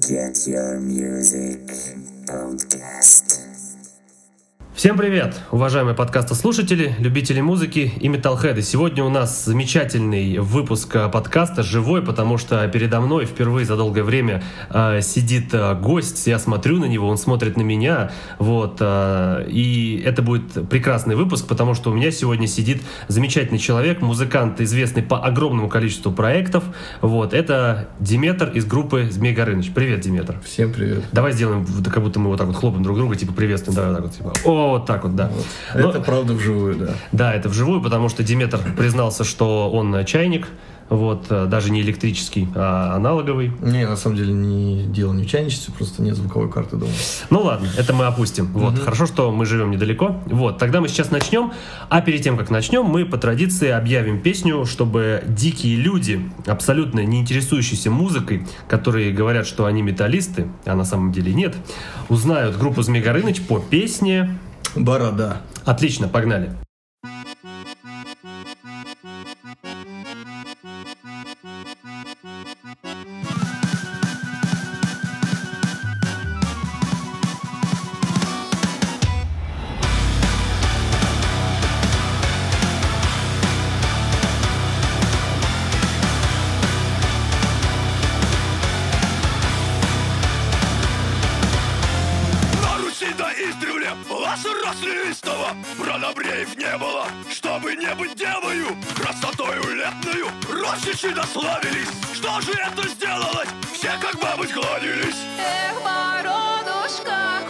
Get Your Music Podcast. Всем привет, уважаемые подкастослушатели, любители музыки и металлхеды. Сегодня у нас замечательный выпуск э, подкаста, живой, потому что передо мной впервые за долгое время э, сидит э, гость, я смотрю на него, он смотрит на меня, вот, э, и это будет прекрасный выпуск, потому что у меня сегодня сидит замечательный человек, музыкант, известный по огромному количеству проектов, вот, это Диметр из группы Змей Горыныч. Привет, Диметр. Всем привет. Давай сделаем, как будто мы вот так вот хлопаем друг друга, типа приветствуем, давай вот так вот, типа, о, вот так вот, да. Вот. Но- Это правда вживую, да. да, это вживую, потому что Диметр признался, что он чайник, вот, э, даже не электрический, а аналоговый. Не, на самом деле не дело не в чайничестве, просто нет звуковой карты дома. Ну ладно, это мы опустим. Вот, хорошо, что мы живем недалеко. Вот, тогда мы сейчас начнем. А перед тем, как начнем, мы по традиции объявим песню, чтобы дикие люди, абсолютно не интересующиеся музыкой, которые говорят, что они металлисты, а на самом деле нет, узнают группу Змей Горыныч по песне. Борода. Отлично, погнали. Истово Бронобреев не было, чтобы не быть девою Красотою летною росичи дославились! Что же это сделалось? Все как бабы сгладились Эх, бородушка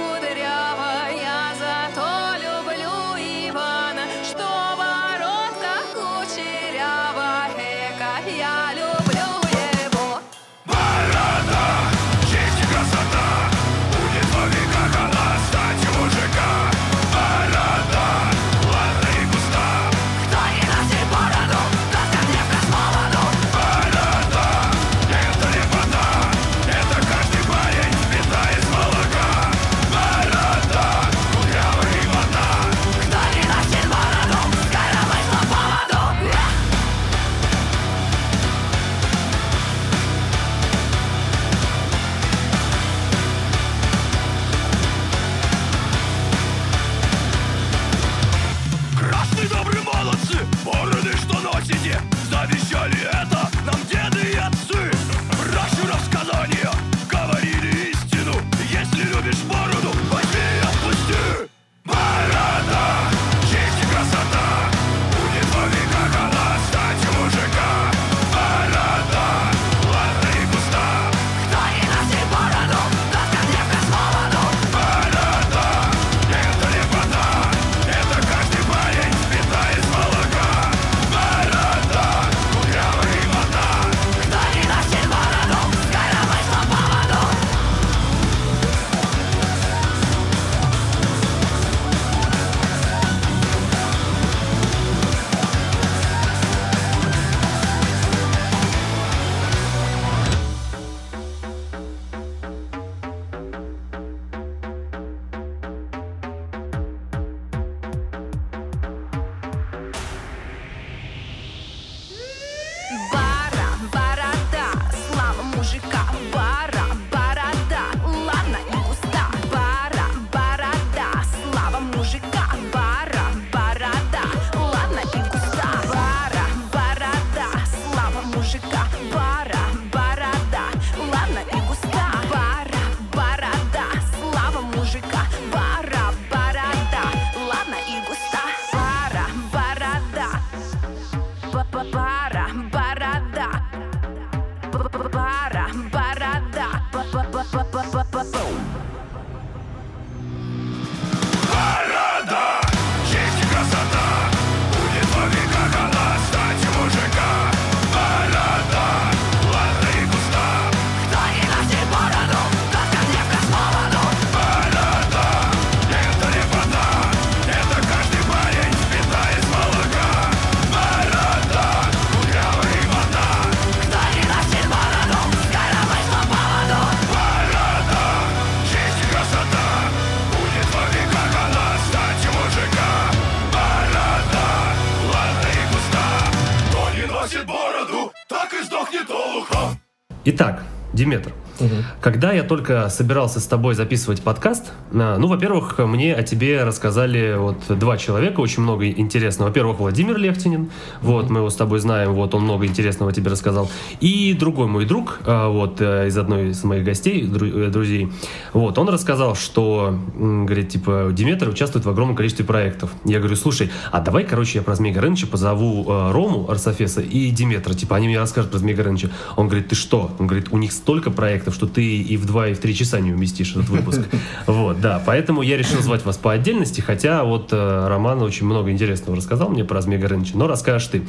только собирался с тобой записывать подкаст, а, ну, во-первых, мне о тебе рассказали вот два человека, очень много интересного. Во-первых, Владимир Лехтинин, вот, мы его с тобой знаем, вот, он много интересного тебе рассказал. И другой мой друг, а, вот, э, из одной из моих гостей, э, друзей, вот, он рассказал, что, говорит, типа, Диметр участвует в огромном количестве проектов. Я говорю, слушай, а давай, короче, я про Змея Горыныча позову э, Рому Арсофеса и Диметра, типа, они мне расскажут про Змея Горыныча. Он говорит, ты что? Он говорит, у них столько проектов, что ты и в два, и в три часа не уместишь этот выпуск. Вот, да, поэтому я решил звать вас по отдельности, хотя вот э, Роман очень много интересного рассказал мне про Змея Горыныча, но расскажешь ты.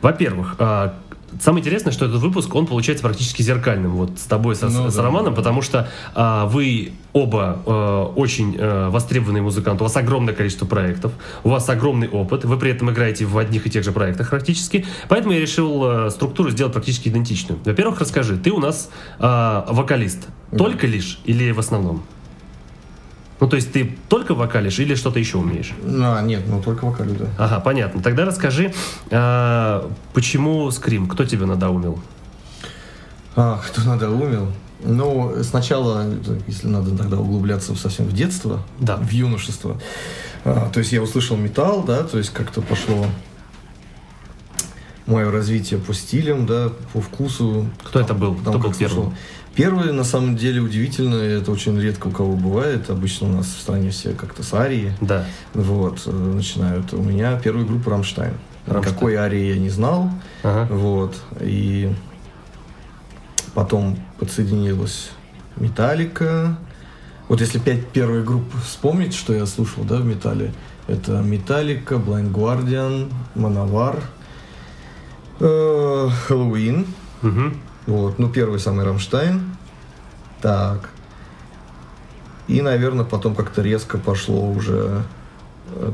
Во-первых, а, Самое интересное, что этот выпуск, он получается практически зеркальным вот с тобой, со- Ну с да. Романом, потому что а, вы оба э, очень э, востребованные музыканты, у вас огромное количество проектов, у вас огромный опыт, вы при этом играете в одних и тех же проектах практически, поэтому я решил э, структуру сделать практически идентичную. Во-первых, расскажи, ты у нас э, вокалист, только лишь или в основном? Ну, то есть ты только вокалишь или что-то еще умеешь? А, нет, ну только вокалю, да. Ага, понятно. Тогда расскажи, а, почему скрим? Кто тебя надоумил? А, кто надоумил? Ну, сначала, если надо тогда углубляться совсем в детство, Да. в юношество. А, то есть я услышал металл, да, то есть как-то пошло мое развитие по стилям, да, по вкусу. Кто это был? Кто был как слушал. Первый, на самом деле, удивительно, это очень редко у кого бывает. Обычно у нас в стране все как-то с Арии. Да. Вот, э, начинают. У меня первая группа Рамштайн. «Rammstein». Какой Арии я не знал. Ага. Вот. И потом подсоединилась Металлика. Вот если пять первых групп вспомнить, что я слушал, да, в Металле, это Metallica, Blind Guardian, Manowar, э, Хэллоуин. Мгм. Вот, ну, первый самый Рамштайн. Так. И, наверное, потом как-то резко пошло уже э,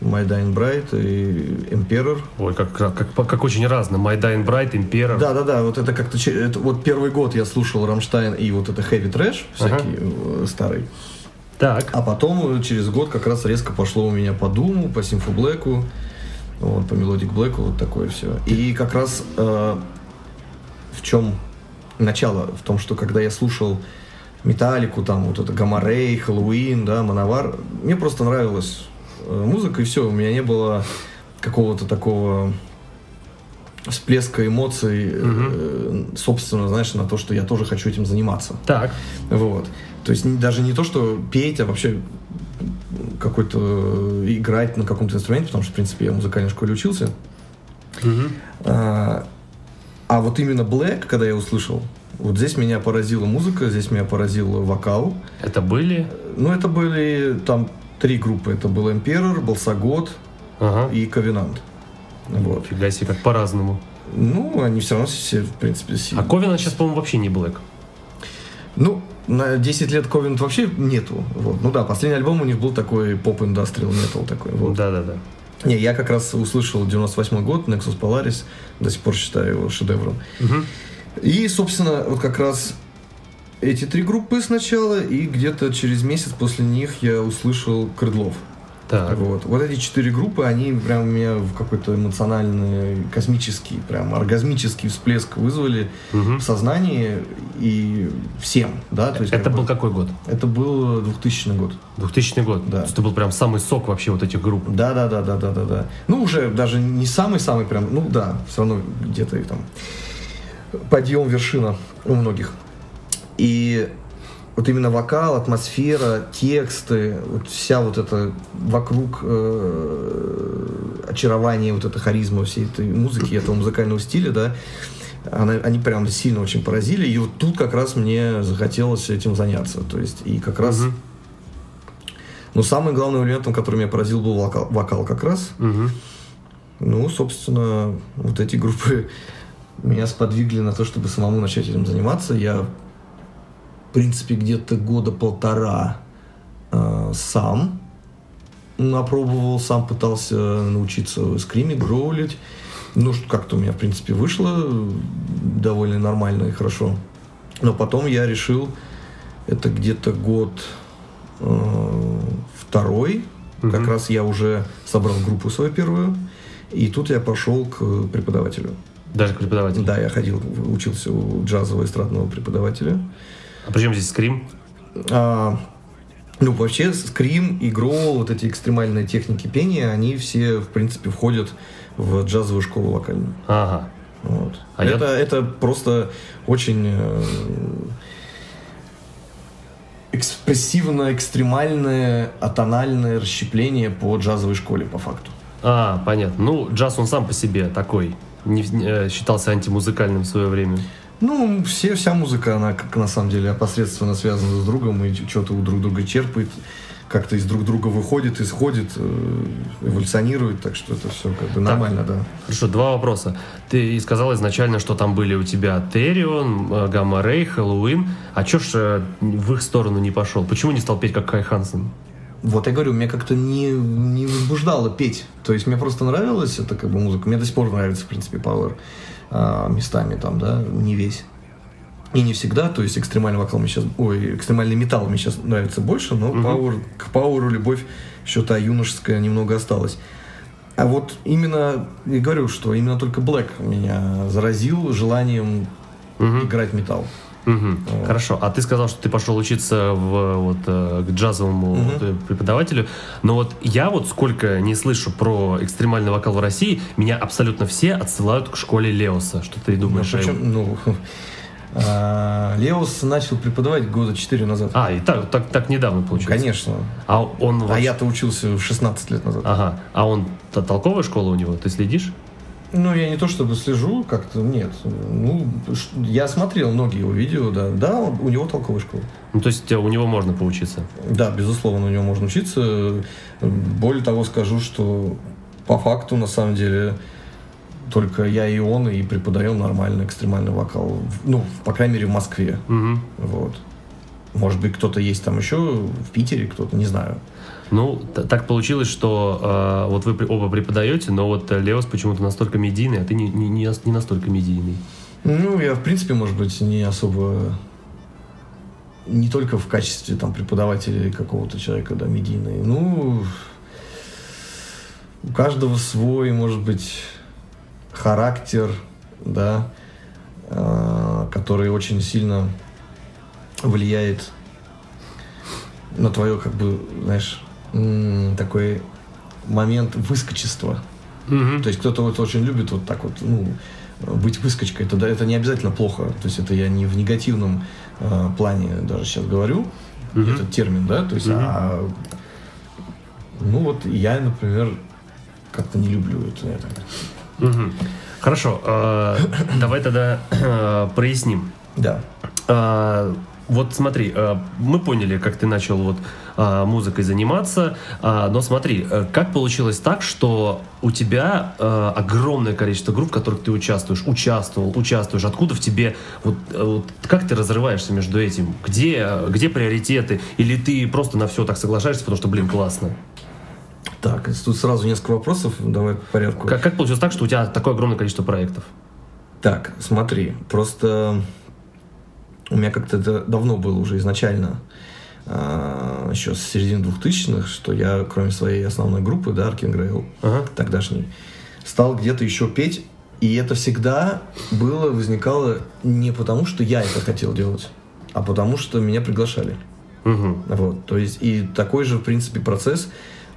My Dying Bride и Emperor. Ой, как, как, как, как очень разно. Dying Bride, Emperor. Да, да, да, вот это как-то че- это вот первый год я слушал Рамштайн и вот это heavy, thrash всякий э, старый. Так. А потом э, через год как раз резко пошло у меня по Думу, по Симфу Блэку, вот, по Melodic Блэку, вот такое все. И как раз э, в чем начало? В том, что когда я слушал Металлику, там вот это Гамарей, Хэллоуин, да, Мановар, мне просто нравилась э, музыка, и все, у меня не было какого-то такого всплеска эмоций, э, собственно, знаешь, на то, что я тоже хочу этим заниматься. Так. Вот. То есть даже не то, что петь, а вообще какой-то э, играть на каком-то инструменте, потому что, в принципе, я в музыкальной школе учился. Мгм. А, а вот именно Black, когда я услышал, вот здесь меня поразила музыка, здесь меня поразил вокал. Это были... Ну, это были там три группы. Это был Emperor, Болсагод Ага. и Ковенант. Вот. Фига себе, как по-разному. Ну, они все равно все, в принципе, А сильные. Ковина сейчас, по-моему, вообще не Блэк. Ну, на 10 лет Ковент вообще нету. Вот. Ну да, последний альбом у них был такой поп-индастриал метал такой. Вот. Да-да-да. Не, я как раз услышал 98 год, Nexus Polaris, до сих пор считаю его шедевром. Мгм. И, собственно, вот как раз эти три группы сначала, и где-то через месяц после них я услышал Крыдлов. Так. Вот. вот эти четыре группы, они прям меня в какой-то эмоциональный, космический, прям оргазмический всплеск вызвали Мгм. в сознании и всем, да. То есть, Это как бы- был какой год? это был 2000 год. 2000 год. Да. То есть это был прям самый сок вообще вот этих групп. Да, да, да, да, да, да, да. Ну, уже даже не самый-самый прям, ну да, все равно где-то и там подъем вершина у многих. И вот именно вокал, атмосфера, тексты, вот вся вот эта вокруг э, очарование, вот эта харизма всей этой музыки, этого музыкального стиля, да, она- они прям сильно очень поразили. И вот тут как раз мне захотелось этим заняться. То есть, и как раз но самым главным элементом, который меня поразил, был вокал, вокал как раз. Ну, собственно, вот эти группы меня сподвигли на то, чтобы самому начать этим заниматься. Я, принципе, где-то года полтора э, сам напробовал, сам пытался научиться скримить, гроулить. Ну, что как-то у меня, в принципе, вышло довольно нормально и хорошо. Но потом я решил, это где-то год э, второй, как Мгм. раз я уже собрал группу свою первую, и тут я пошел к преподавателю. Даже как преподаватель. Да, я ходил, учился у джазового эстрадного преподавателя. А причем здесь скрим? А, ну, вообще, скрим, игрол, вот эти экстремальные техники пения, они все, в принципе, входят в джазовую школу вокальную. Ага. Вот. А я- это, это просто очень э, экспрессивно, экстремальное, атональное расщепление по джазовой школе, по факту. А, понятно. Ну, джаз он сам по себе такой. Не, э, считался антимузыкальным в свое время. Ну, все, вся музыка, она как на самом деле опосредственно связана с другом и что-то у друг друга черпает, как-то из друг друга выходит, исходит, э, эволюционирует, так что это все как бы нормально, да. Хорошо, два вопроса. Ты сказал изначально, что там были у тебя Терион, э, Гамма Рей, Хэллоуин. А чё ж э, в их сторону не пошел? Почему не стал петь как Кай Хансен? Вот я говорю, меня как-то не, не возбуждало петь. То есть мне просто нравилась эта как бы музыка. Мне до сих пор нравится, в принципе, Power местами там, да, не весь. И не всегда, то есть экстремальный вокал мне сейчас, ой, экстремальный металл мне сейчас нравится больше, но Power, к Power любовь что-то юношеская немного осталась. А вот именно, я говорю, что именно только Black меня заразил желанием играть металл. Мгм. Хорошо. А ты сказал, что ты пошел учиться в, вот, э, к джазовому э, преподавателю. Но вот я вот сколько не слышу про экстремальный вокал в России, меня абсолютно все отсылают к школе Леоса. Что ты Ну, думаешь? о причем, ну, а, Леос начал преподавать года 4 назад. А, и так, так, так недавно получилось. Конечно. А он А вообще- я-то учился в 16 лет назад. Ага. А он толковая школа у него? Ты следишь? Ну, я не то чтобы слежу, как-то нет. Ну, я смотрел многие его видео, да. Да, у него толковая школа. Ну, то есть э, у него можно поучиться. Да, безусловно, у него можно учиться. Более того, скажу, что по факту, на самом деле, только я и он и преподаем нормальный экстремальный вокал. Ну, по крайней мере, в Москве. Мгм. Вот. Может быть, кто-то есть там еще в Питере, кто-то, не знаю. Ну, так получилось, что э, вот вы оба преподаете, но вот э, Леос почему-то настолько медийный, а ты не, не, не настолько медийный. Ну, я, в принципе, может быть, не особо... Не только в качестве там преподавателя какого-то человека, да, медийный. Ну, у каждого свой, может быть, характер, да, э, который очень сильно влияет на твое, как бы, знаешь, такой момент выскочества. Мгм. То есть кто-то вот очень любит вот так вот, ну, быть выскочкой. Это, да, это не обязательно плохо. То есть это я не в негативном э, плане даже сейчас говорю, этот термин, да, то есть, а, ну вот я, например, как-то не люблю это. это. Мгм. Хорошо, э, давай тогда э, проясним. Да. А, вот смотри, э, мы поняли, как ты начал вот а, музыкой заниматься, а, но смотри, э, как получилось так, что у тебя э, огромное количество групп, в которых ты участвуешь, участвовал, участвуешь, откуда в тебе, вот, э, вот как ты разрываешься между этим, где, где приоритеты, или ты просто на все так соглашаешься, потому что, блин, классно. Так, тут сразу несколько вопросов, давай по порядку. Как, как получилось так, что у тебя такое огромное количество проектов? Так, смотри, просто у меня как-то это давно было уже изначально, а, еще с середины 2000-х, что я, кроме своей основной группы, да, Аркин Грейл, Ага. тогдашний, стал где-то еще петь, и это всегда было, возникало не потому, что я это хотел делать, а потому, что меня приглашали. Мгм. Вот, то есть и такой же, в принципе, процесс,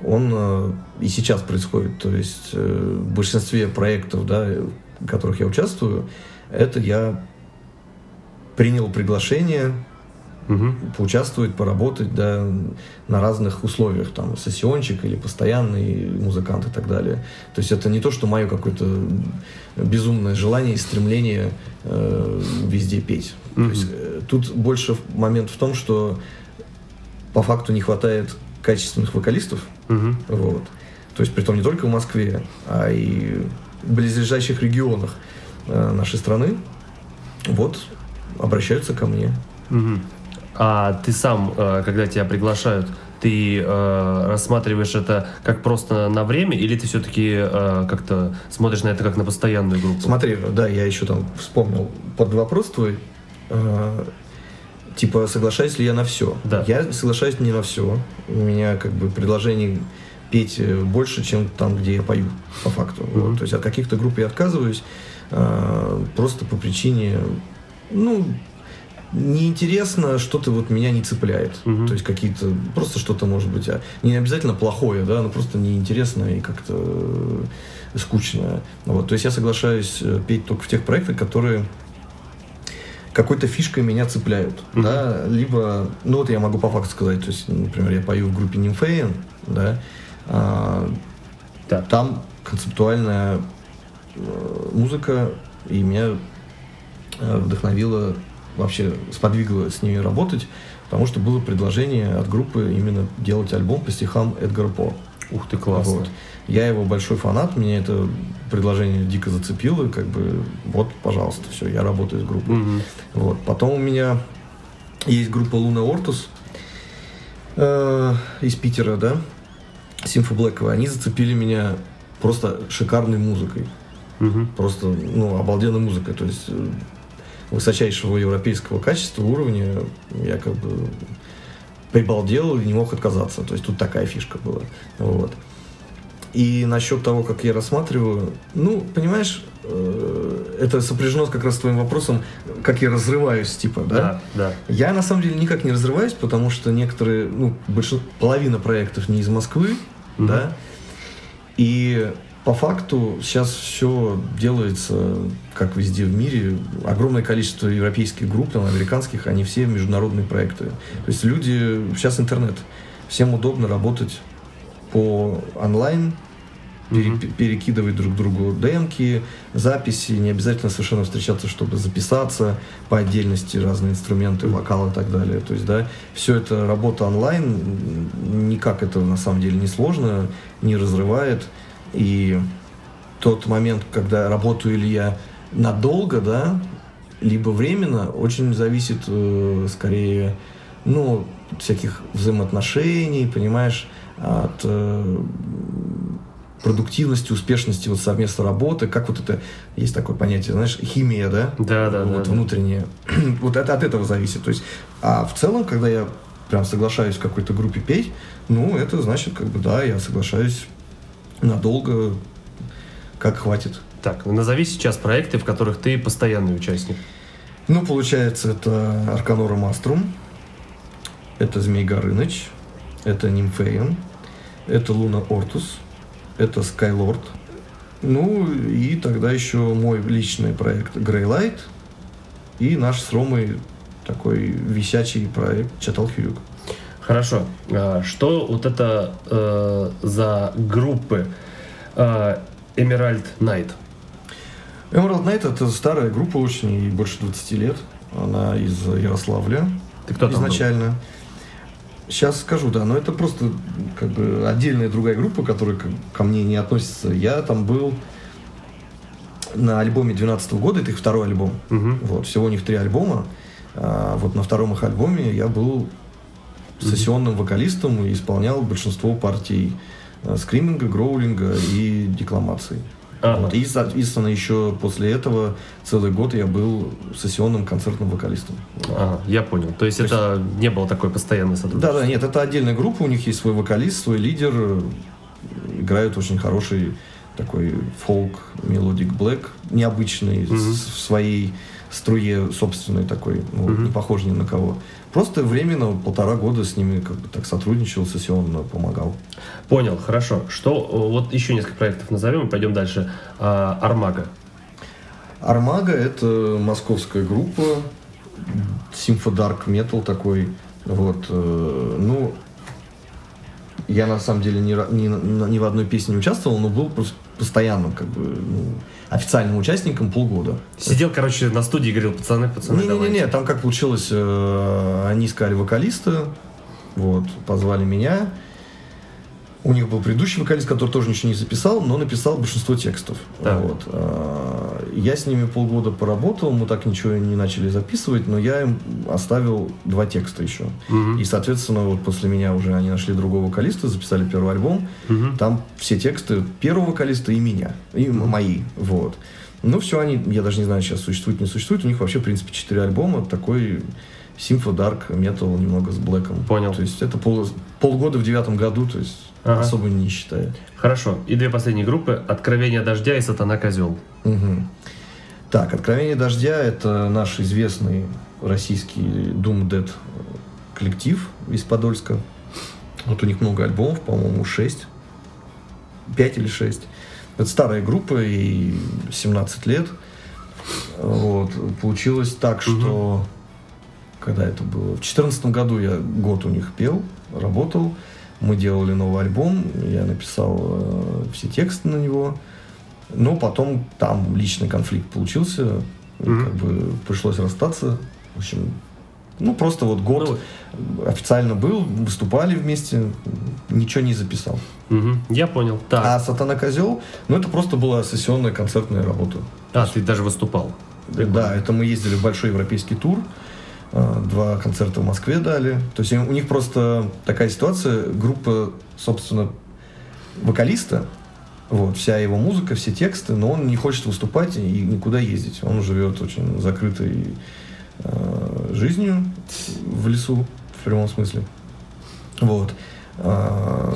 он э, и сейчас происходит. То есть э, в большинстве проектов, да, в которых я участвую, это я принял приглашение Мгм. поучаствовать, поработать, да, на разных условиях, там, сессиончик или постоянный музыкант и так далее. То есть это не то, что мое какое-то безумное желание и стремление э, везде петь. То есть, э, тут больше момент в том, что по факту не хватает качественных вокалистов, Мгм. вот. То есть, притом не только в Москве, а и в близлежащих регионах э, нашей страны. Вот, обращаются ко мне. Мгм. А ты сам, э, когда тебя приглашают, ты э, рассматриваешь это как просто на время, или ты все-таки как-то смотришь на это как на постоянную группу? Смотри, да, я еще там вспомнил под вопрос твой. э, типа, соглашаюсь ли я на все? Да. Я соглашаюсь не на все. У меня как бы предложений петь э, больше, чем там, где я пою, по факту. Вот. То есть от каких-то групп я отказываюсь. э, просто по причине, ну, неинтересно, что-то вот меня не цепляет. Мгм. То есть какие-то, просто что-то может быть, а не обязательно плохое, да, но просто неинтересно и как-то э, скучно. Вот, то есть я соглашаюсь э, петь только в тех проектах, которые какой-то фишкой меня цепляют, Мгм. да, либо, ну вот я могу по факту сказать, то есть, например, я пою в группе Нимфеен, да, а, Так. там концептуальная э, музыка, и меня вдохновило, вообще сподвигло с ними работать, потому что было предложение от группы именно делать альбом по стихам Эдгара По. Ух ты, классно. Вот. Я его большой фанат, меня это предложение дико зацепило, и как бы вот, пожалуйста, все, я работаю с группой. Мгм. Вот. Потом у меня есть группа Луна Ортус э, из Питера, да, Симфа Блэкова. Они зацепили меня просто шикарной музыкой. Мгм. Просто, ну, обалденной музыкой. То есть э, высочайшего европейского качества, уровня я как бы прибалдел и не мог отказаться. То есть тут такая фишка была. Вот. И насчет того, как я рассматриваю, ну, понимаешь, э, это сопряжено как раз с твоим вопросом, как я разрываюсь, типа, да? Да, да. Я на самом деле никак не разрываюсь, потому что некоторые, ну, большинство, половина проектов не из Москвы, Мгм. да, и по факту сейчас все делается, как везде в мире, огромное количество европейских групп, там, американских, они все международные проекты. То есть люди, сейчас интернет, всем удобно работать по онлайн, пере- перекидывать друг другу демки, записи, не обязательно совершенно встречаться, чтобы записаться по отдельности разные инструменты, вокал и так далее. То есть, да, все это работа онлайн, никак это на самом деле не сложно, не разрывает. И тот момент, когда работаю ли я надолго, да, либо временно, очень зависит э, скорее, ну, всяких взаимоотношений, понимаешь, от э, продуктивности, успешности вот совместной работы, как вот это, есть такое понятие, знаешь, химия, да? Да, да, вот да, да. внутренняя. вот это от этого зависит. То есть, а в целом, когда я прям соглашаюсь в какой-то группе петь, ну, это значит, как бы, да, я соглашаюсь надолго, как хватит. Так, назови сейчас проекты, в которых ты постоянный участник. Ну, получается, это Арканора Маструм, это Змей Горыныч, это Нимфеен, это Луна Ортус, это Скайлорд. Ну, и тогда еще мой личный проект Грейлайт и наш с Ромой такой висячий проект Чатал Хьюг. Хорошо. А, Что вот это э, за группы э, Emerald Night? Emerald Night это старая группа очень, ей больше 20 лет. Она из Ярославля. Ты кто там был? изначально. Сейчас скажу, да, но это просто как бы отдельная другая группа, которая ко, мне не относится. Я там был на альбоме 12 года, это их второй альбом. Мгм. Вот, всего у них три альбома. А, вот на втором их альбоме я был сессионным вокалистом и исполнял большинство партий э, скриминга, гроулинга и декламации. Ага. Вот. И, соответственно, еще после этого целый год я был сессионным концертным вокалистом. Ага, я понял. То есть То это не было такой постоянной Да, сотрудничество? да, нет, это отдельная группа, у них есть свой вокалист, свой лидер, играют очень хороший такой фолк, melodic black, необычный, с- в своей струе собственной такой, ну, Мгм. не похож ни на кого. Просто временно, полтора года с ними как бы так сотрудничал, сессионно помогал. Понял, хорошо. Что, э, вот еще несколько проектов назовем и пойдем дальше. А, Армага. Армага это московская группа, симфодарк метал такой. Вот, э, ну, я на самом деле ни, ни, ни в одной песне не участвовал, но был просто постоянным, как бы, ну, официальным участником полгода. Сидел, короче, на студии и говорил, пацаны, пацаны, Не-не-не, там как получилось, э, они искали вокалиста, вот, позвали меня. У них был предыдущий вокалист, который тоже ничего не записал, но написал большинство текстов. Так. Вот. А, Я с ними полгода поработал, мы так ничего не начали записывать, но я им оставил два текста еще. Мгм. И, соответственно, вот после меня уже они нашли другого вокалиста, записали первый альбом. Мгм. Там все тексты первого вокалиста и меня, и м- мои, вот. Ну, все они, я даже не знаю, сейчас существует, не существует. У них вообще, в принципе, четыре альбома, такой симфо, дарк, метал, немного с блэком. Понял. То есть это пол, полгода в девятом году, то есть Ага. особо не считая. Хорошо. И две последние группы. Откровение дождя и Сатана Козел. Мгм. Так, «Откровение дождя» — это наш известный российский Doom Dead коллектив из Подольска. Вот у них много альбомов, по-моему, 6. 5 или 6. Это старая группа, и 17 лет. Вот. Получилось так, что... Когда это было? В 2014 году я год у них пел, работал. Мы делали новый альбом, я написал э, все тексты на него. Но потом там личный конфликт получился, Мгм. как бы пришлось расстаться. В общем, ну просто вот год официально был, выступали вместе, ничего не записал. Мгм, Я понял. Так. А Сатана Козел, ну это просто была сессионная концертная работа. А, ты даже выступал. Да, это мы ездили в большой европейский тур. Э, Два концерта в Москве дали. То есть у них просто такая ситуация. Группа, собственно, вокалиста. Вот, вся его музыка, все тексты, но он не хочет выступать и никуда ездить. Он живет очень закрытой э, жизнью в лесу, в прямом смысле. Вот. А,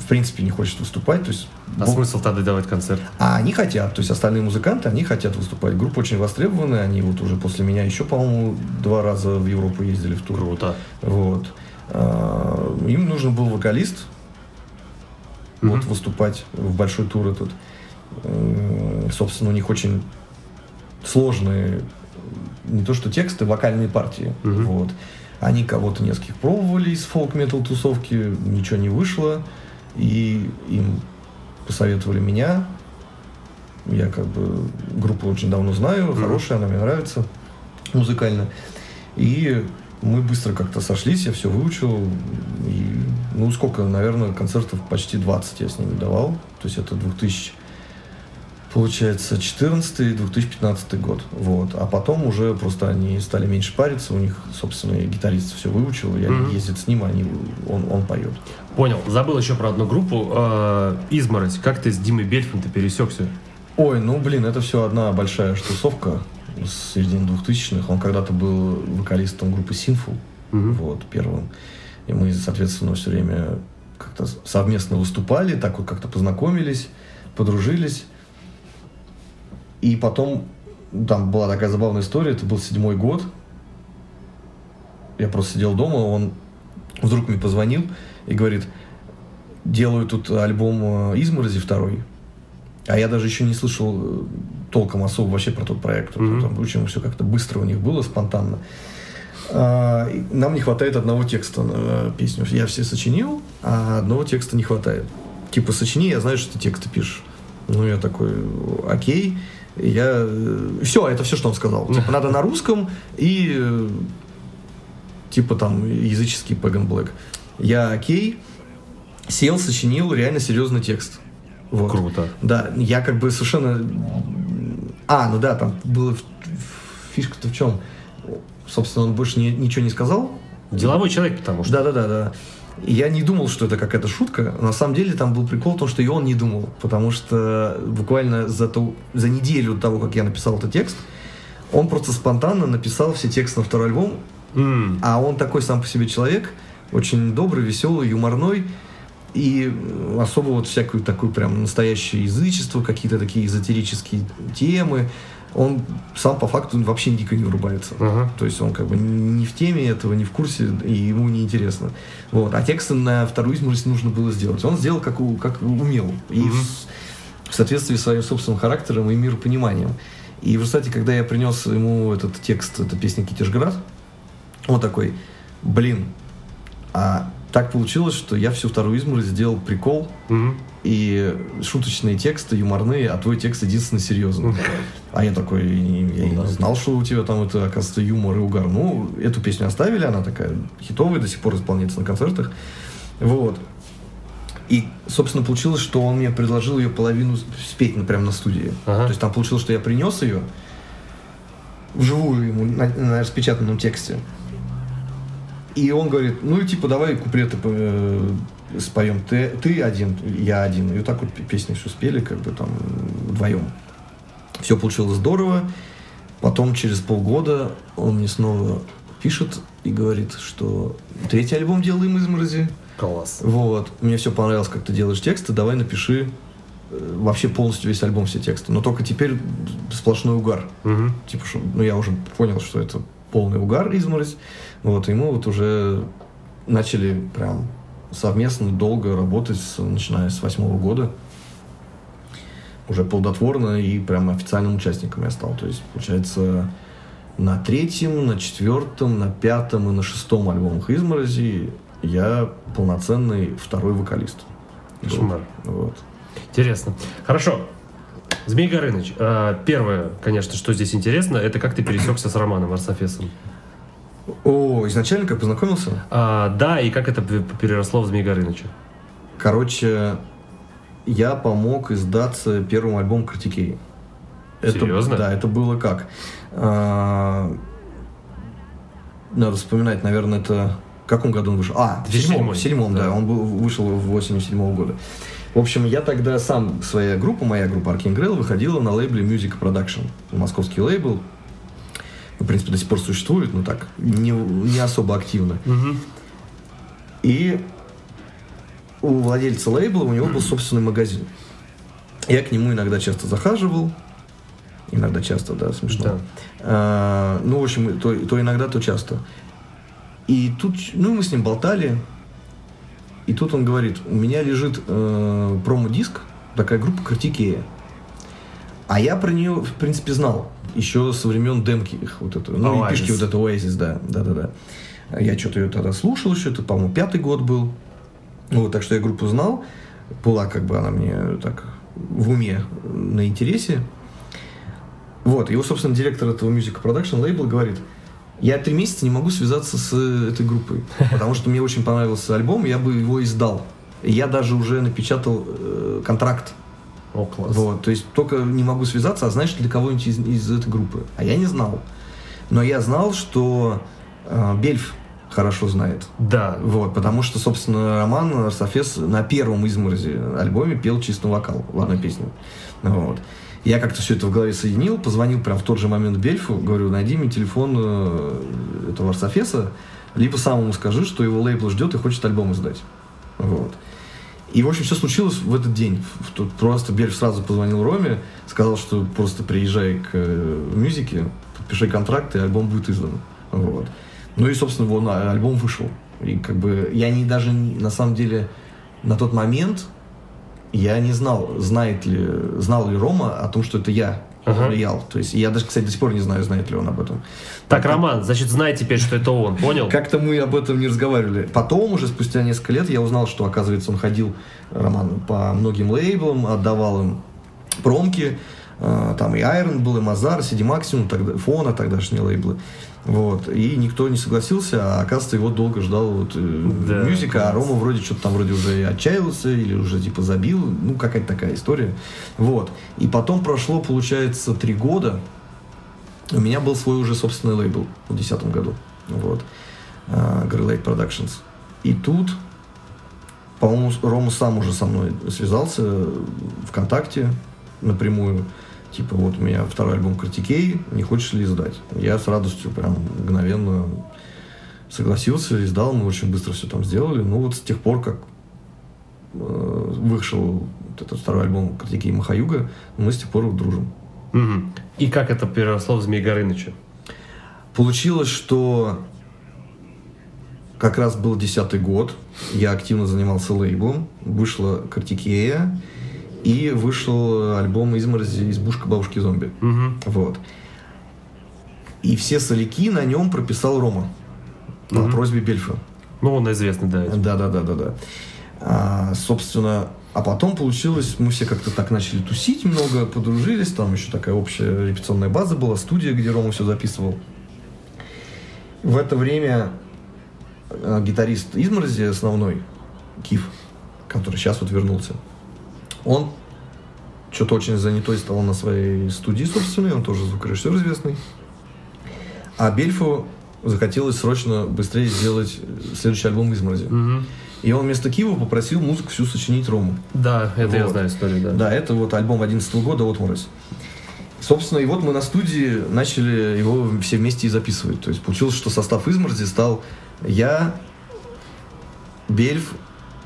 в принципе, не хочет выступать. То есть А бог- смысл тогда давать концерт? а они хотят, то есть остальные музыканты, они хотят выступать. Группа очень востребованная, они вот уже после меня еще, по-моему, два раза в Европу ездили в тур. Круто. Вот. А, Им нужен был вокалист, вот Мгм. выступать в большой тур этот. Собственно, у них очень сложные не то что тексты, вокальные партии. Мгм. Вот. Они кого-то нескольких пробовали из фолк-метал тусовки, ничего не вышло. И им посоветовали меня. Я как бы группу очень давно знаю, Мгм. хорошая, она мне нравится музыкально. И мы быстро как-то сошлись, я все выучил. И, ну, сколько, наверное, концертов почти 20 я с ними давал. То есть это 2000, получается, 14-2015 год. Вот. А потом уже просто они стали меньше париться. У них, собственно, и гитарист все выучил. Я Мгм. ездит с ним, они, он, он поет. Понял. Забыл еще про одну группу. Э, Изморозь. Как ты с Димой Бельфом ты пересекся? Ой, ну, блин, это все одна большая штусовка с середины 2000-х. Он когда-то был вокалистом группы Sinful. Мгм. вот, первым. И мы, соответственно, все время как-то совместно выступали, так вот как-то познакомились, подружились. И потом, там была такая забавная история, это был седьмой год. Я просто сидел дома, он вдруг мне позвонил и говорит, делаю тут альбом э, «Изморози» второй. А я даже еще не слышал э, толком особо вообще про тот проект. Мгм. Там, очень все как-то быстро у них было, спонтанно. А, нам не хватает одного текста на песню. Я все сочинил, а одного текста не хватает. Типа, сочини, я знаю, что ты тексты пишешь. Ну, я такой, окей. Я... Все, это все, что он сказал. Типа, надо на русском и э, типа там языческий Pagan Black. Я окей, сел, сочинил реально серьезный текст. Вот. Круто. Да, я как бы совершенно... А, ну да, там было... Фишка-то в чем? Собственно, он больше ни- ничего не сказал. Деловой человек, потому что. Да-да-да, да. И я не думал, что это какая-то шутка. На самом деле там был прикол в том, что и он не думал. Потому что буквально за, ту, за неделю до того, как я написал этот текст, он просто спонтанно написал все тексты на второй альбом. М, А он такой сам по себе человек, очень добрый, веселый, юморной. И особо вот всякую такую прям настоящее язычество, какие-то такие эзотерические темы. Он сам по факту вообще дико не врубается. Ага. То есть он как бы не в теме этого, не в курсе, и ему не интересно. Вот. А тексты на вторую изморозь нужно было сделать. Он сделал как, у- как умел. И в, в соответствии с своим собственным характером и миропониманием. И в результате, когда я принес ему этот текст, это песня Китежград, он такой, блин, а так получилось, что я всю вторую изморозь сделал прикол, Мгм. и шуточные тексты, юморные, а твой текст единственный серьезный. А я такой, я не знал, что у тебя там это, оказывается, юмор и угар. Ну, эту песню оставили, она такая хитовая, до сих пор исполняется на концертах. Вот. И, собственно, получилось, что он мне предложил ее половину спеть ну, прямо на студии. Ага. То есть там получилось, что я принес ее вживую ему на, на распечатанном тексте. И он говорит, ну и типа давай куплеты э, споем. Ты, ты один, я один. И вот так вот песни все спели, как бы там вдвоем. Все получилось здорово. Потом через полгода он мне снова пишет и говорит, что третий альбом делаем изморози. Класс. Вот, мне все понравилось, как ты делаешь тексты, давай напиши э, вообще полностью весь альбом, все тексты. Но только теперь сплошной угар. Мгм. Типа, что, ну, я уже понял, что это полный угар, изморозь. Вот, и мы вот уже начали прям совместно долго работать, с- начиная с восьмого года. Уже плодотворно и прям официальным участником я стал. То есть, получается, на третьем, на четвертом, на пятом и на шестом альбомах «Изморози» я полноценный второй вокалист. Вот. Интересно. Хорошо. Змей Горыныч, а, первое, конечно, что здесь интересно, это как ты пересекся с Романом Арсофесом. О, изначально как познакомился? А, да, и как это переросло в Змей Горыныча? Короче, я помог издаться первым альбом Критикей. Серьезно? Да, это было как? А, Надо вспоминать, наверное, это... В каком году он вышел? А, в 2007. седьмом, в седьмом, да. Да. Он был, вышел в осенью седьмого года. В общем, я тогда сам, своя группа, моя группа Arking Rail выходила на лейбле Music Production. Московский лейбл. В принципе, до сих пор существует, но так, не, не особо активно. И у владельца лейбла у него был собственный магазин. Я к нему иногда часто захаживал. Иногда часто, да, смешно. Да. А, ну, в общем, то, то иногда, то часто. И тут, ну, мы с ним болтали. И тут он говорит, у меня лежит э, промо-диск, такая группа Критикея. А я про нее, в принципе, знал. Еще со времен демки их вот это. Ну, Oasis. и пишки вот это Oasis, да. Да, да, да. Я что-то ее тогда слушал еще, это, по-моему, пятый год был. Вот, так что я группу знал. Была как бы она мне так в уме, на интересе. Вот, его, собственно, директор этого Music Production лейбла говорит, я три месяца не могу связаться с э, этой группой, потому что мне очень понравился альбом, я бы его издал. Я даже уже напечатал э, контракт. О, класс. Вот, то есть только не могу связаться, а знаешь для кого-нибудь из, из этой группы. А я не знал. Но я знал, что э, Бельф хорошо знает. Да. Вот, потому что, собственно, Роман Арсофес на первом изморозе альбоме пел чисто вокал в одной песне. Вот. Я как-то все это в голове соединил, позвонил прям в тот же момент Бельфу, говорю, найди мне телефон э, этого Арсофеса, либо самому скажи, что его лейбл ждет и хочет альбом издать. Вот. И, в общем, все случилось в этот день. Тут просто Бельф сразу позвонил Роме, сказал, что просто приезжай к э, мюзике, подпиши контракт, и альбом будет издан. Вот. Ну и, собственно, вон, альбом вышел. И как бы я не даже на самом деле на тот момент я не знал, знает ли, знал ли Рома о том, что это я влиял. То есть я даже, кстати, до сих пор не знаю, знает ли он об этом. Так, Роман, значит, знай теперь, что это он, понял? Как-то мы об этом не разговаривали. Потом, уже спустя несколько лет, я узнал, что, оказывается, он ходил, Роман, по многим лейблам, отдавал им промки. Э, Там и Iron был, и Мазар, CD Maximum, тогда, Фона, тогдашние лейблы. Вот. И никто не согласился, а оказывается, его долго ждал вот, э, Да, мюзика, а. Рома вроде что-то там вроде уже отчаялся, или уже типа забил. Ну, какая-то такая история. Вот. И потом прошло, получается, три года. У меня был свой уже собственный лейбл в 2010 году. Вот. А, Grey Lake Productions. И тут, по-моему, Рома сам уже со мной связался ВКонтакте напрямую. Типа, вот у меня второй альбом Критикей, не хочешь ли издать? Я с радостью прям мгновенно согласился, издал, мы очень быстро все там сделали. Ну вот с тех пор, как э, вышел вот этот второй альбом Критикей Махаюга, мы с тех пор дружим. Мгм. И как это переросло в Змей Горыныча? Получилось, что как раз был десятый год, я активно занимался лейблом, вышла Картикея, и вышел альбом «Изморози. Избушка бабушки зомби». Мгм. Вот. И все соляки на нем прописал Рома по Мгм. просьбе Бельфа. Ну, он известный, да. этим. Да, да, да, да, да. А, собственно, а потом получилось, мы все как-то так начали тусить много, подружились, там еще такая общая репетиционная база была, студия, где Рома все записывал. В это время э, гитарист Изморози основной, Киф, который сейчас вот вернулся, он что-то очень занятой стал на своей студии собственной, он тоже звукорежиссер известный. А Бельфу захотелось срочно быстрее сделать следующий альбом Изморози. Мгм. И он вместо Киева попросил музыку всю сочинить Рому. Да, это я Вот. знаю историю, да. Да, это вот альбом 11 года «Отморозь». Собственно, и вот мы на студии начали его все вместе и записывать. То есть получилось, что состав «Изморози» стал я, Бельф,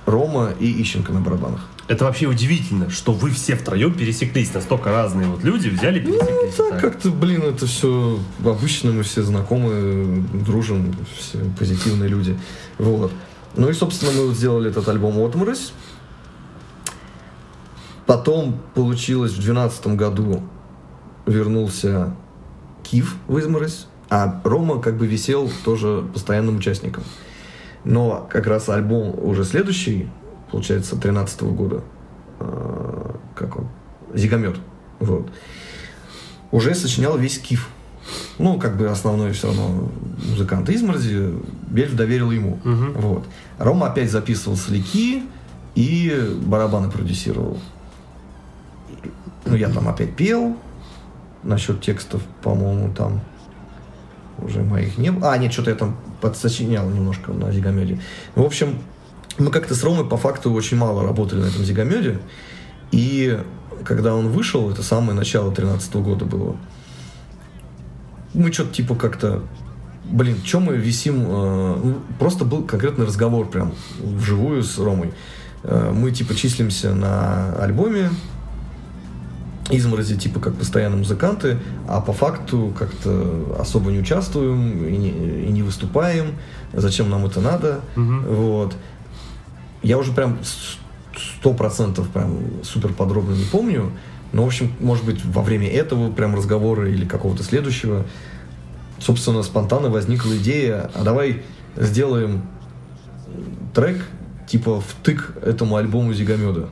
Рома и Ищенко на барабанах. Это вообще удивительно, что вы все втроем пересеклись. Настолько разные вот люди взяли, пересеклись. Так, Так. как-то, блин, это все обычно, мы все знакомы, дружим, все позитивные люди. Вот. Ну и, собственно, мы вот сделали этот альбом «Отморозь». Потом получилось в 2012 году вернулся Киев в изморозь, а Рома как бы висел тоже постоянным участником. Но как раз альбом уже следующий, получается, 13 года, э, как он, Зигомет, вот, уже сочинял весь Киев. Ну, как бы основной все равно музыкант изморози, Бельф доверил ему. Вот. Рома опять записывал слики и барабаны продюсировал. Ну, я там опять пел. Насчет текстов, по-моему, там уже моих не было. А, нет, что-то я там подсочинял немножко на Зигомеде. В общем, мы как-то с Ромой по факту очень мало работали на этом Зигомеде. И когда он вышел, это самое начало 13 года было, мы что-то типа как-то блин, что мы висим, э, ну, просто был конкретный разговор прям вживую с Ромой. Э, мы типа числимся на альбоме, изморози типа как постоянные музыканты, а по факту как-то особо не участвуем и не, и не выступаем. Зачем нам это надо? Вот. Я уже прям сто процентов прям супер подробно не помню. Но, в общем, может быть, во время этого прям разговора или какого-то следующего, собственно, спонтанно возникла идея, а давай сделаем трек типа втык этому альбому Зигомеда.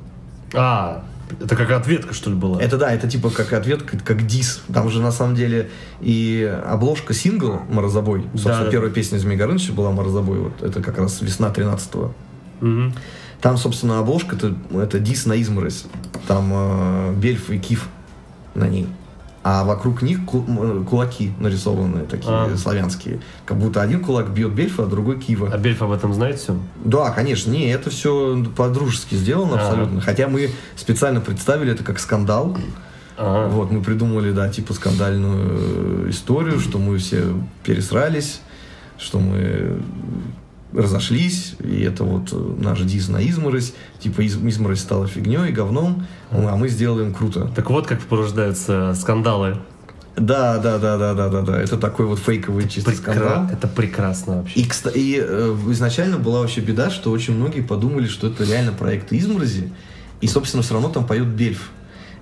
А, это как ответка, что ли, была? Это да, это типа как ответ, как, дис. Там же на самом деле и обложка сингл «Морозобой». Собственно, Да, да. первая песня Змей Горыныча была «Морозобой». Вот это как раз весна 13-го. Там, собственно, обложка это, это дис на изморозь. Там э, Бельф и Киф на ней. А вокруг них ку- м, кулаки нарисованные, такие А. славянские. Как будто один кулак бьет Бельфа, а другой Кива. А Бельф об этом знает все? Да, конечно, не, это все по-дружески сделано Ага. абсолютно. Хотя мы специально представили это как скандал. Ага. Вот, мы придумали, да, типа скандальную э, историю, что мы все пересрались, что мы разошлись, и это вот э, наш дис на изморозь, типа из- изморозь стала фигней, говном, а мы сделаем круто. Так вот как порождаются скандалы. Да, да, да, да, да, да, да, это такой вот фейковый чисто Прекра- скандал. Это прекрасно вообще. И, и э, изначально была вообще беда, что очень многие подумали, что это реально проект изморози, и, собственно, все равно там поет Бельф.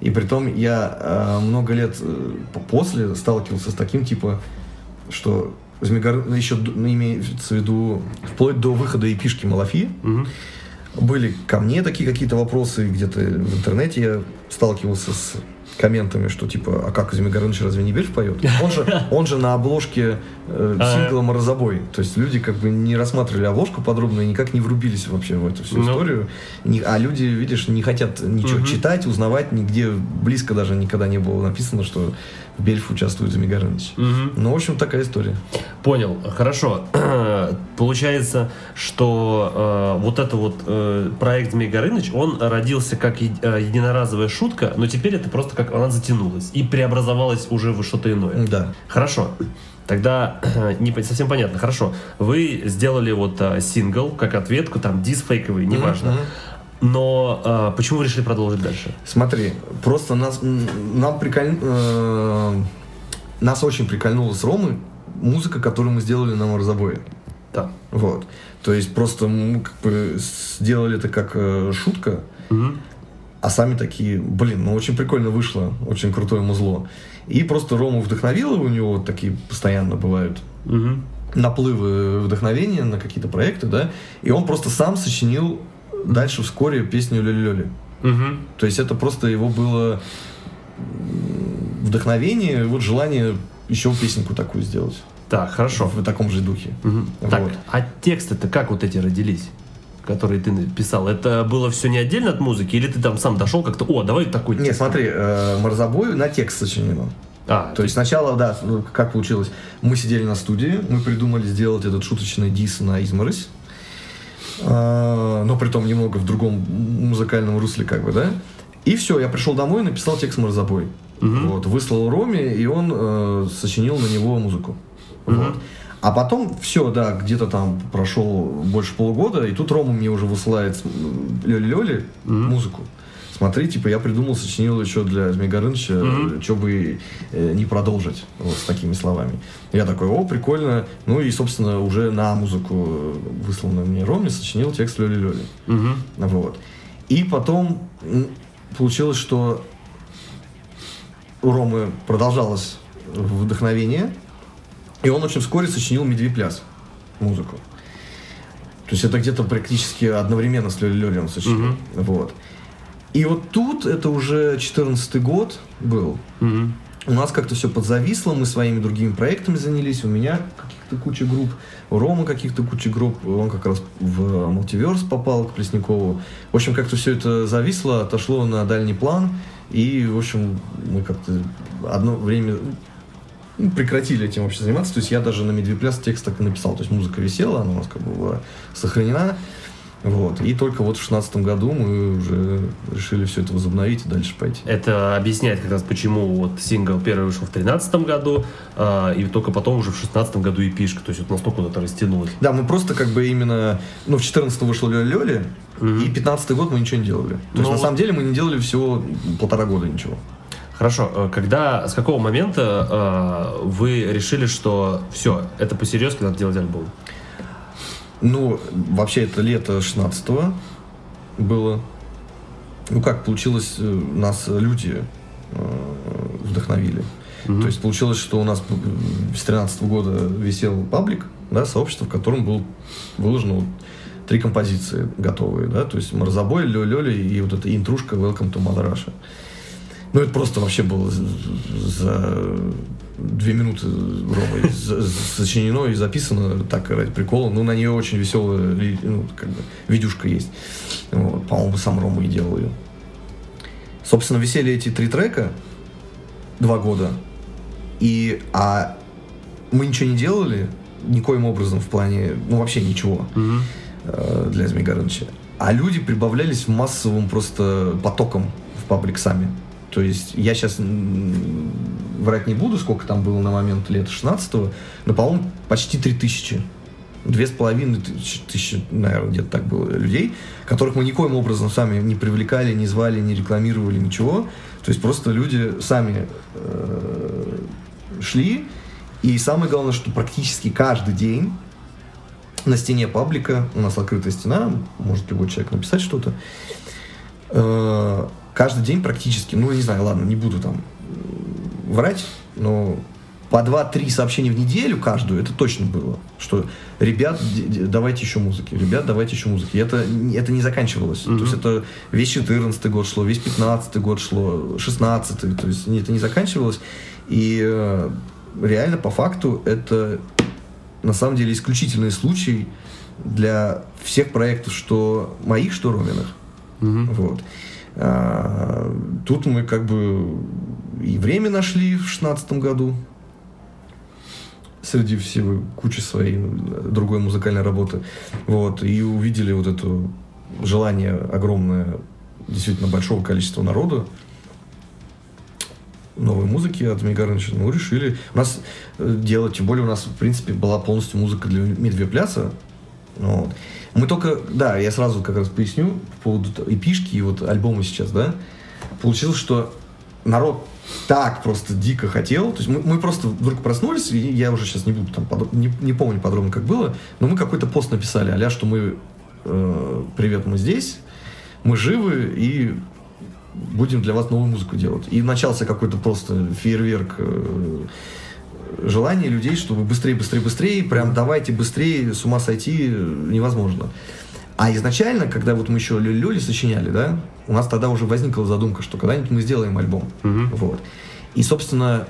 И притом я э, много лет э, после сталкивался с таким, типа, что Змегор... еще ну, имеется в виду вплоть до выхода эпишки Малафи, Мгм. были ко мне такие какие-то вопросы, где-то в интернете я сталкивался с комментами, что типа, а как Змей Горыныч разве не Бельф поет? Он же, он же на обложке э, А. сингла «Морозобой». То есть люди как бы не рассматривали обложку подробно и никак не врубились вообще в эту всю Ну. историю. Не- а люди, видишь, не хотят ничего Мгм. читать, узнавать, нигде близко даже никогда не было написано, что в Бельф участвует Змей Горыныч. Мгм. Ну, в общем, такая история. Понял, хорошо. Получается, что э, вот это вот э, проект Змей Горыныч, он родился как е- э, единоразовая шутка, но теперь это просто как она затянулась и преобразовалась уже во что-то иное. Да. Хорошо. Тогда не совсем понятно. Хорошо. Вы сделали вот э, сингл как ответку, там дис фейковый, неважно. Мгм. Но э, почему вы решили продолжить дальше? Смотри, просто нас, нам приколь... э, нас очень прикольнула с Ромой музыка, которую мы сделали на Морозобое. Да. Вот. То есть просто мы как бы сделали это как э, шутка, Мгм. а сами такие, блин, ну очень прикольно вышло, очень крутое музло. И просто Рому вдохновило, у него вот такие постоянно бывают Мгм. наплывы вдохновения на какие-то проекты, да, и он просто сам сочинил дальше вскоре песню «Лёли-лёли». Мгм. То есть это просто его было вдохновение, вот желание еще песенку такую сделать. Так, хорошо. В таком же духе. Мгм. Вот. Так, а тексты-то как вот эти родились? которые ты писал, это было все не отдельно от музыки, или ты там сам дошел как-то, о, давай такой Нет, текст». смотри, э, Морзобой на текст сочинено. А, То есть сначала, да, ну, как получилось, мы сидели на студии, мы придумали сделать этот шуточный дис на изморозь, но при том немного в другом музыкальном русле, как бы, да. И все, я пришел домой, написал текст Морзобой. Вот, выслал Роме, и он э, сочинил на него музыку. Вот. А потом все, да, где-то там прошел больше полугода, и тут Рома мне уже высылает Лёли-Лёли музыку. Смотри, типа, я придумал, сочинил еще для Змея Горыныча, что бы э, не продолжить вот с такими словами. Я такой, о, прикольно. Ну и, собственно, уже на музыку, высланную мне Роме, сочинил текст Лёли-Лёли. Вот. И потом получилось, что у Ромы продолжалось вдохновение, и он очень вскоре сочинил «Медвепляс» музыку. То есть это где-то практически одновременно с Лёли Лёли он сочинил. Вот. И вот тут, это уже 14 год был, у нас как-то все подзависло, мы своими другими проектами занялись, у меня каких-то куча групп, у Ромы каких-то куча групп, он как раз в мультиверс попал к Плесникову. В общем, как-то все это зависло, отошло на дальний план, и, в общем, мы как-то одно время ну, прекратили этим вообще заниматься. То есть я даже на Медвепляс текст так и написал. То есть музыка висела, она у нас как бы была сохранена. Вот. И только вот в шестнадцатом году мы уже решили все это возобновить и дальше пойти. Это объясняет как раз, почему вот сингл первый вышел в 2013 году, а, и только потом уже в 2016 году и пишка. То есть вот настолько вот это растянулось. Да, мы просто как бы именно... Ну, в 14 вышел Лёля Лёли, и 15 год мы ничего не делали. То Ну есть, на вот- самом деле, мы не делали всего полтора года ничего. Хорошо, э, когда, с какого момента э, вы решили, что все, это по-серьезки надо делать альбом? Ну, вообще, это лето 16-го было. Ну, как получилось, э, нас люди э, вдохновили. То есть получилось, что у нас э, с 13 года висел паблик, да, сообщество, в котором был выложено вот три композиции готовые, да, то есть Марзабой, Лё Лёли и вот эта интрушка Welcome to Mother Russia. Ну, это просто вообще было за две минуты за- сочинено и записано так ради прикола. Ну, на нее очень веселая ну, как бы, видюшка есть. Вот, по-моему, сам Рома и делал ее. Собственно, висели эти три трека два года. И, а мы ничего не делали, никоим образом в плане, ну, вообще ничего э, для Змея Горыныча. А люди прибавлялись массовым просто потоком в паблик сами. То есть я сейчас врать не буду, сколько там было на момент лета 16 но, по-моему, почти 3000. Две с половиной тысячи, тысячи, наверное, где-то так было людей, которых мы никоим образом сами не привлекали, не звали, не рекламировали, ничего. То есть просто люди сами э, шли. И самое главное, что практически каждый день на стене паблика, у нас открытая стена, может любой человек написать что-то, Э, каждый день практически, ну, не знаю, ладно, не буду там врать, но по 2-3 сообщения в неделю каждую, это точно было, что ребят, давайте еще музыки, ребят, давайте еще музыки. И это, это не заканчивалось. То есть это весь 14 год шло, весь 15 год шло, 16 то есть это не заканчивалось. И э, реально, по факту, это на самом деле исключительный случай для всех проектов, что моих, что Роминых. Вот. А, тут мы как бы и время нашли в шестнадцатом году среди всего кучи своей другой музыкальной работы. Вот. И увидели вот это желание огромное действительно большого количества народа новой музыки от Змея Горыныча. Ну, решили. У нас э, делать, тем более у нас, в принципе, была полностью музыка для Медвепляса. Вот. Мы только, да, я сразу как раз поясню по поводу эпишки и вот альбома сейчас, да. Получилось, что народ так просто дико хотел. То есть мы, мы просто вдруг проснулись, и я уже сейчас не буду там, подро- не, не помню подробно, как было, но мы какой-то пост написали, а что мы, э, привет, мы здесь, мы живы и будем для вас новую музыку делать. И начался какой-то просто фейерверк э, желание людей, чтобы быстрее, быстрее, быстрее, прям давайте быстрее, с ума сойти э, невозможно. А изначально, когда вот мы еще Люли сочиняли, да, у нас тогда уже возникла задумка, что когда-нибудь мы сделаем альбом. Вот. И, собственно,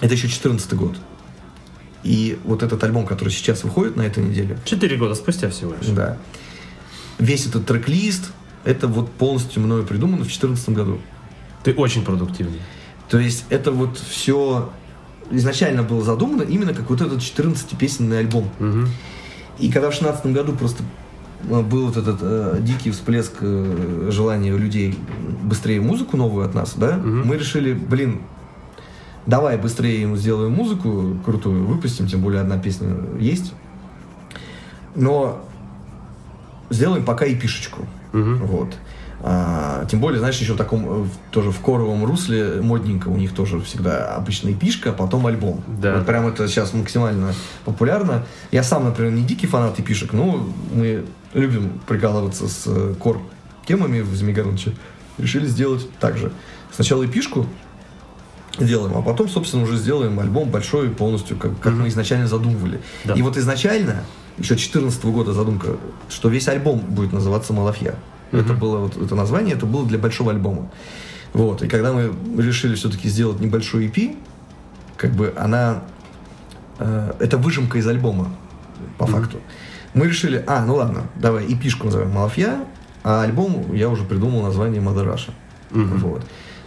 это еще 14 год. И вот этот альбом, который сейчас выходит на этой неделе, Четыре года спустя всего лишь. да, весь этот трек-лист, это вот полностью мною придумано в 2014 году. Ты очень продуктивный. То есть это вот все изначально было задумано именно как вот этот 14-песенный альбом. И когда в 16 году просто э, был вот этот э, дикий всплеск э, желания у людей быстрее музыку новую от нас, да, мы решили, блин, давай быстрее ему сделаем музыку крутую, выпустим, тем более одна песня есть. Но сделаем пока и пишечку. Вот. А, тем более, знаешь, еще в таком, э, тоже в коровом русле модненько у них тоже всегда обычно эпишка, а потом альбом. Да. Вот прям это сейчас максимально популярно. Я сам, например, не дикий фанат эпишек, но мы любим прикалываться с э, кор темами в Змегаронче. Решили сделать так же. Сначала эпишку делаем, а потом, собственно, уже сделаем альбом большой полностью, как, как мы изначально задумывали. Да. И вот изначально, еще 2014 года задумка, что весь альбом будет называться «Малафья». Это было вот это название, это было для большого альбома. Вот, и когда мы решили все-таки сделать небольшой EP, как бы она... э, это выжимка из альбома, по факту. Мы решили, а, ну ладно, давай эпишку назовем «Малафья», а альбом я уже придумал название «Mother Russia». Вот.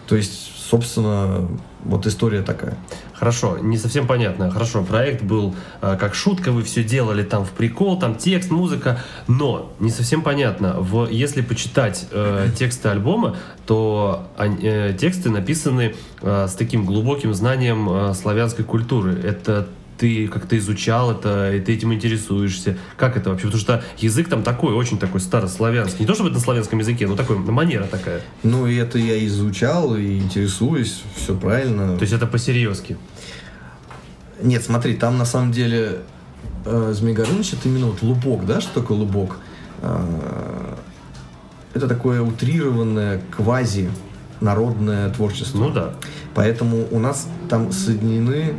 То есть, собственно, вот история такая. Хорошо, не совсем понятно. Хорошо, проект был э, как шутка, вы все делали там в прикол, там текст, музыка, но не совсем понятно. В, если почитать э, тексты альбома, то э, тексты написаны э, с таким глубоким знанием э, славянской культуры. Это ты как-то изучал это, и ты этим интересуешься. Как это вообще? Потому что язык там такой, очень такой старославянский. Не то чтобы это на славянском языке, но такой манера такая. Ну, и это я изучал и интересуюсь, все правильно. То есть это по-серьезки. Нет, смотри, там на самом деле э, Змей Горыныч это именно вот лубок, да, что такое лубок? Э, это такое утрированное квази народное творчество. Ну да. Поэтому у нас там соединены,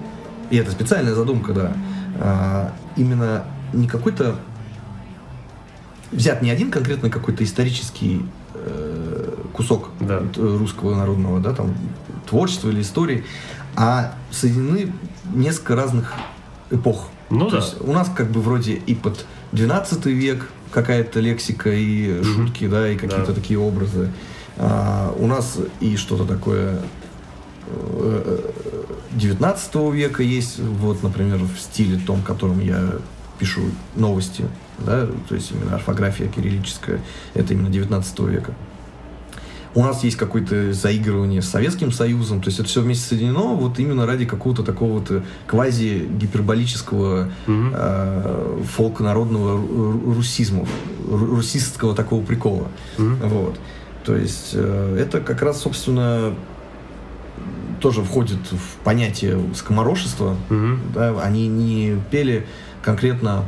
и это специальная задумка, да, а, именно не какой-то взят не один конкретно какой-то исторический э, кусок Да. э, русского народного, да, там творчества или истории, а соединены несколько разных эпох. Ну То да. есть у нас как бы вроде и под 12 век какая-то лексика и шутки, да, и какие-то Да. такие образы. А, у нас и что-то такое 19 века есть, вот, например, в стиле том, которым я пишу новости, да, то есть именно орфография кириллическая, это именно 19 века. У нас есть какое-то заигрывание с Советским Союзом, то есть это все вместе соединено вот именно ради какого-то такого вот квази-гиперболического Мгм. э, фолк-народного ру- ру- русизма, ру- русистского такого прикола. Вот. То есть э, это как раз, собственно, тоже входит в понятие скоморошества. Мгм. Да, они не пели конкретно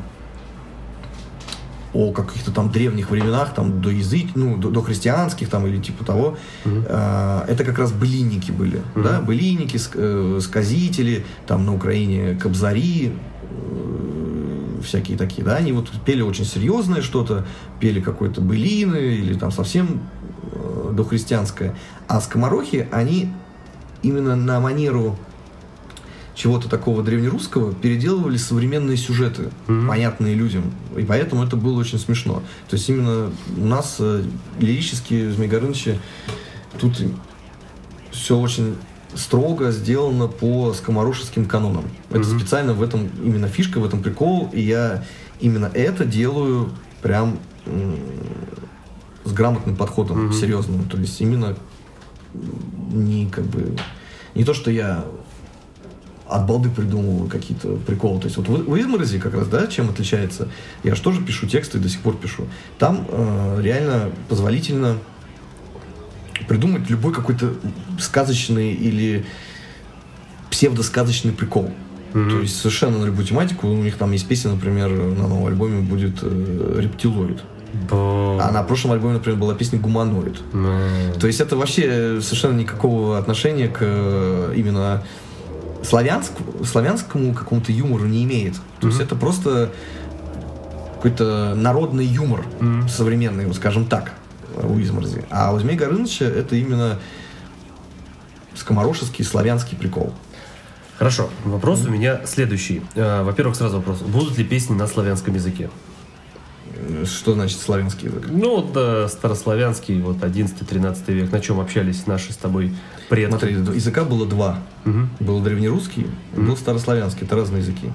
о каких-то там древних временах, там до язык, ну, до, до христианских там или типа того. Э, это как раз былинники были, да, былинники, ск- э, сказители, там на Украине кобзари, э, всякие такие, да, они вот пели очень серьезное что-то, пели какой-то былины или там совсем э, дохристианское. А скоморохи, они именно на манеру чего-то такого древнерусского переделывали современные сюжеты, понятные людям. И поэтому это было очень смешно. То есть именно у нас э, лирические Змей Горынычи тут все очень строго сделано по скоморошеским канонам. Это специально в этом именно фишка, в этом прикол, и я именно это делаю прям с грамотным подходом, серьезным. То есть именно не как бы не то, что я от балды придумываю какие-то приколы. То есть вот в, в изморози как раз, да, чем отличается? Я же тоже пишу тексты и до сих пор пишу. Там э, реально позволительно придумать любой какой-то сказочный или псевдосказочный прикол. То есть совершенно на любую тематику. У них там есть песня, например, на новом альбоме будет э, «Рептилоид». Бо- А на прошлом альбоме, например, была песня «Гуманоид». М. То есть это вообще совершенно никакого отношения к э, именно славянск- славянскому какому-то юмору не имеет. То есть это просто какой-то народный юмор современный, вот скажем так, у Изморзи. А у Змей Горыныча это именно скоморошеский славянский прикол. Хорошо, вопрос у меня следующий. Э, Во-первых, сразу вопрос. Будут ли песни на славянском языке? Э, Что значит славянский язык? Ну, э, старославянский, вот 11-13 век, на чем общались наши с тобой предки? Смотри, языка было два. Мгм. Был древнерусский, и был старославянский. Это разные языки.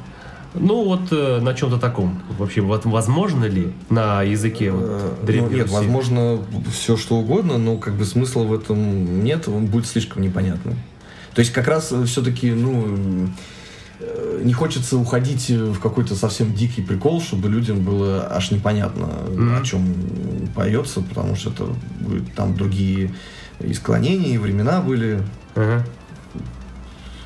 Ну, вот э, на чем-то таком. Вообще, вот возможно ли на языке вот, Э, Древней ну, нет, Руси? возможно, все что угодно, но как бы смысла в этом нет, он будет слишком непонятным. То есть как раз все-таки, ну, э, не хочется уходить в какой-то совсем дикий прикол, чтобы людям было аж непонятно, Мгм. о чем поется, потому что это будет там другие и склонения, и времена были. Ага.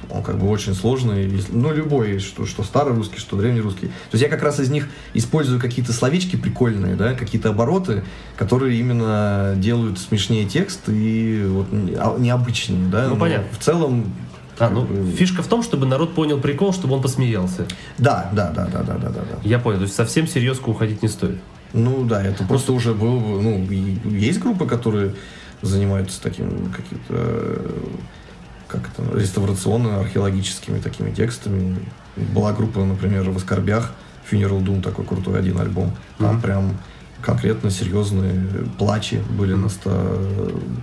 Он как бы очень сложный, ну, любой, что, что старый русский, что древний русский. То есть я как раз из них использую какие-то словечки прикольные, да, какие-то обороты, которые именно делают смешнее текст и вот а- необычнее, да. Ну, Но понятно. В целом... А, ну, фишка в том, чтобы народ понял прикол, чтобы он посмеялся. Да, да, да, да, да, да, да. Я понял, то есть совсем серьезку уходить не стоит. Ну да, это просто уже был, бы, ну, есть группы, которые занимаются таким каким-то, как это, реставрационно-археологическими такими текстами. Была группа, например, в Оскорбях, Funeral Doom, такой крутой один альбом. Там Мгм. прям конкретно серьезные плачи были на, ста-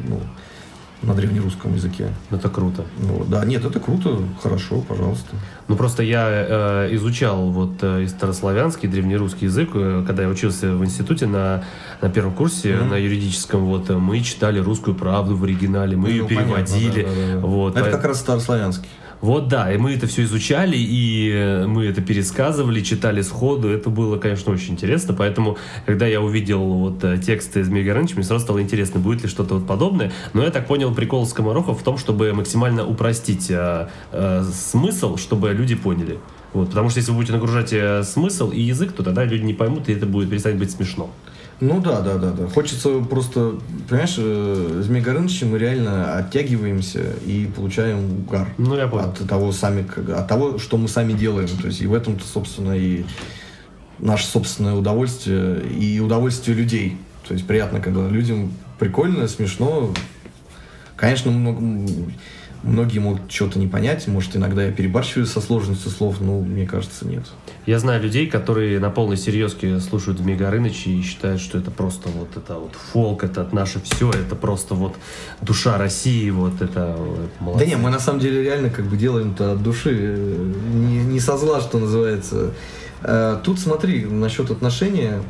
ну, на древнерусском языке. Это круто. Ну, да, нет, это круто, хорошо, пожалуйста. Ну просто я э, изучал вот э, старославянский, древнерусский язык, э, когда я учился в институте на, на первом курсе, Мгм. на юридическом, вот э, мы читали русскую правду в оригинале, мы ее Ну, понятно, переводили. да, да, да. Вот, Это поэт- как раз старославянский. Вот да, и мы это все изучали, и э, мы это пересказывали, читали сходу. Это было, конечно, очень интересно. Поэтому, когда я увидел вот э, тексты Змея Горыныч, мне сразу стало интересно, будет ли что-то вот подобное. Но я так понял, прикол скоморохов в том, чтобы максимально упростить э, э, смысл, чтобы люди поняли. Вот, потому что если вы будете нагружать э, смысл и язык, то тогда люди не поймут, и это будет перестанет быть смешно. Ну да, да, да, да. Хочется просто, понимаешь, э, Змей Горыныча мы реально оттягиваемся и получаем угар. Ну, я понял. От того, сами, от того, что мы сами делаем. То есть и в этом-то, собственно, и наше собственное удовольствие, и удовольствие людей. То есть приятно, когда людям прикольно, смешно. Конечно, много- многие могут что-то не понять, может, иногда я перебарщиваю со сложностью слов, но мне кажется, нет. Я знаю людей, которые на полной серьезке слушают Змей Горыныч и считают, что это просто вот это вот фолк, это наше все, это просто вот душа России, вот это Да молодцы. не, мы на самом деле реально как бы делаем это от души, э, не, не со зла, что называется. Э, Тут смотри, насчет отношения.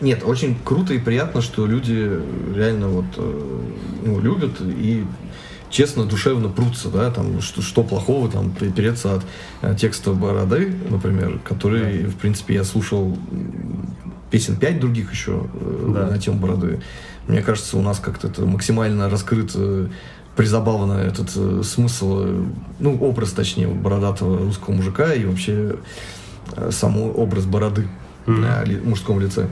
Нет, очень круто и приятно, что люди реально вот э, ну, любят и честно, душевно прутся, да, там, что, что плохого, там, переться от э, текста Бороды, например, который, в принципе, я слушал песен пять других еще э, Да. на тему Бороды. Мне кажется, у нас как-то это максимально раскрыт, призабавно этот э, смысл, ну, образ, точнее, бородатого русского мужика и вообще э, сам образ бороды Мгм. на ли- мужском лице.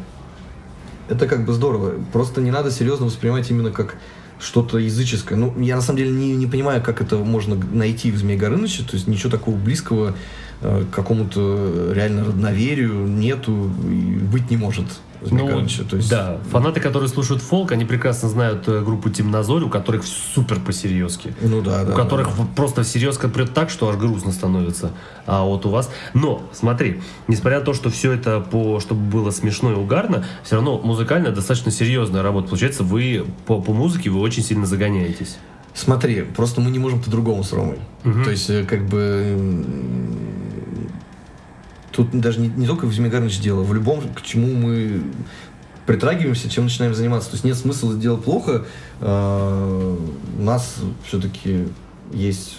Это как бы здорово. Просто не надо серьезно воспринимать именно как что-то языческое. Ну, я на самом деле не, не понимаю, как это можно найти в Змее Горыныче. То есть ничего такого близкого э, к какому-то реально родноверию нету и быть не может. В Змее Горыныче. То есть, да, фанаты, которые слушают фолк, они прекрасно знают э, группу Темнозорь, у которых супер по-серьезки. Ну да, да. у которых да. просто серьезка прет так, что аж грустно становится. А вот у вас... Но, смотри, несмотря на то, что все это, по, чтобы было смешно и угарно, все равно музыкально достаточно серьезная работа. Получается, вы по, по музыке вы очень сильно загоняетесь. Смотри, просто мы не можем по-другому с Ромой. Мгм. То есть, э, как бы... Тут даже не, не только в Змее Горыныч дело, в любом, к чему мы притрагиваемся, чем начинаем заниматься. То есть нет смысла сделать плохо. Э, У нас все-таки есть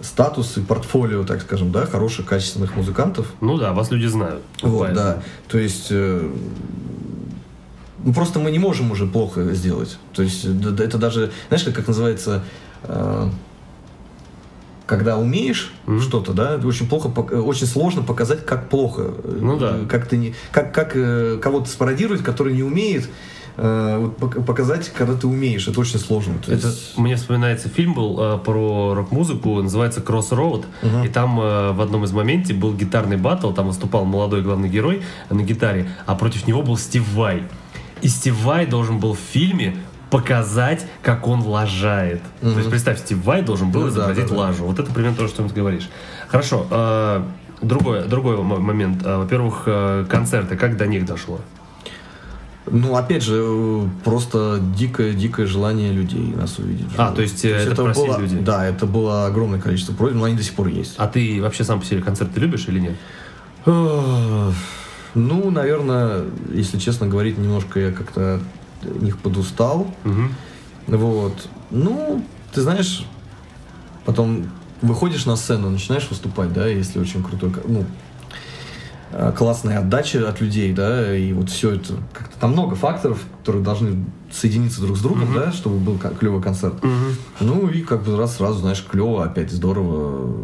статус и портфолио, так скажем, да, хороших, качественных музыкантов. Ну да, вас люди знают. Вот, Поэтому. да. То есть э, ну, просто мы не можем уже плохо сделать. То есть это даже, знаешь, как, как называется, э, когда умеешь Мгм. что-то, да, очень плохо, э, очень сложно показать, как плохо. Ну да. Э, Как ты не, как как э, кого-то спародировать, который не умеет. э, показать, когда ты умеешь, это очень сложно. То Это, есть- мне вспоминается фильм был э, про рок-музыку, называется Crossroad, Мгм. и там э, в одном из моментов был гитарный батл, там выступал молодой главный герой на гитаре, а против него был Стив Вай. И Стив Вай должен был в фильме показать, как он лажает. То есть, представь, Стив Вай должен был Ну изобразить да, да. лажу. Вот это примерно то, что ты говоришь. Хорошо. э, другой, другой момент. Э, Во-первых, э, концерты. Как до них дошло? Ну, опять же, просто дикое-дикое желание людей нас увидеть. А, то есть, э, это просили было, люди? Да, это было огромное количество просьб, но они до сих пор есть. А ты вообще сам по себе концерты любишь или нет? Ну, наверное, если честно говорить, немножко я как-то них подустал. Мгм. Вот. Ну, ты знаешь, потом выходишь на сцену, начинаешь выступать, да, если очень крутой, ну, э, классная отдача от людей, да, и вот все это, как-то там много факторов, которые должны соединиться друг с другом, да, чтобы был клевый концерт. Ну и как бы раз сразу, знаешь, клево, опять здорово,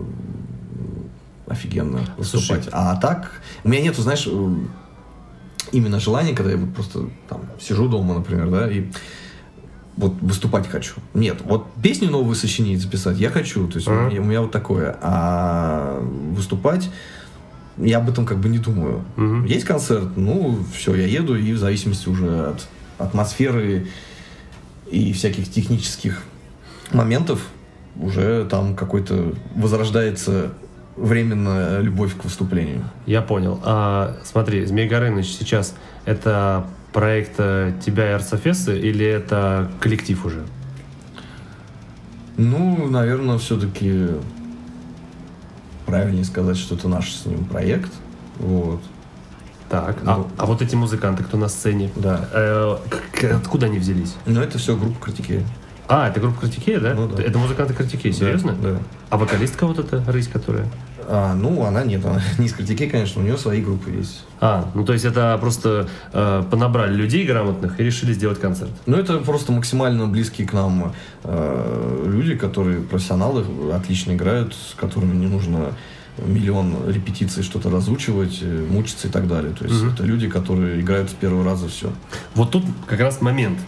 э, офигенно выступать. Слушай. А так, у меня нету, знаешь, э, именно желания, когда я вот просто там сижу дома, например, да, и вот выступать хочу. Нет, вот песню новую сочинить, записать я хочу, то есть у, Ага. меня, у меня вот такое. А выступать я об этом как бы не думаю. Мгм. Есть концерт, ну все, я еду и в зависимости уже от атмосферы и всяких технических моментов уже там какой-то возрождается временная любовь к выступлению. Я понял. А, смотри, Змей Горыныч сейчас это проект э, тебя и Арсофеса или это коллектив уже? Ну, наверное, все-таки правильнее сказать, что это наш с ним проект. Вот. Так. А, Ну. а вот эти музыканты, кто на сцене? Да. Э, откуда они взялись? Но это все группа критики. А, это группа Критикея, да? Ну да. Это музыканты Критикея, серьезно? Да. да. А вокалистка вот эта, рысь, которая? А, ну, она нет, она не из критики, конечно, у нее свои группы есть. А, ну то есть это просто э, понабрали людей грамотных и решили сделать концерт. Ну, это просто максимально близкие к нам э, люди, которые профессионалы, отлично играют, с которыми не нужно миллион репетиций что-то разучивать, э, мучиться и так далее. То есть Мгм. это люди, которые играют с первого раза все. Вот тут как раз момент.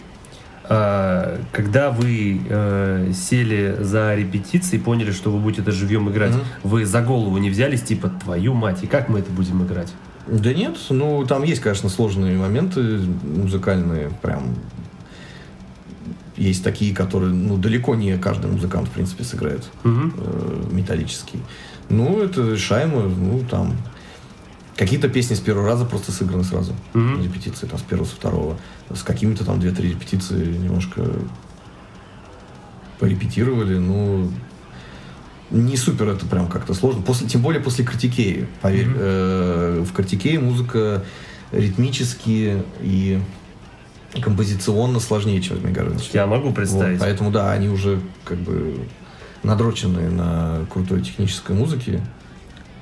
А, Когда вы э, сели за репетиции и поняли, что вы будете это живьем играть, Мгм. вы за голову не взялись, типа, твою мать, и как мы это будем играть? Да нет, ну там есть, конечно, сложные моменты музыкальные, прям есть такие, которые, ну, далеко не каждый музыкант, в принципе, сыграет Мгм. э, металлический. Ну, это решаемо, ну, там какие-то песни с первого раза просто сыграны сразу. Мгм. Репетиции, там, с первого, со второго. С какими-то там две-три репетиции немножко порепетировали, ну, не супер это прям как-то сложно. После, тем более после критикеи, поверь. Мгм. Э, в критикее музыка ритмически и композиционно сложнее, чем в Мегарыч. Я могу Вот, представить. поэтому, да, они уже как бы надрочены на крутой технической музыке.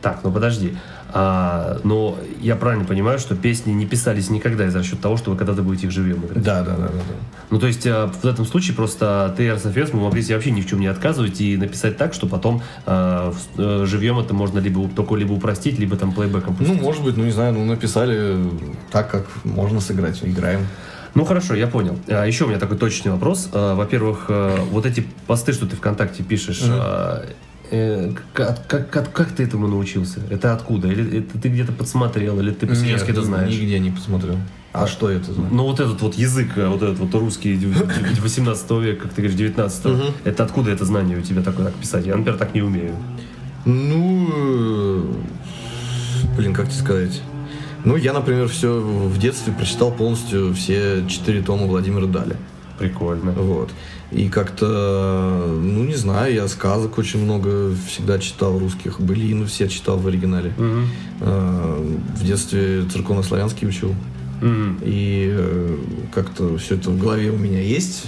Так, ну подожди. А, но я правильно понимаю, что песни не писались никогда из-за счет того, что вы когда-то будете их живьем играть. Да, да, да, да. да. Ну, то есть, э, в этом случае просто ты и РСФС мы могли себе вообще ни в чем не отказывать и написать так, что потом э, в- э, живьем это можно либо только либо упростить, либо там плейбеком Ну, пустить. может быть, ну не знаю, ну написали так, как можно сыграть, играем. Ну хорошо, я понял. А, Еще у меня такой точный вопрос. А, Во-первых, э, вот эти посты, что ты ВКонтакте пишешь, Мгм. Э, как, как, как, как ты этому научился? Это откуда? Или это ты где-то подсмотрел, или ты Нет, это знаешь? Нигде не посмотрел. А что это? за- Ну вот этот вот язык, э, вот этот вот русский дев- дев- 18 века, как ты говоришь, 19 Мгм. это откуда это знание у тебя такое так писать? Я, например, так не умею. Ну, блин, как тебе сказать? Ну, я, например, все в детстве прочитал полностью все четыре тома Владимира Дали. Прикольно. Вот. И как-то, ну, не знаю, я сказок очень много всегда читал русских. Былину все читал в оригинале. Э, В детстве церковно-славянский учил. Мгм. И э, как-то все это в голове у меня есть.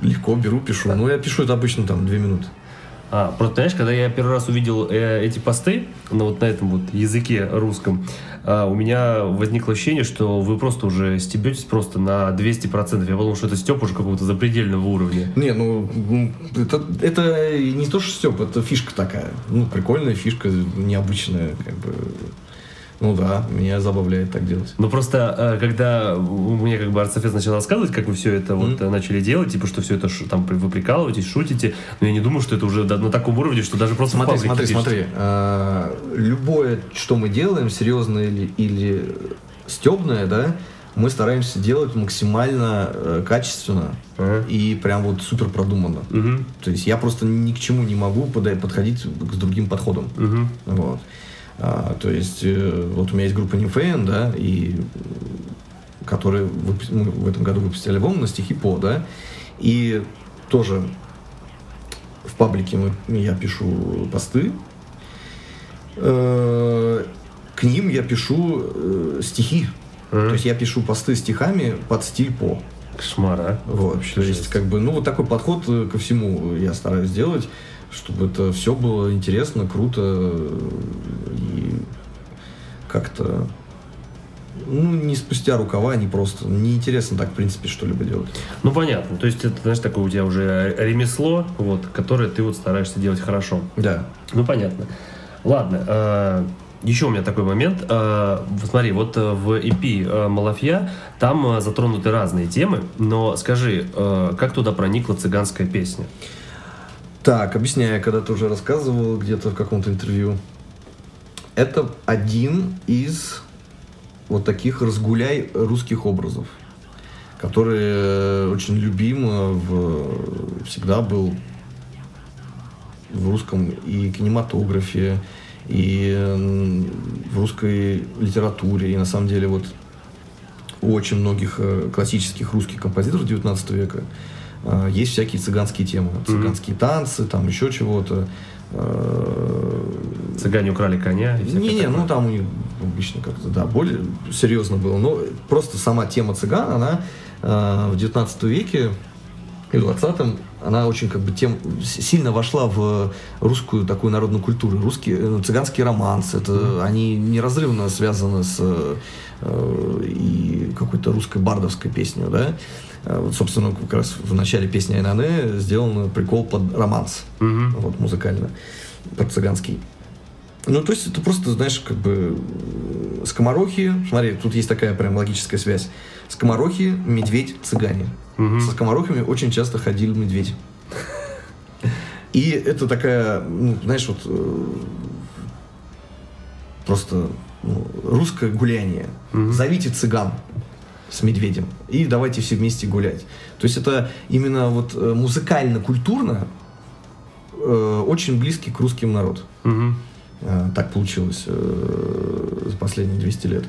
Легко беру, пишу. Ну, я пишу это обычно там две минуты. А, просто, знаешь, когда я первый раз увидел э, эти посты, ну вот на этом вот языке русском, а, у меня возникло ощущение, что вы просто уже стебетесь просто на 200%. Я подумал, что это степ уже какого-то запредельного уровня. Не, ну, это, это не то, что Степ, это фишка такая. Ну, прикольная фишка, необычная, как бы. Ну да, меня забавляет так делать. Ну просто, э, когда меня как бы Арцефес начал рассказывать, как вы все это вот начали делать, типа, что все это там вы прикалываетесь, шутите, но я не думаю, что это уже на таком уровне, что даже просто Смотри, смотри, пишете. смотри. А, любое, что мы делаем, серьезное или, или стебное, да, мы стараемся делать максимально э, качественно Ага. и прям вот супер продуманно. Мгм, То есть я просто ни к чему не могу подходить с другим подходом. мгм. Вот. А, то есть, э, вот у меня есть группа Fan, да, и которые выпу- мы в этом году выпустили альбом на стихи по, да, и тоже в паблике мы, я пишу посты, Э, к ним я пишу э, стихи, Мгм. то есть я пишу посты стихами под стиль по. Кошмар, а? Вот, Вообще то есть, жесть. как бы, ну, вот такой подход ко всему я стараюсь делать, чтобы это все было интересно, круто и как-то, ну, не спустя рукава, не просто, неинтересно так, в принципе, что-либо делать. Ну, понятно. То есть, это, знаешь, такое у тебя уже ремесло, вот, которое ты вот стараешься делать хорошо. Да. Ну, понятно. Ладно, э, еще у меня такой момент. Э, смотри, вот э, в EP э, «Малафья» там затронуты разные темы, но скажи, э, как туда проникла цыганская песня? Так, объясняю, я когда-то уже рассказывал где-то в каком-то интервью. Это один из вот таких разгуляй русских образов, который э, очень любим э, в, всегда был в русском и кинематографе, и в русской литературе. И на самом деле вот у очень многих э, классических русских композиторов 19 века есть всякие цыганские темы. Цыганские танцы, там еще чего-то. Э, «Цыгане украли коня» не-не, ну там у них обычно как-то, да, более серьезно было. Но просто сама тема цыган, она э, в 19 веке и в 20-м, она очень как бы тем сильно вошла в русскую такую народную культуру. Русские, э, цыганский романс, это они неразрывно связаны с э, и какой-то русской бардовской песней, да. Э, Вот, собственно, как раз в начале песни Айнане сделан прикол под романс, Мгм. вот, музыкально, под цыганский. Ну, то есть это просто, знаешь, как бы скоморохи. Смотри, тут есть такая прям логическая связь. Скоморохи, медведь, цыгане. Мгм. Со скоморохами очень часто ходил медведь. И это такая, ну, знаешь, вот э, просто ну, русское гуляние. Зовите цыган с медведем и давайте все вместе гулять. То есть это именно вот э, музыкально-культурно э, очень близкий к русским народ. Мгм. Э, Так получилось э, за последние 200 лет.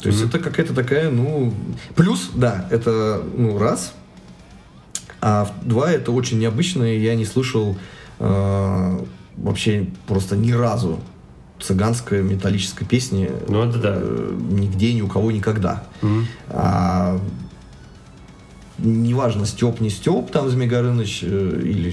То есть это какая-то такая, ну... Плюс, да, это, ну, раз. А два, это очень необычно, и я не слышал э, вообще просто ни разу цыганской металлической песни Ну, это да. э, нигде, ни у кого, никогда. Мгм. А, неважно, Степ, не Степ, там Змей Горыныч э, или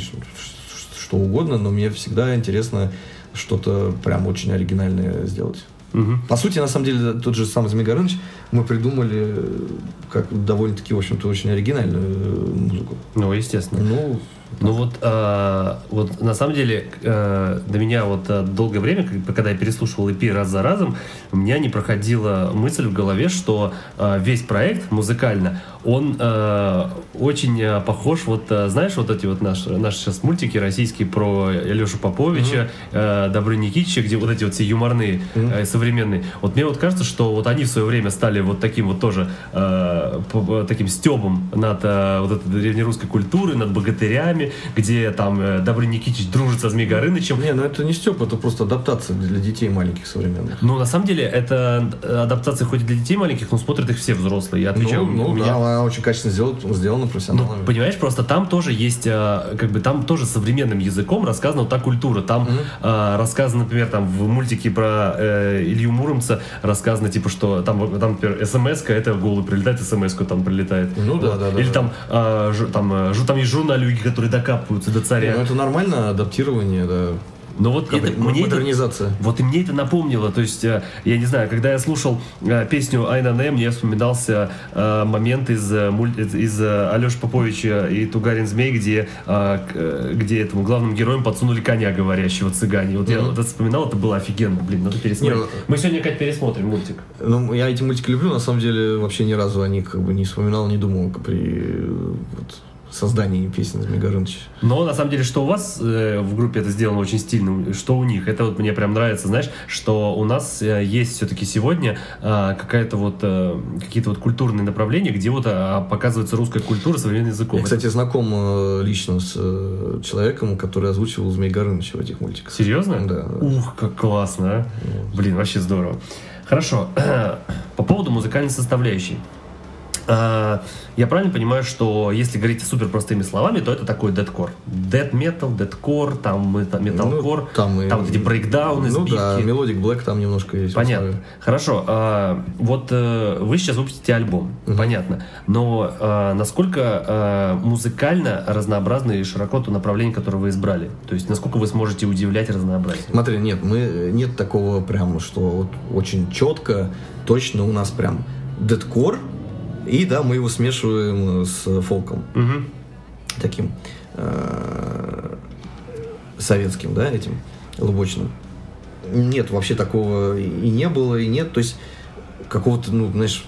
что угодно, но мне всегда интересно что-то прям очень оригинальное сделать. Мгм. По сути, на самом деле, тот же самый Змей Горыныч мы придумали э, как довольно-таки, в общем-то, очень оригинальную музыку. Ну, естественно. Ну, Ну вот, а, вот на самом деле э, до меня вот э, долгое время, когда я переслушивал EP раз за разом, у меня не проходила мысль в голове, что э, весь проект музыкально, он э, очень э, похож, вот э, знаешь, вот эти вот наши, наши сейчас мультики российские про Лешу Поповича, э, Добры Никитича, где вот эти вот все юморные, э, современные. Вот мне вот кажется, что вот они в свое время стали вот таким вот тоже э, таким стебом над э, вот этой древнерусской культурой, над богатырями, где там э, Добрый Никитич дружит со Змей Горынычем. не, ну это не Степ, это просто адаптация для детей маленьких современных. Ну, на самом деле, это э, адаптация хоть и для детей маленьких, но смотрят их все взрослые. Я отвечаю, ну, ну меня- да, она очень качественно сделана, сделана Ну, профессионалами. понимаешь, просто там тоже есть, э, как бы там тоже современным языком рассказана вот та культура. Там э, рассказано, например, там в мультике про э, Илью Муромца рассказано, типа, что там, там например, смс это голый прилетает, смс там прилетает. Ну да, да, да, Или да. там, э, жу- там, жу- там есть журналюги, которые докапываются до Ну, царя. это нормально, адаптирование, да. Но вот это, Как бы мне это, модернизация. вот и мне это напомнило, то есть, э, я не знаю, когда я слушал э, песню Айна Не, мне вспоминался э, момент из, из, из, Алёши Поповича и Тугарин Змей, где, где этому главным героям подсунули коня говорящего цыгане. Вот я вот это вспоминал, это было офигенно, блин, надо пересмотреть. Не, ну- Мы сегодня опять пересмотрим мультик. Ну, я эти мультики люблю, на самом деле вообще ни разу о них как бы не вспоминал, не думал при вот, создании песен Змей Горыныч. Но на самом деле, что у вас э, в группе это сделано очень стильно, что у них, это вот мне прям нравится, знаешь, что у нас э, есть все-таки сегодня э, какая-то вот э, какие-то вот культурные направления, где вот э, показывается русская культура современным языком. Я, кстати, знаком э, лично с э, человеком, который озвучивал Змей Горыныча в этих мультиках. Серьезно? Да. Ух, как классно, а? Блин, вообще здорово. Хорошо. По поводу музыкальной составляющей. А, я правильно понимаю, что если говорить супер простыми словами, то это такой дедкор. Dead metal, deadcore, там мета- металкор, Ну, там и- вот эти брейкдауны, Ну сбивки. да, Melodic Black там немножко есть. Понятно. основе. Хорошо. а, вот э, вы сейчас выпустите альбом, понятно. Но а, насколько музыкально разнообразно и широко то направление, которое вы избрали? То есть насколько вы сможете удивлять разнообразием? Смотри, нет, мы нет такого прям, что вот очень четко, точно у нас прям дедкор, и да, мы его смешиваем с фолком. Мгм. таким э, советским, да, этим лубочным. Нет, вообще такого и не было, и нет. То есть какого-то, ну, знаешь,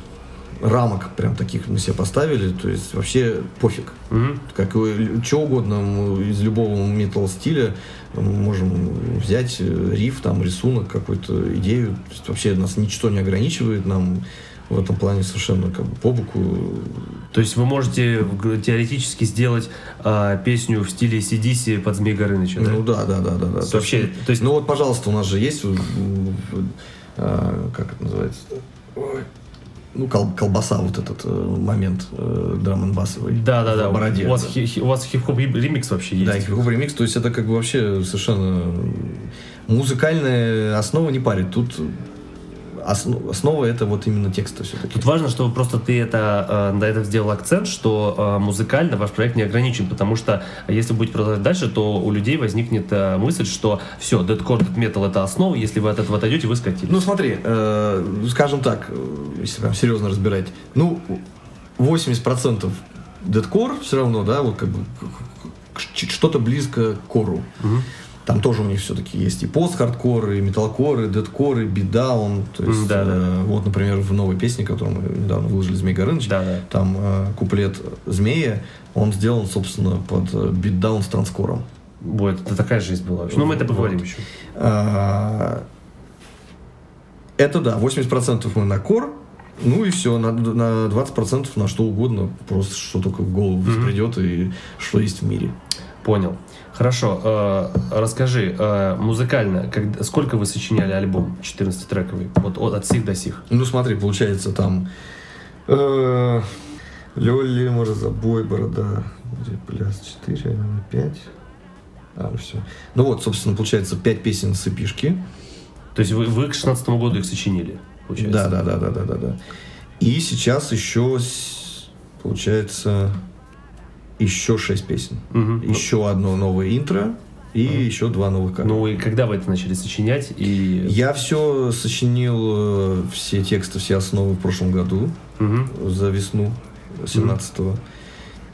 рамок прям таких мы себе поставили. То есть вообще пофиг. Мгм. Как что угодно из любого метал стиля можем взять э, риф, там, рисунок, какую-то идею. То есть вообще нас ничто не ограничивает. Нам в этом плане совершенно как бы по боку То есть вы можете теоретически сделать а, песню в стиле CDC под Змей Горыныча, да? Ну да, да, да, да, да. есть вообще, то есть- ну вот, пожалуйста, у нас же есть, а, как это называется? Ой. Ну, кол- колбаса, вот этот э, момент э, драм басовый. Да, да, да. Бороде. У вас, да. хи- у вас хип-хоп ремикс вообще есть. Да, хип-хоп ремикс, то есть это как бы вообще совершенно музыкальная основа не парит. Тут осно- основа это вот именно тексты все-таки. Тут важно, чтобы просто ты это, э, на этом сделал акцент, что э, музыкально ваш проект не ограничен, потому что если вы будете продолжать дальше, то у людей возникнет э, мысль, что все, дедкор, метал это основа, если вы от этого отойдете, вы скатились. Ну смотри, э, скажем так, если прям серьезно разбирать, ну 80% дедкор все равно, да, вот как бы что-то близко к кору. Там тоже у них все-таки есть и пост-хардкор, и металкор, и дедкор, и битдаун. То есть, да, да. э, вот, например, в новой песне, которую мы недавно выложили «Змей Горыныч», Да, да. там э, куплет «Змея», он сделан, собственно, под битдаун с транскором. Вот, это такая жизнь была. вообще. Ну, мы это поговорим Вот. еще. А, Это да, 80% мы на кор, ну и все, на, на 20% на что угодно, просто что только в голову придет и что есть в мире. Понял. Хорошо, э, расскажи, э, музыкально, как- сколько вы сочиняли альбом 14-трековый? Вот от, от сих до сих. Ну смотри, получается там э, Лёли, может, забой, борода, где пляс 4, наверное, 5. А, ну все. Ну вот, собственно, получается 5 песен с эпишки. То есть вы, вы к 16 году их сочинили, получается? Да, да, да, да, да, да, да. И сейчас еще, получается, еще шесть песен. Мгм. Еще одно новое интро и еще два новых кавера. Ну и когда вы это начали сочинять? И... Я все сочинил, э, все тексты, все основы в прошлом году, Мгм. за весну 17-го.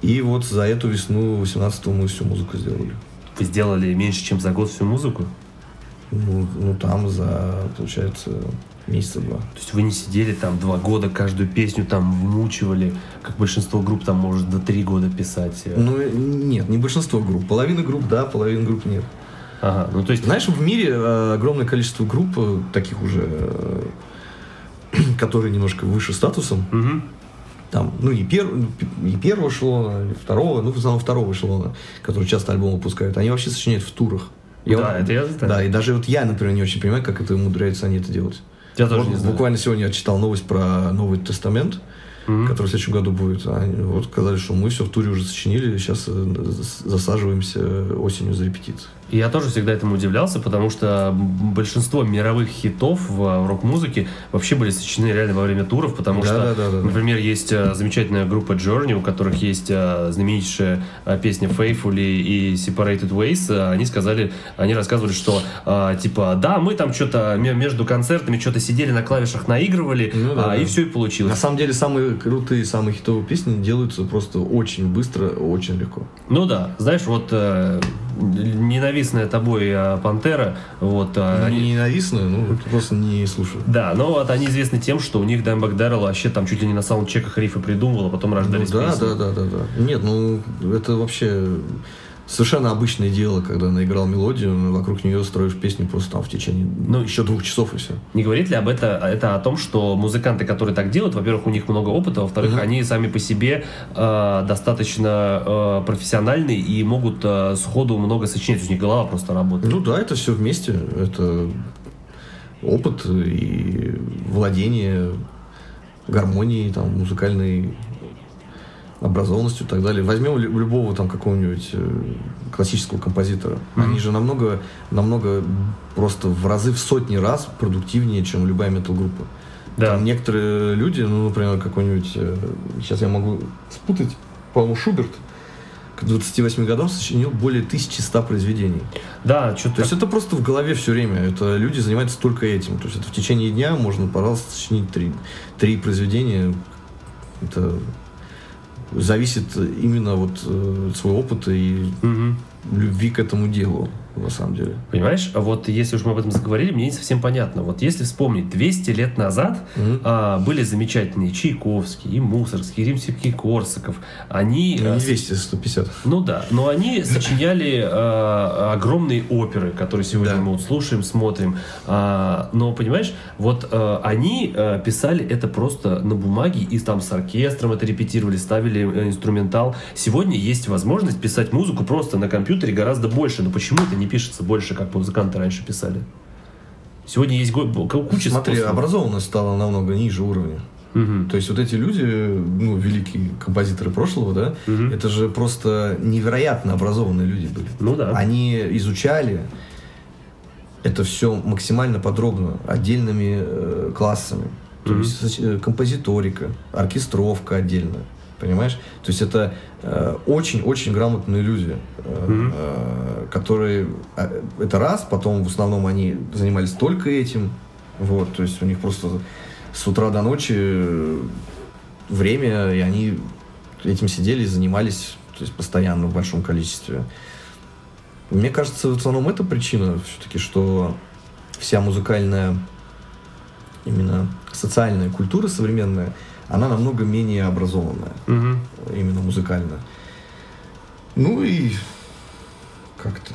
И вот за эту весну 18-го мы всю музыку сделали. Вы сделали меньше, чем за год всю музыку? Ну, ну там за, получается, месяца два. То есть вы не сидели там два года, каждую песню там вмучивали, как большинство групп там может до три года писать. Ну, э, нет, не большинство групп. Половина групп да, половина групп нет. Ага, ну то есть... Знаешь, в мире э, огромное количество групп, э, таких уже, э, которые немножко выше статусом, Мгм. там, ну, и, пер, и первого эшелона, и второго, ну, в основном второго эшелона, которые часто альбом выпускают, они вообще сочиняют в турах. Да, вот- это я знаю. Да, и даже вот я, например, не очень понимаю, как это умудряются они это делать. Я тоже Вот не знаю. Буквально сегодня я читал новость про Новый Тестамент, Мгм. который в следующем году будет. Они вот сказали, что мы все в туре уже сочинили, сейчас э, засаживаемся осенью за репетиции. И Я тоже всегда этому удивлялся, потому что большинство мировых хитов в рок-музыке вообще были сочинены реально во время туров, потому Да, что, да, да, да, например, есть э, замечательная группа Journey, у которых есть э, знаменитейшая э, песня Faithfully и Separated Ways. Они сказали, они рассказывали, что типа, да, мы там что-то между концертами что-то сидели на клавишах, наигрывали, Ну да, а, да. и все и На получилось. самом деле самые крутые, самые хитовые песни делаются просто очень быстро, очень легко. Ну да, знаешь, вот ненавистная тобой э, Пантера, вот э, Они они- ненавистные, ну просто не слушаю. Да, но вот они известны тем, что у них Даймбак Дэррелл вообще там чуть ли не на саундчеках рифы придумывал, а потом Ну, рождались да, песни. да, да, да, да. Нет, ну это вообще совершенно обычное дело, когда наиграл мелодию, вокруг нее строишь песню просто там в течение Ну, еще двух часов и все. Не говорит ли об это, это о том, что музыканты, которые так делают, во-первых, у них много опыта, во-вторых, Мгм. они сами по себе э, достаточно э, профессиональны и могут э, сходу много сочинять, у них голова просто работает. Ну да, это все вместе. Это опыт и владение гармонией, там, музыкальной образованностью и так далее. Возьмем лю- любого там какого-нибудь э, классического композитора. Они же намного, намного просто в разы, в сотни раз продуктивнее, чем любая метал-группа. Да. Там некоторые люди, ну, например, какой-нибудь, э, сейчас я могу спутать, по-моему, Шуберт, к 28 годам сочинил более 1100 произведений. Да, что-то То есть это просто в голове все время. Это люди занимаются только этим. То есть это в течение дня можно, пожалуйста, сочинить три, три произведения. Это зависит именно вот э, от своего опыта и любви к этому делу, на самом деле. Понимаешь, а вот если уж мы об этом заговорили, мне не совсем понятно. Вот если вспомнить, 200 лет назад Мгм. а, были замечательные Чайковский, и Мусорский, и Римский Корсаков. Они... Ну, не с- 200, 150. Ну да, но они сочиняли а, огромные оперы, которые сегодня Да. мы вот слушаем, смотрим. А, но понимаешь, вот а, они а, писали это просто на бумаге и там с оркестром это репетировали, ставили э, инструментал. Сегодня есть возможность писать музыку просто на компьютере гораздо больше. Но почему это не пишется больше, как музыканты раньше писали? Сегодня есть куча Смотри, способов. образованность стала намного ниже уровня. Мгм. То есть вот эти люди, ну, великие композиторы прошлого, да, Мгм. это же просто невероятно образованные люди были. Ну да. Они изучали это все максимально подробно, отдельными э, классами. То Мгм. есть э, композиторика, оркестровка отдельно. Понимаешь? То есть это э, очень-очень грамотные люди, э, э, которые э, это раз, потом в основном они занимались только этим. Вот, то есть у них просто с утра до ночи э, время, и они этим сидели и занимались то есть постоянно в большом количестве. Мне кажется, в основном это причина все-таки, что вся музыкальная, именно социальная культура современная, она намного менее образованная, Мгм. именно музыкально. Ну и как-то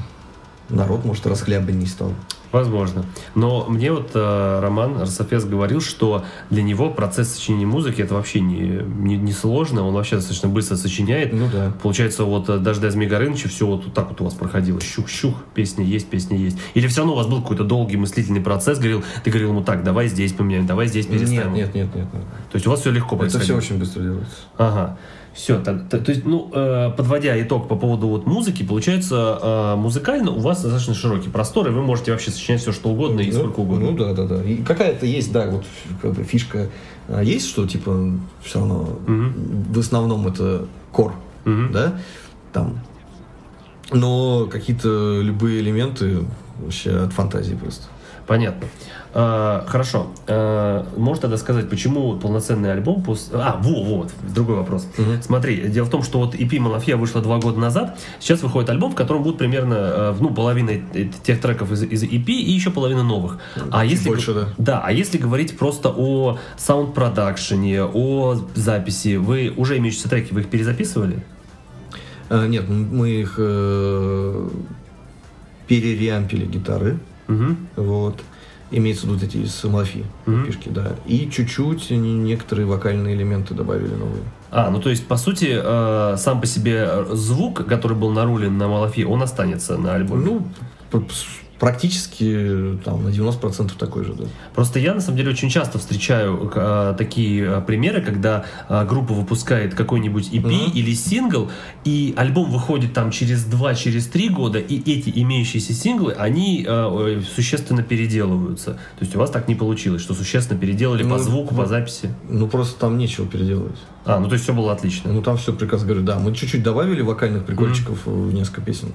народ, может, расхлябан не стал. Возможно. Но мне вот э, Роман Рософес говорил, что для него процесс сочинения музыки это вообще не, не, не сложно, он вообще достаточно быстро сочиняет. Ну да. Получается, вот э, даже до Змея Горыныча все вот так вот у вас проходило. Щух-щух, песня есть, песня есть. Или все равно у вас был какой-то долгий мыслительный процесс, говорил, ты говорил ему так, давай здесь поменяем, давай здесь переставим. Нет, нет, нет, нет. нет. То есть у вас все легко Это все очень быстро делается. Ага. Все, то, то есть, ну, э, подводя итог по поводу вот музыки, получается, э, музыкально у вас достаточно широкий простор, и вы можете вообще сочинять все, что угодно и Ну, сколько угодно. Ну да, да, да. И какая-то есть, да, вот как бы фишка а, есть, что типа все равно Мгм. в основном это кор, Мгм. да, там. Но какие-то любые элементы вообще от фантазии просто. Понятно. А, хорошо. А, можешь тогда сказать, почему полноценный альбом... пос- А, во, вот, другой вопрос. Мгм. Смотри, дело в том, что вот EP Малафья вышла два года назад, сейчас выходит альбом, в котором будет примерно, э, ну, половина тех треков из, из EP и еще половина новых. А Чуть если... больше, да. Да, а если говорить просто о саунд-продакшене, о записи, вы уже имеющиеся треки, вы их перезаписывали? А, нет, мы их э, перереампили гитары, Угу. вот. Имеется в виду вот эти из Малафи Мгм. фишки, да. И чуть-чуть не- некоторые вокальные элементы добавили новые. А, ну то есть, по сути, э, сам по себе э, звук, который был нарулен на Малафи, он останется на альбоме. Ну, практически там на 90% такой же, да. Просто я, на самом деле, очень часто встречаю э, такие э, примеры, когда э, группа выпускает какой-нибудь EP Мгм. или сингл, и альбом выходит там через 2-3 года, и эти имеющиеся синглы, они э, э, существенно переделываются. То есть у вас так не получилось, что существенно переделали по Ну, звуку, по ну, записи. Ну, просто там нечего переделывать. А, ну то есть все было отлично. Ну, там все прекрасно говорю, да. Мы чуть-чуть добавили вокальных прикольчиков в несколько песен.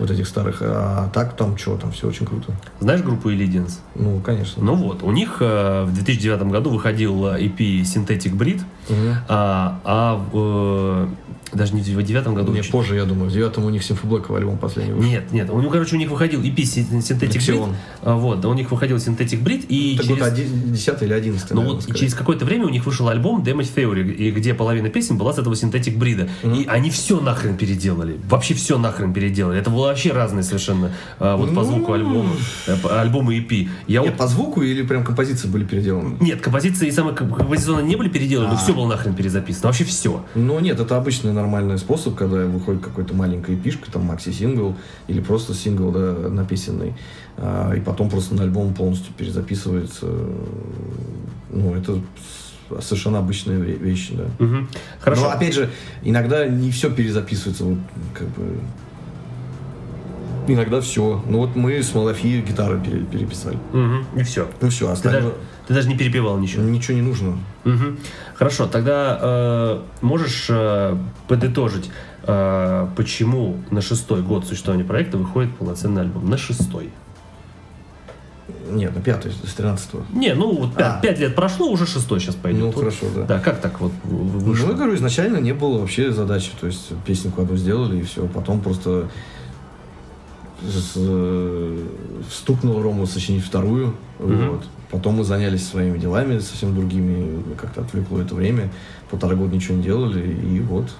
Вот этих старых. А так там что, там все очень круто. Знаешь группу Illidians? Ну, конечно. Ну вот, у них э, в 2009 году выходил EP Synthetic Breed, Мгм. а, а э, даже не в 2009 году... Не, позже, я думаю. В девятом у них Симфоблэков альбом последний вышел. Нет, нет, у него, короче, у них выходил EP Sy- Synthetic. А, Вот, да, у них выходил Synthetic Breed, и Так через... вот, оди- десятый или одиннадцатый, Ну наверное, вот и через какое-то время у них вышел альбом Damage Theory, и где половина песен была с этого Synthetic Breed. И они все нахрен переделали. Вообще все нахрен переделали. Это было вообще разные совершенно а, вот по Ну. звуку альбома, э, альбома EP. Я Нет, вот по звуку или прям композиции были переделаны? нет, композиции и самые комп- композиционные не были переделаны, но А. все было нахрен перезаписано. Вообще все. Ну нет, это обычный нормальный способ, когда выходит какой-то маленькая пишка, там макси-сингл или просто сингл да, написанный, а, и потом просто на альбом полностью перезаписывается. Ну, это совершенно обычные ве- вещи, да. Мгм. Хорошо. Но опять же, иногда не все перезаписывается, вот как бы. Иногда все. Ну вот мы с Малафи гитары пере- переписали. Мгм. И все. Ну все, Ты остальное даже, ты даже не перепевал ничего. ничего не нужно. Мгм. Хорошо, тогда э, можешь э, подытожить, э, почему на шестой год существования проекта выходит полноценный альбом? На шестой. Нет, на пятый, с 13 Не, ну вот пять, А. пять лет прошло, уже шестой сейчас пойдет. Ну, Вот. хорошо, да. Да, как так вот в- Ну, вышло? я говорю, изначально не было вообще задачи. То есть песенку одну сделали и все. Потом просто стукнул Рому сочинить вторую. Мгм. Вот. Потом мы занялись своими делами, совсем другими. Как-то отвлекло это время. Полтора года ничего не делали. И вот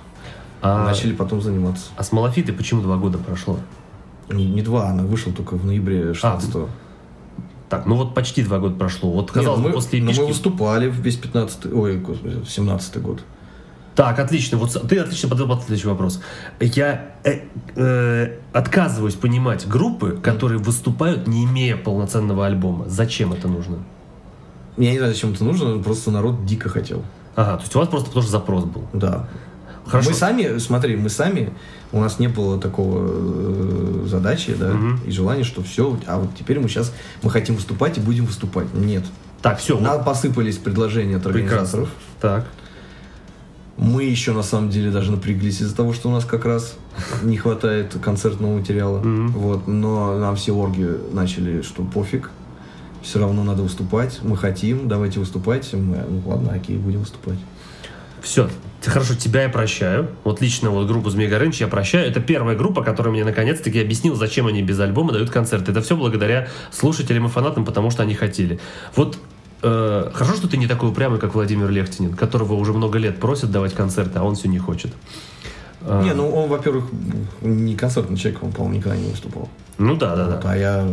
а, начали потом заниматься. а с Малафитой почему два года прошло? Не, не два, она вышла только в ноябре 16 Так, ну вот почти два года прошло. Вот казалось бы, мы, после мы эпишки... выступали в весь 15 ой, господи, 17 год. Так, отлично. Вот ты отлично подал под следующий вопрос. Я э, э, отказываюсь понимать группы, которые выступают, не имея полноценного альбома. Зачем это нужно? Я не знаю, зачем это нужно, просто народ дико хотел. Ага, то есть у вас просто потому что запрос был. Да. Хорошо. Мы сами, смотри, мы сами, у нас не было такого э, задачи, да, Мгм. и желания, что все, а вот теперь мы сейчас, мы хотим выступать и будем выступать. Нет. Так, все. Нам посыпались предложения от организаторов. Так. Мы еще, на самом деле, даже напряглись из-за того, что у нас как раз не хватает концертного материала. Мгм. Вот, но нам все орги начали, что пофиг, все равно надо выступать, мы хотим, давайте выступать. Мы, ну ладно, окей, будем выступать. Все. Хорошо, тебя я прощаю. Вот лично вот группу Змей Горыныч я прощаю. Это первая группа, которая мне наконец-таки объяснил, зачем они без альбома дают концерты. Это все благодаря слушателям и фанатам, потому что они хотели. Вот э, хорошо, что ты не такой упрямый, как Владимир Лехтинин, которого уже много лет просят давать концерты, а он все не хочет. А, Не, ну он, во-первых, не концертный человек, он, по-моему, никогда не выступал. Ну да, да, Вот, да. а я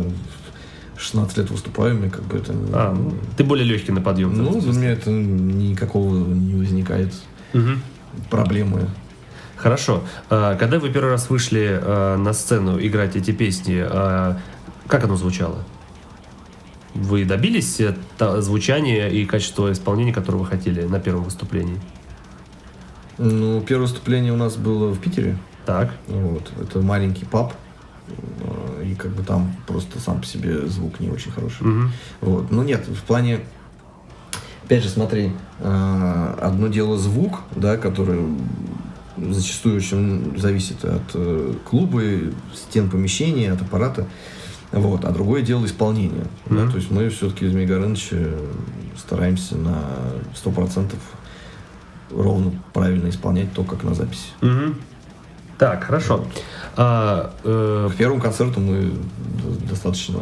16 лет выступаю, мне как бы это... А, ну, ты более легкий на подъем. ну, для меня это никакого не возникает Мгм. проблемы. Хорошо. А, Когда вы первый раз вышли на сцену играть эти песни, как оно звучало? Вы добились э, звучания и качества исполнения, которое вы хотели на первом выступлении? Ну, первое выступление у нас было в Питере. Так. Вот. Это маленький паб. э, И как бы там просто сам по себе звук не очень хороший. Мгм. Вот. Ну нет, в плане... Опять же, смотри, э, одно дело звук, да, который зачастую очень зависит от клуба, стен помещения, от аппарата. Вот. А другое дело исполнение. да. Мгм. То есть мы все-таки из Горыныч стараемся на 100% ровно правильно исполнять то, как на записи. Мгм. Так, хорошо. А, э, К первому концерту мы достаточно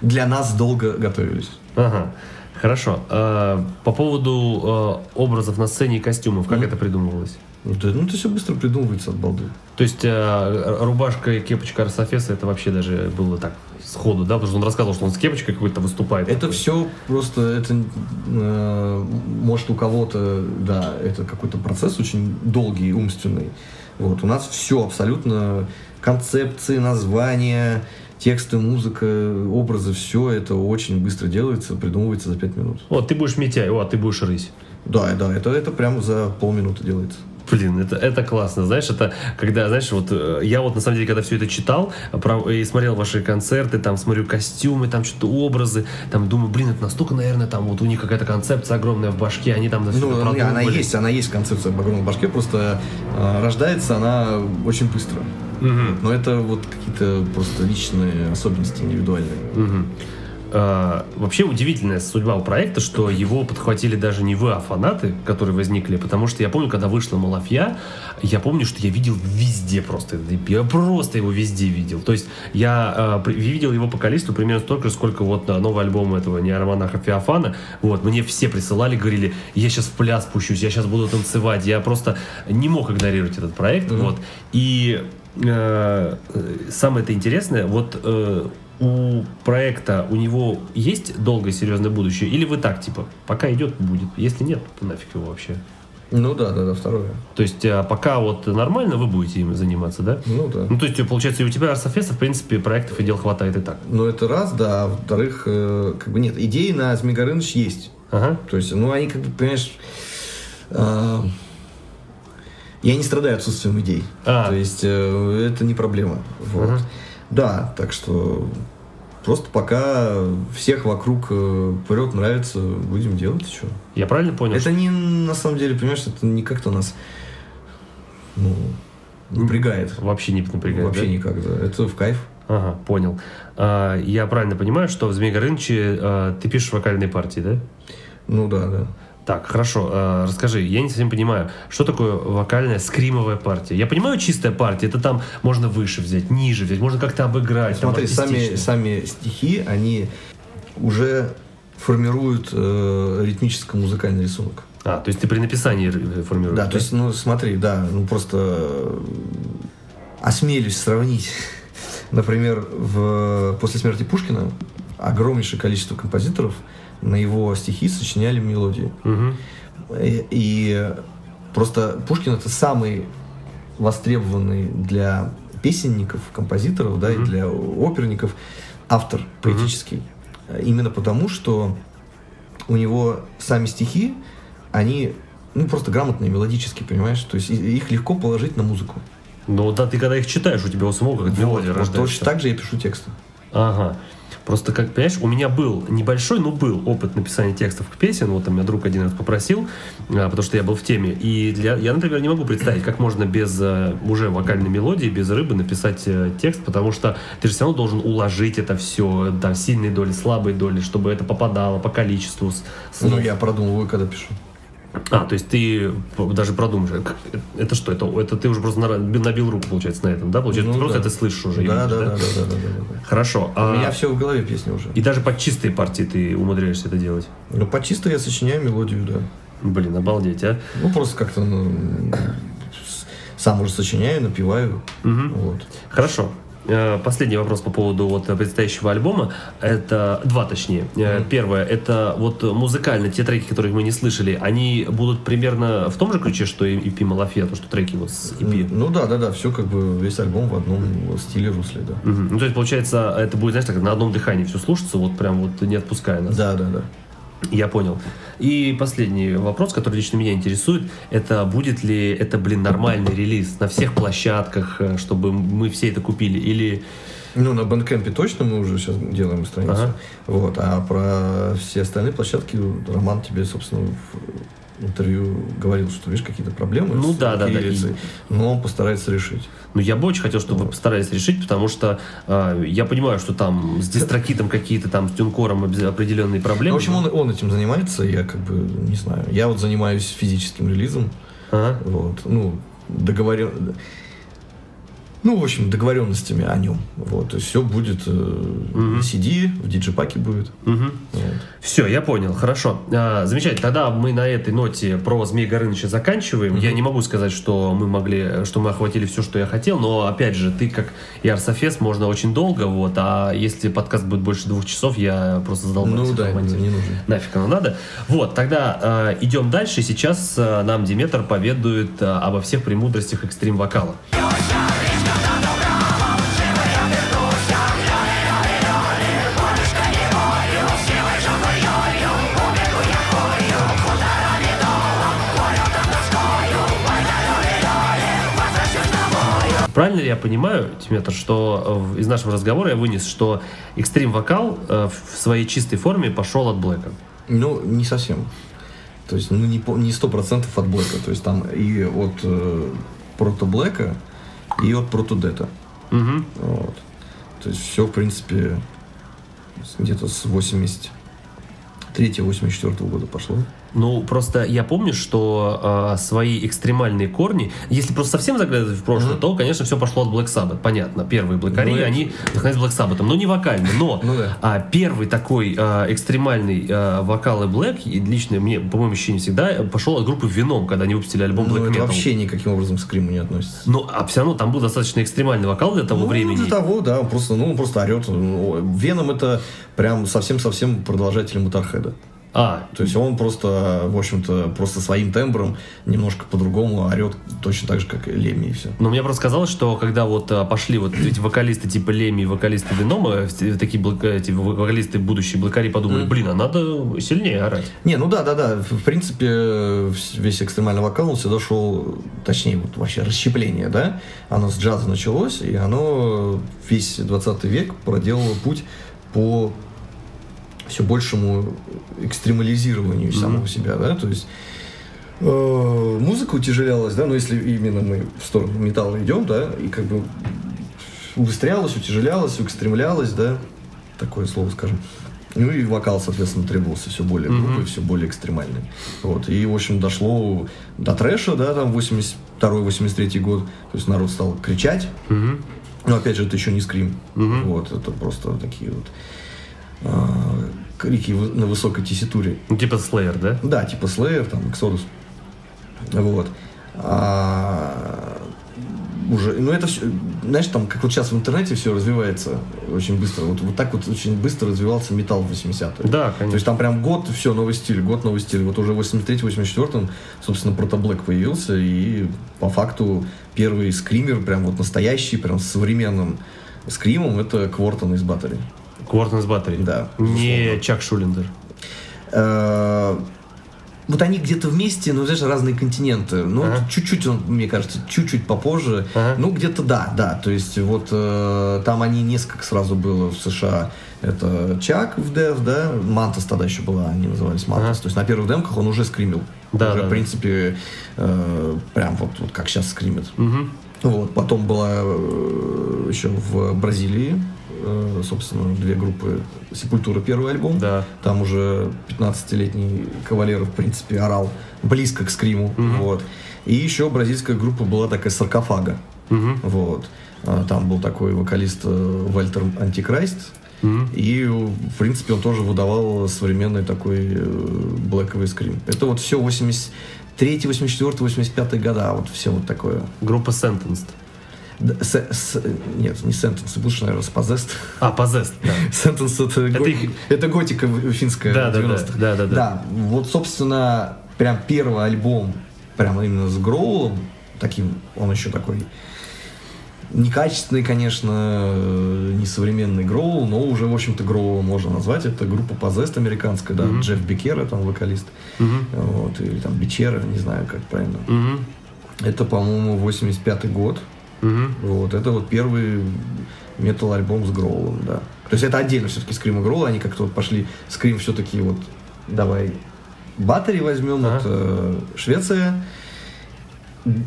для нас долго готовились. ага. Хорошо. А, по поводу э, образов на сцене и костюмов, как Мгм. это придумывалось? Ну, это, ну, это все быстро придумывается от балды. То есть э, рубашка и кепочка Арсофеса это вообще даже было так сходу, да? Потому что он рассказывал, что он с кепочкой какой-то выступает. Это такой. все просто, это э, может у кого-то, да, это какой-то процесс очень долгий, умственный. Вот, у нас все абсолютно, концепции, названия, тексты, музыка, образы, все это очень быстро делается, придумывается за пять минут. Вот, ты будешь Митяй, а ты будешь Рысь. Да, да, это, это прямо за полминуты делается. Блин, это, это классно, знаешь, это когда, знаешь, вот э, я вот на самом деле, когда все это читал про- и смотрел ваши концерты, там смотрю костюмы, там что-то образы, там думаю, блин, это настолько, наверное, там вот у них какая-то концепция огромная в башке, они там все Ну, это она есть, она есть концепция в огромной башке, просто э, рождается она очень быстро. Мгм. Но это вот какие-то просто личные особенности индивидуальные. Мгм. А, вообще удивительная судьба у проекта, что его подхватили даже не вы, а фанаты, которые возникли, потому что я помню, когда вышла Малафья, я помню, что я видел везде просто, этот EP. я просто его везде видел. То есть я при- видел его по количеству примерно столько, сколько вот на новый альбом этого неаромонаха Феофана. Вот, мне все присылали, говорили, я сейчас в пляс спущусь, я сейчас буду танцевать. Я просто не мог игнорировать этот проект. Мгм. Вот. И э, э, самое это интересное, вот э, у проекта у него есть долгое серьезное будущее? Или вы так, типа, пока идет, будет? Если нет, то нафиг его вообще. Ну да, да, да, второе. То есть, а, пока вот нормально вы будете им заниматься, да? Ну да. Ну, то есть, получается, и у тебя Арсофеса, в принципе, проектов и дел хватает и так. Ну это раз, да. А во-вторых, э, как бы нет, идеи на Змей Горыныч есть. Ага. То есть, ну, они как бы, понимаешь, а, я не страдаю отсутствием идей. А. То есть, э, это не проблема. Вот. Ага. Да, так что просто пока всех вокруг э, прет, нравится, будем делать, что. Я правильно понял? Это не, на самом деле, понимаешь, это не как-то нас, ну, напрягает. Вообще не напрягает, Вообще да? никак, да. Это в кайф. Ага, понял. А, я правильно понимаю, что в Змей Горыныче а, ты пишешь вокальные партии, да? Ну да, да. Так, хорошо, а, расскажи, я не совсем понимаю, что такое вокальная скримовая партия? Я понимаю, чистая партия, это там можно выше взять, ниже взять, можно как-то обыграть. Смотри, сами, сами стихи, они уже формируют э, ритмическо-музыкальный рисунок. А, то есть ты при написании р- формируешь, Да, то есть, ну, смотри, да, ну просто э, осмелюсь сравнить. Например, в, после смерти Пушкина огромнейшее количество композиторов на его стихи сочиняли мелодии. Мгм. И, и просто Пушкин это самый востребованный для песенников, композиторов, да, и для оперников автор поэтический. Именно потому, что у него сами стихи, они ну, просто грамотные, мелодические, понимаешь? То есть их легко положить на музыку. Ну да, ты когда их читаешь, у тебя у самого как мелодия Вот, вот рождается. точно так же я пишу тексты. Ага. Просто, как понимаешь, у меня был небольшой, но был опыт написания текстов к песен. Вот там меня друг один раз попросил, а, потому что я был в теме. И для, я, например, не могу представить, как можно без э, уже вокальной мелодии, без рыбы написать э, текст, потому что ты же все равно должен уложить это все, там, сильные доли, слабые доли, чтобы это попадало по количеству слов. Ну, я продумываю, когда пишу. А, то есть ты даже продумаешь, как- это что, это, это ты уже просто набил руку, получается, на этом, да? Получается, Ну, ты просто да. это слышишь уже. Да, да, да, да, да, да, да, да. Хорошо. У а- меня все в голове песни уже. И даже под чистые партии ты умудряешься это делать. Ну, по чисто я сочиняю мелодию, да. Блин, обалдеть, а? Ну, просто как-то ну, сам уже сочиняю, напиваю. Вот. Хорошо. Э, Последний вопрос по поводу вот предстоящего альбома. Это два, точнее. Э, Первое, это вот музыкально те треки, которых мы не слышали, они будут примерно в том же ключе, что и EP Малафия, то, что треки вот с EP. Ну да, да, да, все как бы весь альбом в одном стиле русле, да. Мгм. Ну, то есть, получается, это будет, знаешь, так на одном дыхании все слушаться, вот прям вот не отпуская нас. Да, да, да. Я понял. И последний вопрос, который лично меня интересует, это будет ли это, блин, нормальный релиз на всех площадках, э, чтобы мы все это купили, или... Ну, на Bandcamp точно мы уже сейчас делаем страницу. Ага. Вот. А про все остальные площадки Роман тебе, собственно, в интервью говорил, что видишь какие-то проблемы Ну с да, да, да, но он постарается решить. Ну, я бы очень хотел, чтобы вы постарались решить, потому что э, я понимаю, что там с дистрокитом какие-то там, с тюнкором определенные проблемы. Ну, в общем, он, он этим занимается, я как бы не знаю. Я вот занимаюсь физическим релизом. Ага. Вот. Ну, договорен... Ну, в общем, договоренностями о нем. Вот. То есть все будет э, на CD, в диджипаке будет. Мгм. Вот. Все, я понял, хорошо. А, замечательно. Тогда мы на этой ноте про Змей Горыныча заканчиваем. Я не могу сказать, что мы могли, что мы охватили все, что я хотел, но опять же, ты как и Арсофес можно очень долго, вот, а если подкаст будет больше двух часов, я просто задолбаюсь Ну да, монтировать. не нужно. Нафиг оно надо. Вот, тогда э, идем дальше. Сейчас э, нам Диметр поведает э, обо всех премудростях экстрим-вокала. Правильно ли я понимаю, Тиметр, что э, из нашего разговора я вынес, что экстрим-вокал э, в своей чистой форме пошел от Блэка? Ну, не совсем. То есть, ну, не сто процентов от Блэка. То есть, там и от э, Прото Блэка, и от Прото Дета. Мгм. Вот. То есть, все, в принципе, где-то с 83-84 года пошло. Ну, просто я помню, что э, свои экстремальные корни, если просто совсем заглядывать в прошлое, то, конечно, все пошло от Black Sabbath. Понятно, первые блэкари, Ну, они вдохновились Black Sabbath, но не вокально. Но Ну да. а, первый такой э, экстремальный э, вокал и Black, и лично мне, по моему ощущению, всегда пошел от группы Venom, когда они выпустили альбом Ну, Black это Metal. вообще никаким образом к скриму не относится. Ну, а все равно там был достаточно экстремальный вокал для того ну, времени. для того, да, он просто, ну, он просто орет. Ну, Веном это прям совсем-совсем продолжатель Моторхеда. А, То есть он просто, в общем-то, просто своим тембром немножко по-другому орет точно так же, как и Леми и все. Ну, мне просто казалось, что когда вот а, пошли вот эти вокалисты типа Леми и вокалисты Венома, такие блок- эти вокалисты будущие блокари подумали, блин, а надо сильнее орать. Не, ну да, да, да. В принципе, весь экстремальный вокал, он всегда шел, точнее, вот вообще расщепление, да? Оно с джаза началось, и оно весь 20 век проделало путь по все большему экстремализированию самого себя, да, то есть э, музыка утяжелялась, да, но если именно мы в сторону металла идем, да, и как бы убыстрялась, утяжелялась, укстремлялась, да, такое слово скажем. Ну и вокал, соответственно, требовался все более грубый, все более экстремальный. Вот. И, в общем, дошло до трэша, да, там 82-83 год. То есть народ стал кричать. Но опять же, это еще не скрим. Вот, это просто такие вот крики вы- на высокой тесситуре. Ну, типа Slayer, да? Да, типа Slayer, там, Exodus. Вот. А, уже, ну это все, знаешь, там, как вот сейчас в интернете все развивается очень быстро. Вот, вот так вот очень быстро развивался металл в 80-е. Да, То есть конечно. там прям год, все, новый стиль, год, новый стиль. Вот уже в 83-84, собственно, Протоблэк появился, и по факту первый скример, прям вот настоящий, прям с современным скримом, это Квортон из Баттери. Квартенс Баттери. Да, Не Чак Шулиндер. Э, Вот они где-то вместе, ну, знаешь, разные континенты. Ну, Ага. чуть-чуть, он, мне кажется, чуть-чуть попозже. Ага. Ну, где-то да, да. То есть, вот э, там они несколько сразу было в США. Это Чак в Дев, да, Мантас тогда еще была, они назывались Мантас. Ага. То есть на первых демках он уже скримил. Да, уже, да, в принципе, э, прям вот, вот как сейчас скримит. Мгм. Вот, потом была э, еще в Бразилии, собственно, две группы Сепультура первый альбом. Да. Там уже 15-летний кавалер, в принципе, орал близко к скриму. Вот. И еще бразильская группа была такая саркофага. Мгм. Вот. А, Там был такой вокалист э, Вальтер Антикрайст. Мгм. И, в принципе, он тоже выдавал современный такой э, блэковый скрим. Это вот все 83 84 85 года, вот все вот такое. Группа Sentenced. С- с- нет, не Sentence, лучше, наверное, Possessed. А, Possessed, да. Sentence это, Это го- их- это готика финская Да, да, да, 90-х. да, да, да. Да, вот, собственно, прям первый альбом, прям именно с Гроулом, таким, он еще такой некачественный, конечно, несовременный Гроул, но уже, в общем-то, Гроул можно назвать. Это группа Possessed американская, да, Джефф Бекера, там вокалист, вот, или там Бичера, не знаю, как правильно. Мгм. Это, по-моему, 85-й год. Мгм. Вот, это вот первый метал-альбом с Гроулом, да. То есть это отдельно все-таки Скрим и Гроул, они как-то вот пошли, Скрим все-таки вот, давай Баттери возьмем, Ага. это Швеция,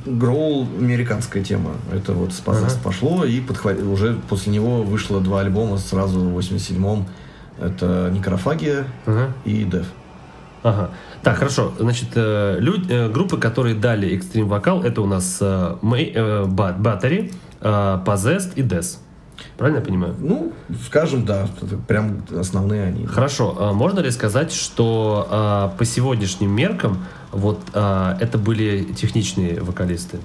Гроул американская тема. Это вот с Ага. пошло, и подхват- уже после него вышло два альбома сразу в 87-м. Это Некрофагия Ага. и Дев. Ага. Так, хорошо. Значит, э, люд- э, группы, которые дали экстрим вокал, это у нас э, Мэй- э, Battery, э, Possessed и Death. Правильно я понимаю? Ну, скажем, да, прям основные они. Хорошо. А можно ли сказать, что а, по сегодняшним меркам вот а, это были техничные вокалисты?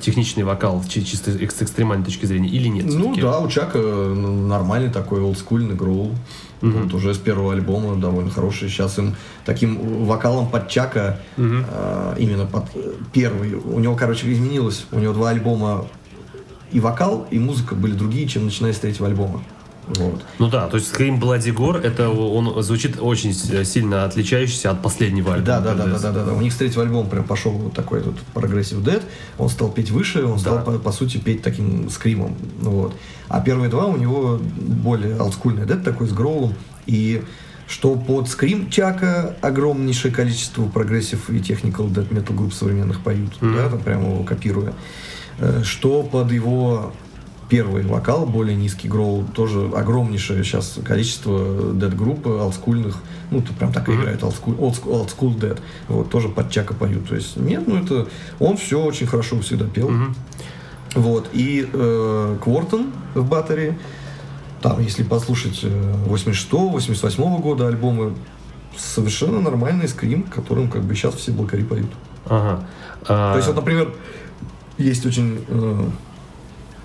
Техничный вокал чи- чисто с экстремальной точки зрения или нет? Ну да, у Чака ну, нормальный такой олдскульный гроул. Вот уже с первого альбома довольно хороший. Сейчас им таким вокалом под Чака, а, именно под э, первый, у него, короче, изменилось. У него два альбома и вокал, и музыка были другие, чем начиная с третьего альбома. Вот. Ну да, то есть Scream Bloody Gore, это он звучит очень с- сильно отличающийся от последнего альбома. Да, да, да, да, да, да, да. У них с третьего альбома прям пошел вот такой этот progressive death. Он стал петь выше, он стал, Да. по, по сути, петь таким скримом. Ну Вот. А первые два у него более олдскульный death такой с гроулом. И что под скрим Чака огромнейшее количество progressive и technical death metal групп современных поют, да, там прямо его копируя. Э, Что под его первый вокал, более низкий гроул, тоже огромнейшее сейчас количество дед-групп олдскульных, ну, то прям так и играет олдскул, олдскул, дед, вот, тоже под Чака поют, то есть, нет, ну, это, он все очень хорошо всегда пел, вот, и э, Квортон в батаре, там, если послушать 86-88 года альбомы, совершенно нормальный скрим, которым, как бы, сейчас все блокари поют. Ага. А, То есть, вот, например, есть очень э,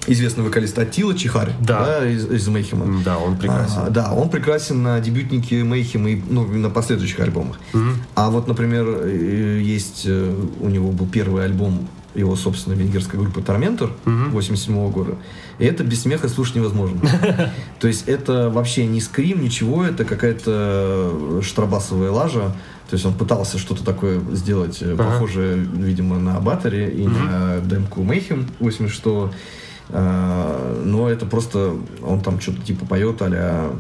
известный вокалист Атила Чихарь, Да. из, из Mayhem. Да, он прекрасен. А, да, он прекрасен на дебютнике Mayhem и ну, на последующих альбомах. А вот, например, э, есть э, у него был первый альбом его, собственно, венгерской группы Tormentor 87 года. И это без смеха слушать невозможно. То есть это вообще не скрим, ничего, это какая-то штрабасовая лажа. То есть он пытался что-то такое сделать, э, похожее, видимо, на Батаре и на демку Mayhem 86 а, но это просто, он там что-то типа поет а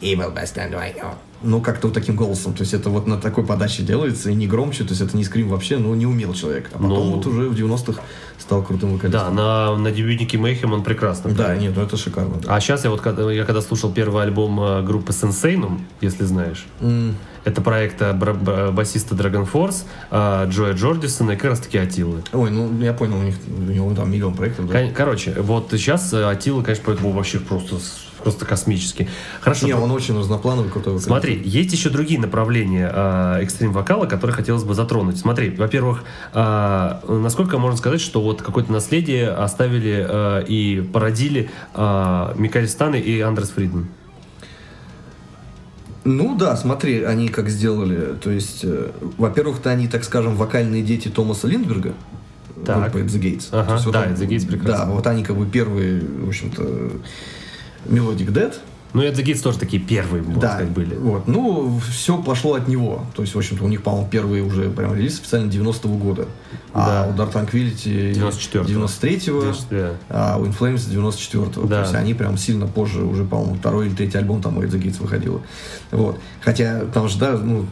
Evil best and. Ну, как-то вот таким голосом. То есть это вот на такой подаче делается и не громче. То есть это не скрим вообще, ну, не умел человек. А потом Ну. вот уже в 90-х стал крутым Да, вокалистом. на, на дебютнике Mayhem он прекрасно. Да, нет, ну это шикарно. да. А сейчас я вот когда, я когда слушал первый альбом э, группы Senseinum, если знаешь, это проект э, басиста Dragon Force, э, Джоя Джордисона и как раз таки Атилы. Ой, ну я понял, у них у него там миллион проектов, да? Короче, вот сейчас э, Атила, конечно, поэтому вообще просто, просто космический. Хорошо. Не, он очень разноплановый, крутой вокалист. Смотри, есть еще другие направления э, экстрим-вокала, которые хотелось бы затронуть. Смотри, во-первых, э, насколько можно сказать, что вот какое-то наследие оставили э, и породили э, Микаэль Станы и Андрес Фриден. Ну да, смотри, они как сделали. То есть, э, во-первых-то они, так скажем, вокальные дети Томаса Линдберга. Так. группы At the Gates. Ага, есть вот да, он- At the Gates прекрасно. Да, вот они как бы первые, в общем-то, Melodic Dead. Ну, The Gates тоже такие первые, можно Да, сказать, были. Вот. Ну, все пошло от него. То есть, в общем-то, у них, по-моему, первый уже прям релиз официально 90-го года. Да. А у Dark Tranquility 94-го. 93-го, 94-го. а у Inflames 94-го. Да. То есть они прям сильно позже, уже, по-моему, второй или третий альбом там у the Gates выходило. Вот. Хотя там же, да, ну,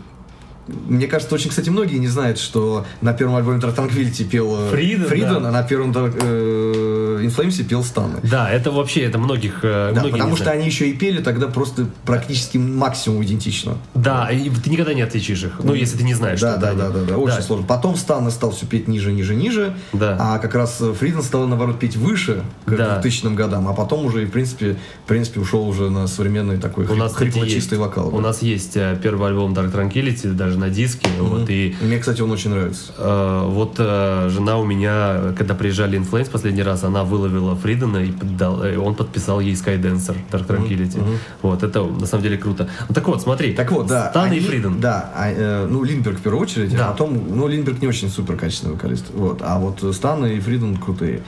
мне кажется, очень, кстати, многие не знают, что на первом альбоме Tranquility пел э, Фриден, Фриден, да. а на первом э, Inflames пел Станы. Да, это вообще, это многих... э, Да, потому что знают. они еще и пели тогда просто практически максимум идентично. Да, и ты никогда не отличишь их. Ну, если ты не знаешь, Да, что да, да, да, да, очень сложно. Потом Стана стал все петь ниже, ниже, ниже. Да. А как раз э, Фриден стал, наоборот, петь выше к Да. 2000 годам. А потом уже, в принципе, в принципе, ушел уже на современный такой хрипло-чистый вокал. у да. нас есть э, первый альбом Dark Tranquility, даже на диске, вот, и Мне, кстати, он очень нравится. Э, Вот э, жена у меня, когда приезжали Inflames последний раз, она выловила Фридена и поддал- э, он подписал ей Skydancer Dark Tranquility. Вот, это на самом деле круто. Ну так вот, смотри. Так вот, да. Стан и они- Фриден. Да, а, э, ну, Линдберг в первую очередь, Да. а потом, ну, Линдберг не очень супер качественный вокалист. Вот, а вот э, Стан и Фриден крутые.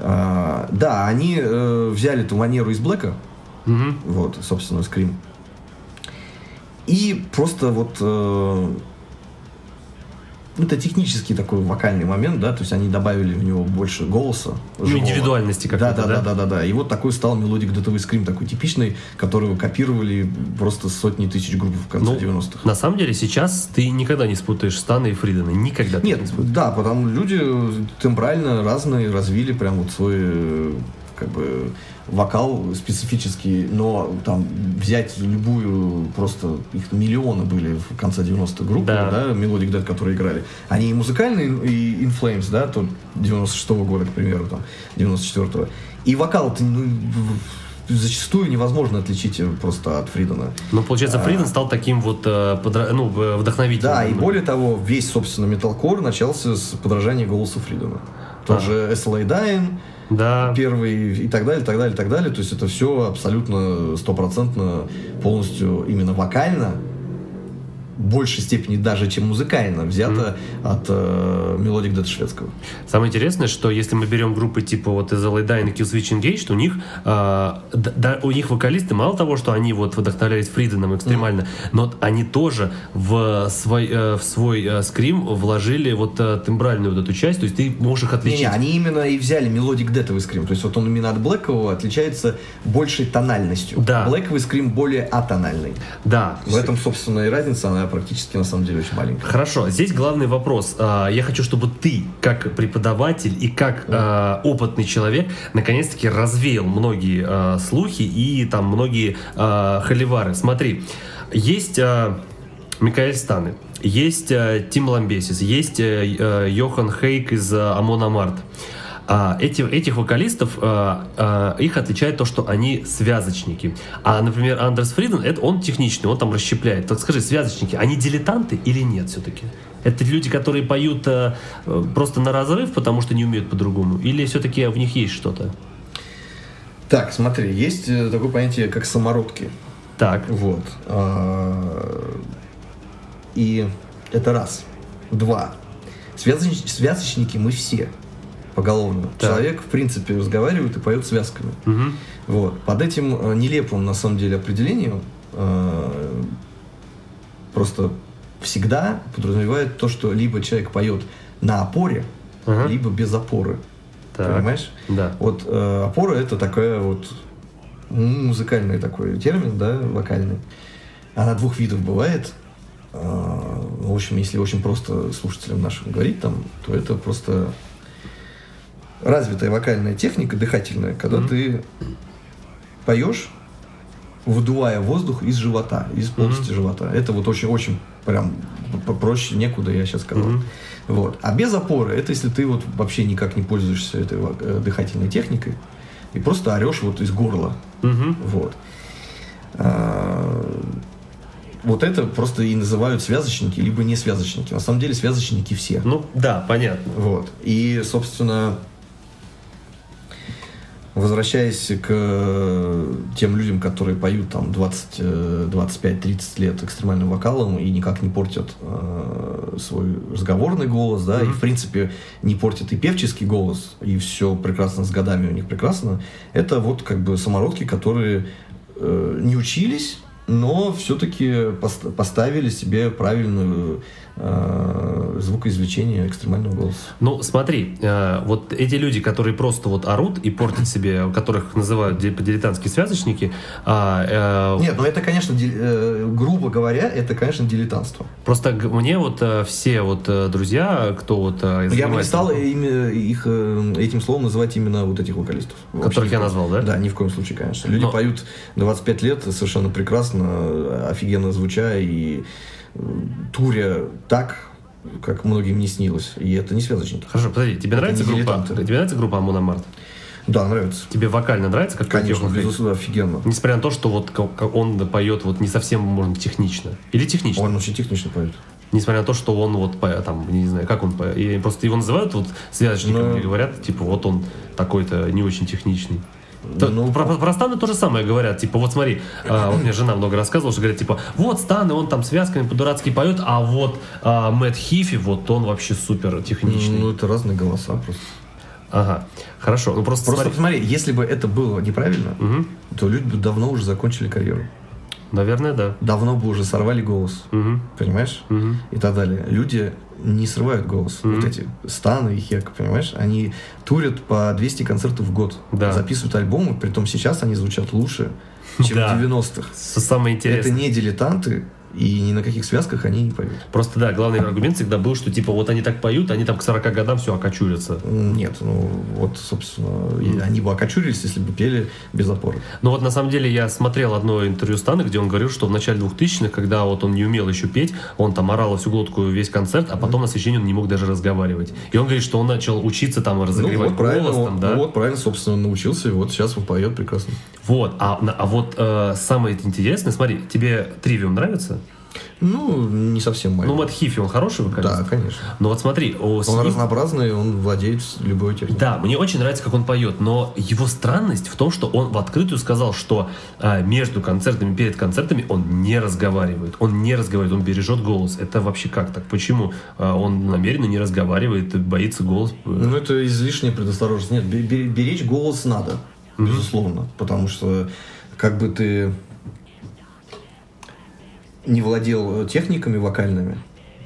А, да, они э, взяли эту манеру из блэка, Мгм. вот, собственно, скрим. И просто вот э, это технический такой вокальный момент, да, то есть они добавили в него больше голоса. Ну, живого. индивидуальности какой-то, да, да, да? да, да, да. И вот такой стал melodic death овый скрим, такой типичный, которого копировали просто сотни тысяч групп в конце Ну, 90-х. на самом деле сейчас ты никогда не спутаешь Станне и Фридена. Никогда Нет, не спутаешь. да, потому люди тембрально разные развили прям вот свой э, как бы вокал специфический, но там взять любую, просто их миллионы были в конце 90-х группы, Да. да, Melodic Dead, которые играли. Они и музыкальные, и In Flames, да, то 96-го года, к примеру, там, 94-го. И вокал ну, зачастую невозможно отличить просто от Фридена. Ну, получается, Фриден стал таким вот э, подра- ну, э, вдохновителем. Да, и более того, весь, собственно, металкор начался с подражания голоса Фридена. Тот же As I Lay Dying, Да. первый и так далее, и так далее, и так далее. То есть это все абсолютно стопроцентно полностью именно вокально большей степени даже, чем музыкально, взято от э, melodic death а шведского. Самое интересное, что если мы берем группы типа вот As I Lay Dying и Killswitch Engage, то у них, а, да- у них вокалисты, мало того, что они вот вдохновлялись Фриденом экстремально, но они тоже в свой, э, в свой э, скрим вложили вот э, тембральную вот эту часть, то есть ты можешь их отличить. Не-не, они именно и взяли melodic death овый скрим. То есть вот он именно от блэкового отличается большей тональностью. Да. Блэковый скрим более атональный. Да. В этом, собственно, и разница, она практически на самом деле очень маленькая. Хорошо, здесь главный вопрос. А, Я хочу, чтобы ты, как преподаватель и как а, опытный человек, наконец-таки развеял многие а, слухи и там многие холивары. Смотри, есть Микаэль Станне, есть Тим Ламбесис, есть а, а, Йохан Хегг из а, Amon Amarth. А, эти, этих вокалистов а, а, их отличает то, что они связочники. А, например, Андерс Фриден, это он техничный, он там расщепляет. Так скажи, связочники, они дилетанты или нет все-таки? Это люди, которые поют э, просто на разрыв, потому что не умеют по-другому? Или все-таки в них есть что-то? Так, смотри, есть э, такое понятие, как самородки. Так. Вот. А, И это раз. Два. Связоч- Связочники мы все поголовно. Так. Человек, в принципе, разговаривает и поет связками. Мгм. Вот. Под этим э, нелепым, на самом деле, определением э, просто всегда подразумевает то, что либо человек поет на опоре, Ага. либо без опоры. Так. Понимаешь? Да. Вот э, опора это такая вот м, музыкальный такой термин, да, вокальный. Она двух видов бывает. Э, в общем, если очень просто слушателям нашим говорить там, то это просто развитая вокальная техника дыхательная, когда ты поешь, выдувая воздух из живота, из полости живота. Это вот очень-очень прям проще некуда, я сейчас сказал. Мгм. Вот. А без опоры, это если ты вот вообще никак не пользуешься этой э, дыхательной техникой и просто орешь вот из горла. Мгм. Вот. А, Вот это просто и называют связочники, либо не связочники. На самом деле связочники все. Ну, да, понятно. Вот. И, собственно, возвращаясь к э, тем людям, которые поют там 20, э, 25-30 лет экстремальным вокалом и никак не портят э, свой разговорный голос, да, и в принципе не портят и певческий голос, и все прекрасно с годами у них прекрасно, это вот как бы самородки, которые э, не учились, но все-таки поставили себе правильную э, звукоизвлечение экстремального голоса. Ну, смотри, э, вот эти люди, которые просто вот орут и портят себе, которых называют ди- дилетантские связочники, а, э, Нет, ну это, конечно, дил- э, грубо говоря, это, конечно, дилетантство. просто мне вот э, все вот э, друзья, кто вот э, Я бы не стал ими- их э, этим словом называть именно вот этих вокалистов. Которых я назвал, да? Да, ни в коем случае, конечно. Люди Но- поют 25 лет совершенно прекрасно, офигенно звуча и туря так, как многим не снилось. И это не связочники. Хорошо, подожди, тебе Это нравится группа? Тебе нравится группа Amon Amarth? Да, нравится. Тебе вокально нравится, как поет Конечно, безусловно, офигенно. Несмотря на то, что вот как- он поет вот не совсем, можно, технично. Или технично. Он очень технично поет. Несмотря на то, что он вот по- там, не знаю, как он по- и просто его называют вот связочником, Ну. мне говорят, типа, вот он такой-то не очень техничный. То- Ну, про, про- станы то же самое говорят, типа, вот смотри, а, вот мне жена много рассказывала, что говорят, типа, вот станы, он там связками по-дурацки поет, а вот а, Мэтт Хифи, вот он вообще супер техничный. Ну, это разные голоса просто. Ага, хорошо, ну просто, Просто смотри. посмотри, если бы это было неправильно, Мгм. то люди бы давно уже закончили карьеру. Наверное, да. Давно бы уже сорвали голос. Мгм. Понимаешь? Мгм. И так далее. Люди не срывают голос. Мгм. Вот эти Станы и Хек, понимаешь? Они турят по 200 концертов в год. Да. Записывают альбомы, при том сейчас они звучат лучше, чем Да. в 90-х. С- Самое Это интересное. не дилетанты, и ни на каких связках они не поют. Просто, да, главный аргумент всегда был, что, типа, вот они так поют, они там к 40 годам все окочурятся. Нет, ну вот, собственно, они бы окочурились, если бы пели без опоры. Но вот на самом деле я смотрел одно интервью Стана, где он говорил, что в начале 2000-х, когда вот он не умел еще петь, он там орал всю глотку весь концерт, а потом на священии он не мог даже разговаривать. И он говорит, что он начал учиться там Ну разогревать вот правильно, голос, там, вот, да? ну, вот правильно, собственно, научился, и вот сейчас он поет прекрасно. Вот, а, а вот э, самое интересное, смотри, тебе Тривиум нравится? Ну, не совсем мое. Ну, Мэтт Хифи, он хороший вокалист? да, конечно. Ну вот смотри, о, Он ним- разнообразный, он владеет любой техникой. Да, мне очень нравится, как он поет, но его странность в том, что он в открытую сказал, что а, между концертами, перед концертами он не разговаривает. Он не разговаривает, он бережет голос. Это вообще как так? Почему А, он намеренно не разговаривает, боится голос? Ну, это излишняя предосторожность. Нет, бе- бе- беречь голос надо, безусловно. Потому что как бы ты не владел э, техниками вокальными,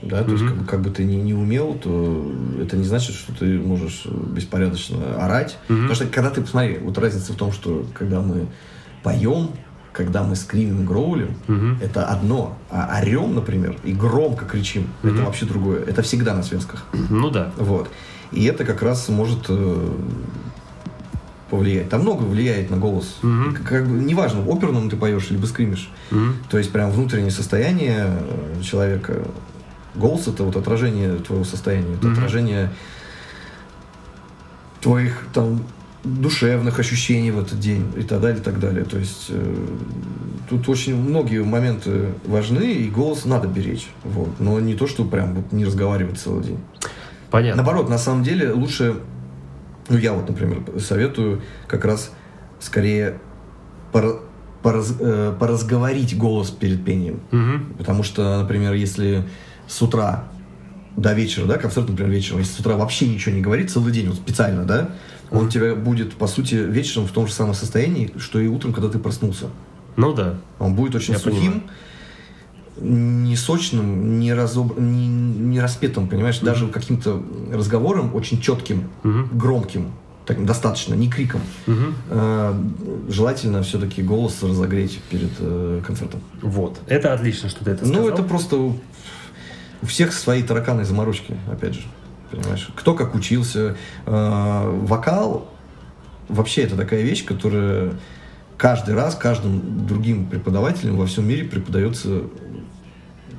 да, то есть как бы, как бы ты не, не умел, то это не значит, что ты можешь э, беспорядочно орать. Потому что когда ты, посмотри, вот разница в том, что когда мы поем, когда мы скримим, гроулим, это одно. А орем, например, и громко кричим, это вообще другое. Это всегда на связках. Ну да. Вот. И это как раз может повлиять. Там много влияет на голос. Как, как бы, неважно, в оперном ты поешь, либо скримишь. То есть прям внутреннее состояние э, человека. Голос это вот отражение твоего состояния, это отражение твоих там душевных ощущений в этот день и так далее, и так далее. То есть э, тут очень многие моменты важны, и голос надо беречь. Вот. Но не то, что прям вот не разговаривать целый день. Понятно. Наоборот, на самом деле лучше, ну я вот, например, советую как раз скорее пора- пораз- э, поразговорить голос перед пением. Мгм. Потому что, например, если с утра до вечера, да, концерт, например, вечером, если с утра вообще ничего не говорит, целый день, вот специально, да, он у тебя будет, по сути, вечером в том же самом состоянии, что и утром, когда ты проснулся. Ну да. Он будет очень Я сухим, не сочным, не, разоб... не, не распетым, понимаешь, даже каким-то разговором очень четким, Мгм. громким, так, достаточно, не криком. Мгм. Э, желательно все-таки голос разогреть перед э, концертом. Вот. Это отлично, что ты это сказал. Ну, это просто у, у всех свои тараканы и заморочки, опять же. Понимаешь? Кто как учился. Э, вокал вообще это такая вещь, которая каждый раз, каждым другим преподавателем во всем мире преподается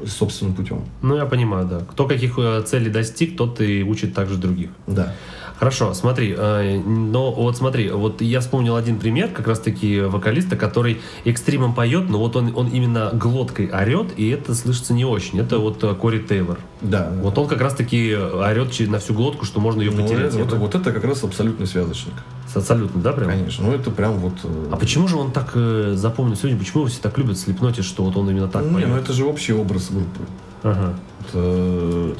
собственным путем. Ну, я понимаю, да. Кто каких э, целей достиг, тот и учит также других. Да. Хорошо, смотри, э, но вот смотри, вот я вспомнил один пример, как раз таки вокалиста, который экстримом поет, но вот он, он именно глоткой орет, и это слышится не очень. Это вот э, Кори Тейлор. Да. Вот он как раз таки орет на всю глотку, что можно ее Ну, потерять. это- Это вот, вот это как раз абсолютный связочник. Абсолютно, да, прям? Конечно. Ну, это прям вот... э, А почему же он так э, запомнил сегодня? Почему все так любят слепноте, что вот он именно так не, поет? ну это же общий образ группы. Ага. Это-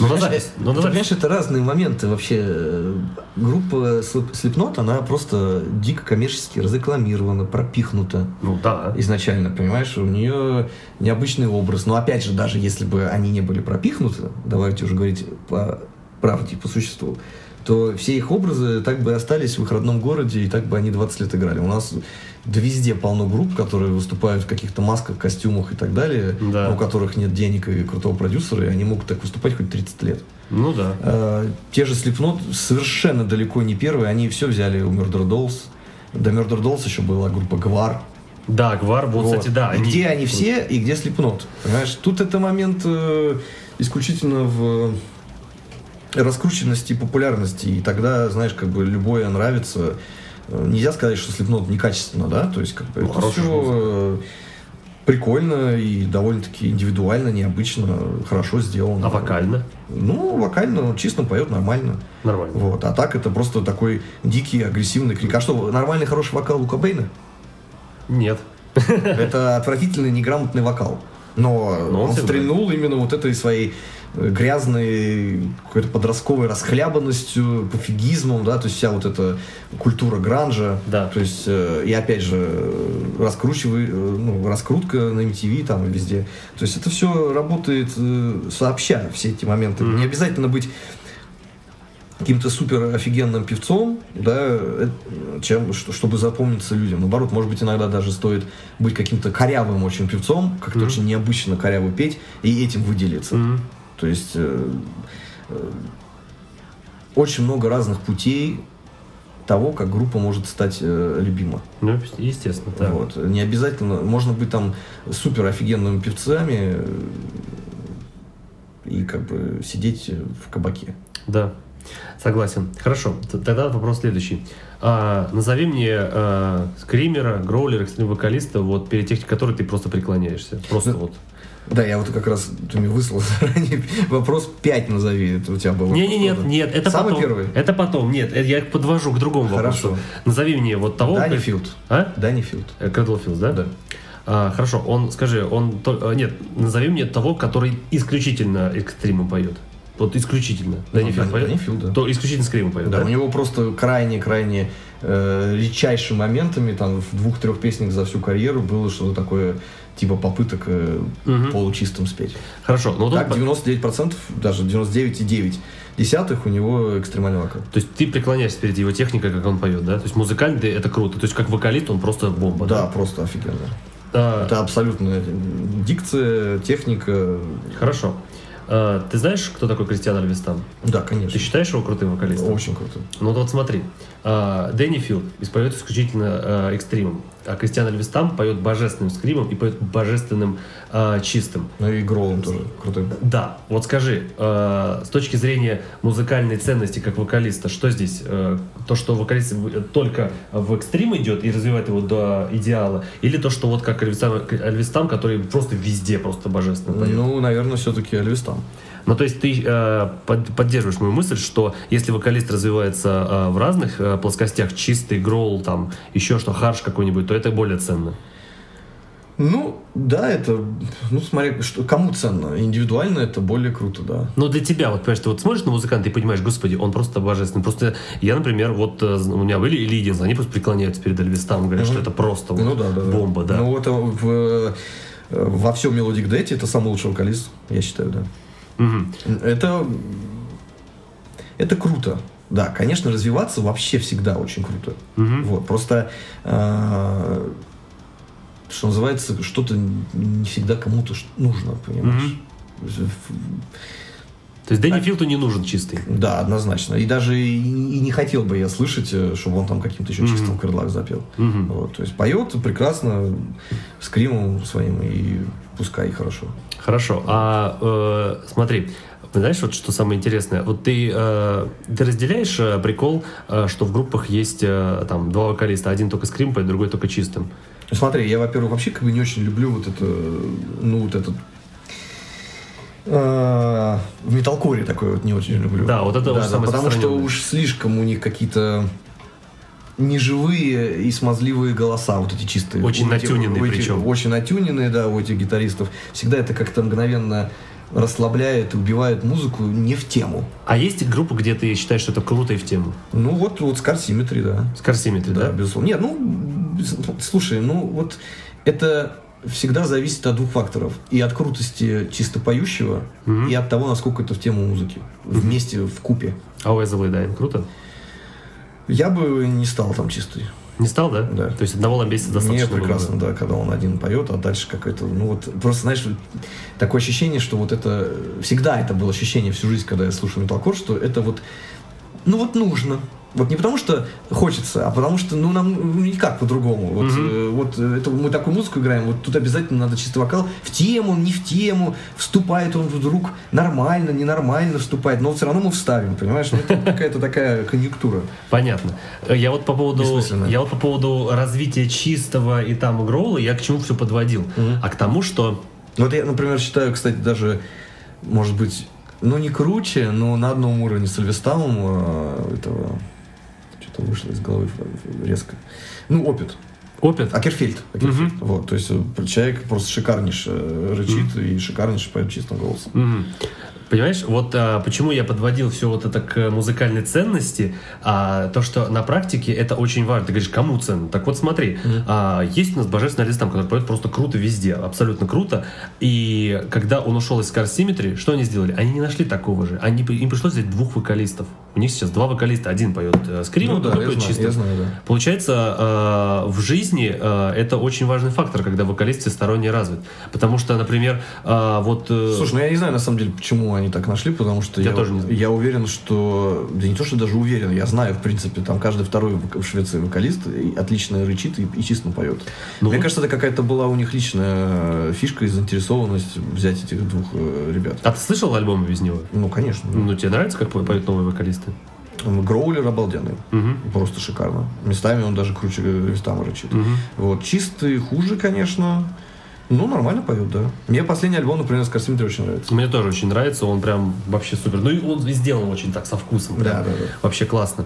Ну, э, Ну, запись. понимаешь, это разные моменты вообще. Группа Slip- Slipknot, она просто дико коммерчески разрекламирована, пропихнута Ну да. изначально, понимаешь? У нее необычный образ. Но опять же, даже если бы они не были пропихнуты, давайте уже говорить по правде, по существу, то все их образы так бы остались в их родном городе, и так бы они 20 лет играли. У нас да везде полно групп, которые выступают в каких-то масках, костюмах и так далее, Да. у которых нет денег и крутого продюсера, и они могут так выступать хоть 30 лет. Ну да. Э, те же Slipknot совершенно далеко не первые, они все взяли у Murder Dolls. До Murder Dolls еще была группа Гвар. Да, Гвар, вот, Вот. кстати, да. И где они все и где Slipknot. Понимаешь, тут это момент э, исключительно в раскрученности и популярности. И тогда, знаешь, как бы любое нравится. Э, Нельзя сказать, что Slipknot некачественно, да? То есть, как бы, Ну, это все прикольно и довольно-таки индивидуально, необычно, хорошо сделано. А вокально? Ну, вокально он чисто поет нормально. Нормально. Вот. А так это просто такой дикий, агрессивный крик. А что, нормальный, хороший вокал Лука Бейна? Нет. Это отвратительный, неграмотный вокал. Но, Но он он стрельнул именно вот этой своей э, грязной, какой-то подростковой расхлябанностью, пофигизмом, да, то есть вся вот эта культура гранжа, Да. то есть, э, и опять же, э, раскручивай, э, ну, раскрутка на MTV там и везде. То есть это все работает сообща, все эти моменты. Не обязательно быть каким-то супер офигенным певцом, да, чем, что- чтобы запомниться людям. Наоборот, может быть, иногда даже стоит быть каким-то корявым очень певцом, как-то очень необычно коряво петь, и этим выделиться. Мгм. То есть э, э, очень много разных путей того, как группа может стать э, любима. Ну, естественно, да. Вот. Не обязательно, можно быть там супер офигенными певцами э, и как бы сидеть в кабаке. Да, согласен. Хорошо, тогда вопрос следующий. А, назови мне а, скримера, гроулера, экстрим-вокалиста, вот перед тех, которой ты просто преклоняешься. Просто Ну, вот. Да, я вот как раз, ты мне выслал заранее вопрос 5 назови, это у тебя было. Не, не, нет, нет, это Самый потом. первый? Это потом. Нет, это я подвожу к другому Хорошо. вопросу. Назови мне вот того. Дани как- Филд. А? Дани Филд. Крэдл Филдс, да? Да. А, хорошо, он, скажи, он, а, нет, назови мне того, который исключительно экстримом поет. Вот исключительно. Дани Ну, Филд поет? Филд, да. То исключительно скримом поет, Да, да? у него просто крайне-крайне э, редчайшими моментами, там, в двух-трех песнях за всю карьеру было что-то такое, типа попыток э, Мгм. получистым спеть. Хорошо, но Так, по- 99%, даже 99,9 десятых у него экстремальный вокал. То есть ты преклоняешься перед его техникой, как он поет, да? То есть музыкально это круто. То есть как вокалист он просто бомба, Да, да? просто офигенно. А, Это абсолютно дикция, техника. Хорошо. А, ты знаешь, кто такой Кристиан Альвестам? Да, Ты конечно. считаешь его крутым вокалистом? Очень круто. Ну вот смотри, а, Дэнни Филд исповедует исключительно а, экстримом, а Кристиан Альвестам поет божественным скримом и поет божественным а, чистым. Ну и Гроулом тоже крутой. Да, вот скажи, э, с точки зрения музыкальной ценности как вокалиста, что здесь? То, что вокалист только в экстрим идет и развивает его до идеала, или то, что вот как Альвестам, Альвестам, который просто везде просто божественно поет? Ну, наверное, все-таки Альвестам. Ну, то есть ты э, под- поддерживаешь мою мысль, что если вокалист развивается э, в разных э, плоскостях, чистый, гроул, там, еще что, харш какой-нибудь, то это более ценно. Ну, да, это, ну, смотри, что, кому ценно. Индивидуально это более круто, да. Но для тебя, вот понимаешь, ты вот смотришь на музыканта и понимаешь, господи, он просто божественный. Просто я, например, вот э, у меня были Ильидинс, они просто преклоняются перед Альвестам, говорят, что это просто вот Ну да, да, бомба, да. Ну, это в, э, во всем Melodic Date это самый лучший вокалист, я считаю, да. Это, это круто. Да, конечно, развиваться вообще всегда очень круто. Вот, просто, э, что называется, что-то не всегда кому-то нужно, понимаешь? То есть Дэнни Филту не нужен чистый. Да, однозначно. И даже и, и не хотел бы я слышать, э, чтобы он там каким-то еще чистым крылак запел. Мгм. Вот, то есть поет прекрасно, с кримом своим, и пускай хорошо. Хорошо. А э, смотри, знаешь, вот что самое интересное? Вот ты, э, ты разделяешь э, прикол, э, что в группах есть э, там два вокалиста, один только поет, другой только чистым. Ну, Смотри, я, во-первых, вообще как бы не очень люблю вот это, ну, вот этот э, в металкоре такой вот не очень люблю. Да, вот это уже самое Потому что уж слишком у них какие-то неживые и смазливые голоса, вот эти чистые. Очень У натюненные этих- причем. Очень натюненные, да, у этих гитаристов. Всегда это как-то мгновенно расслабляет и убивает музыку не в тему. А есть группа, где ты считаешь, что это круто и в тему? Ну вот, вот Scar Symmetry, да. Скорсиметри, Да, да? безусловно. Нет, ну, слушай, ну вот это всегда зависит от двух факторов. И от крутости чисто поющего, и от того, насколько это в тему музыки. Вместе, вкупе. А у As I Lay Dying круто? Я бы не стал там чистый. Не стал, да? Да. То есть одного Ламбесиса достаточно Мне было, прекрасно, да, когда он один поет, а дальше какой-то, ну вот, просто, знаешь, такое ощущение, что вот это, всегда это было ощущение всю жизнь, когда я слушаю металкор, что это вот, ну вот нужно. Вот не потому что хочется, а потому что, ну, нам ну, никак по-другому. Вот, э, вот э, это мы такую музыку играем, вот тут обязательно надо чистый вокал. В тему, не в тему, вступает он вдруг нормально, ненормально вступает, но все равно мы вставим, понимаешь? Ну, это какая-то такая конъюнктура. Понятно. Э, Я вот по поводу, я вот по поводу развития чистого и там гроула, я к чему все подводил? А к тому, что Вот я, например, считаю, кстати, даже, может быть, ну не круче, но на одном уровне с Альвестамом э, этого что-то вышло из головы резко. Ну, опыт. опыт, Акерфельд. Акерфельд. Вот, то есть э, человек просто шикарнейше э, рычит и шикарнейше поет чистым голосом. Мгм. Понимаешь, вот а, почему я подводил все вот это к музыкальной ценности, а, то, что на практике это очень важно. Ты говоришь, кому ценно? Так вот смотри, а, есть у нас божественный Алистам, который поет просто круто везде, абсолютно круто. И когда он ушел из Symmetry, что они сделали? Они не нашли такого же. Они, им пришлось взять двух вокалистов. У них сейчас два вокалиста. Один поет э, Ну да, другой поет я знаю, да. Получается, э, в жизни э, это очень важный фактор, когда вокалист всесторонне развит. Потому что, например, э, вот... э, Слушай, ну я не знаю на самом деле, почему они так нашли, потому что Я я, тоже не я уверен, что... Да не то, что даже уверен, я знаю, в принципе, там каждый второй в Швеции вокалист отлично рычит и, и чисто поет. Ну Мне кажется, это какая-то была у них личная фишка и заинтересованность взять этих двух э, ребят. А ты слышал альбомы без него? Ну, конечно. Ну, тебе нравится, как по- поют новые вокалисты? Гроулер обалденный. Мгм. Просто шикарно. Местами он даже круче Вестама рычит. Мгм. Вот. Чистый хуже, конечно. Ну, нормально поет, да. Мне последний альбом, например, с Карсиметри очень нравится. Мне тоже очень нравится, он прям вообще супер. Ну и он сделан очень так, со вкусом. прям. Да, да, да. Вообще классно.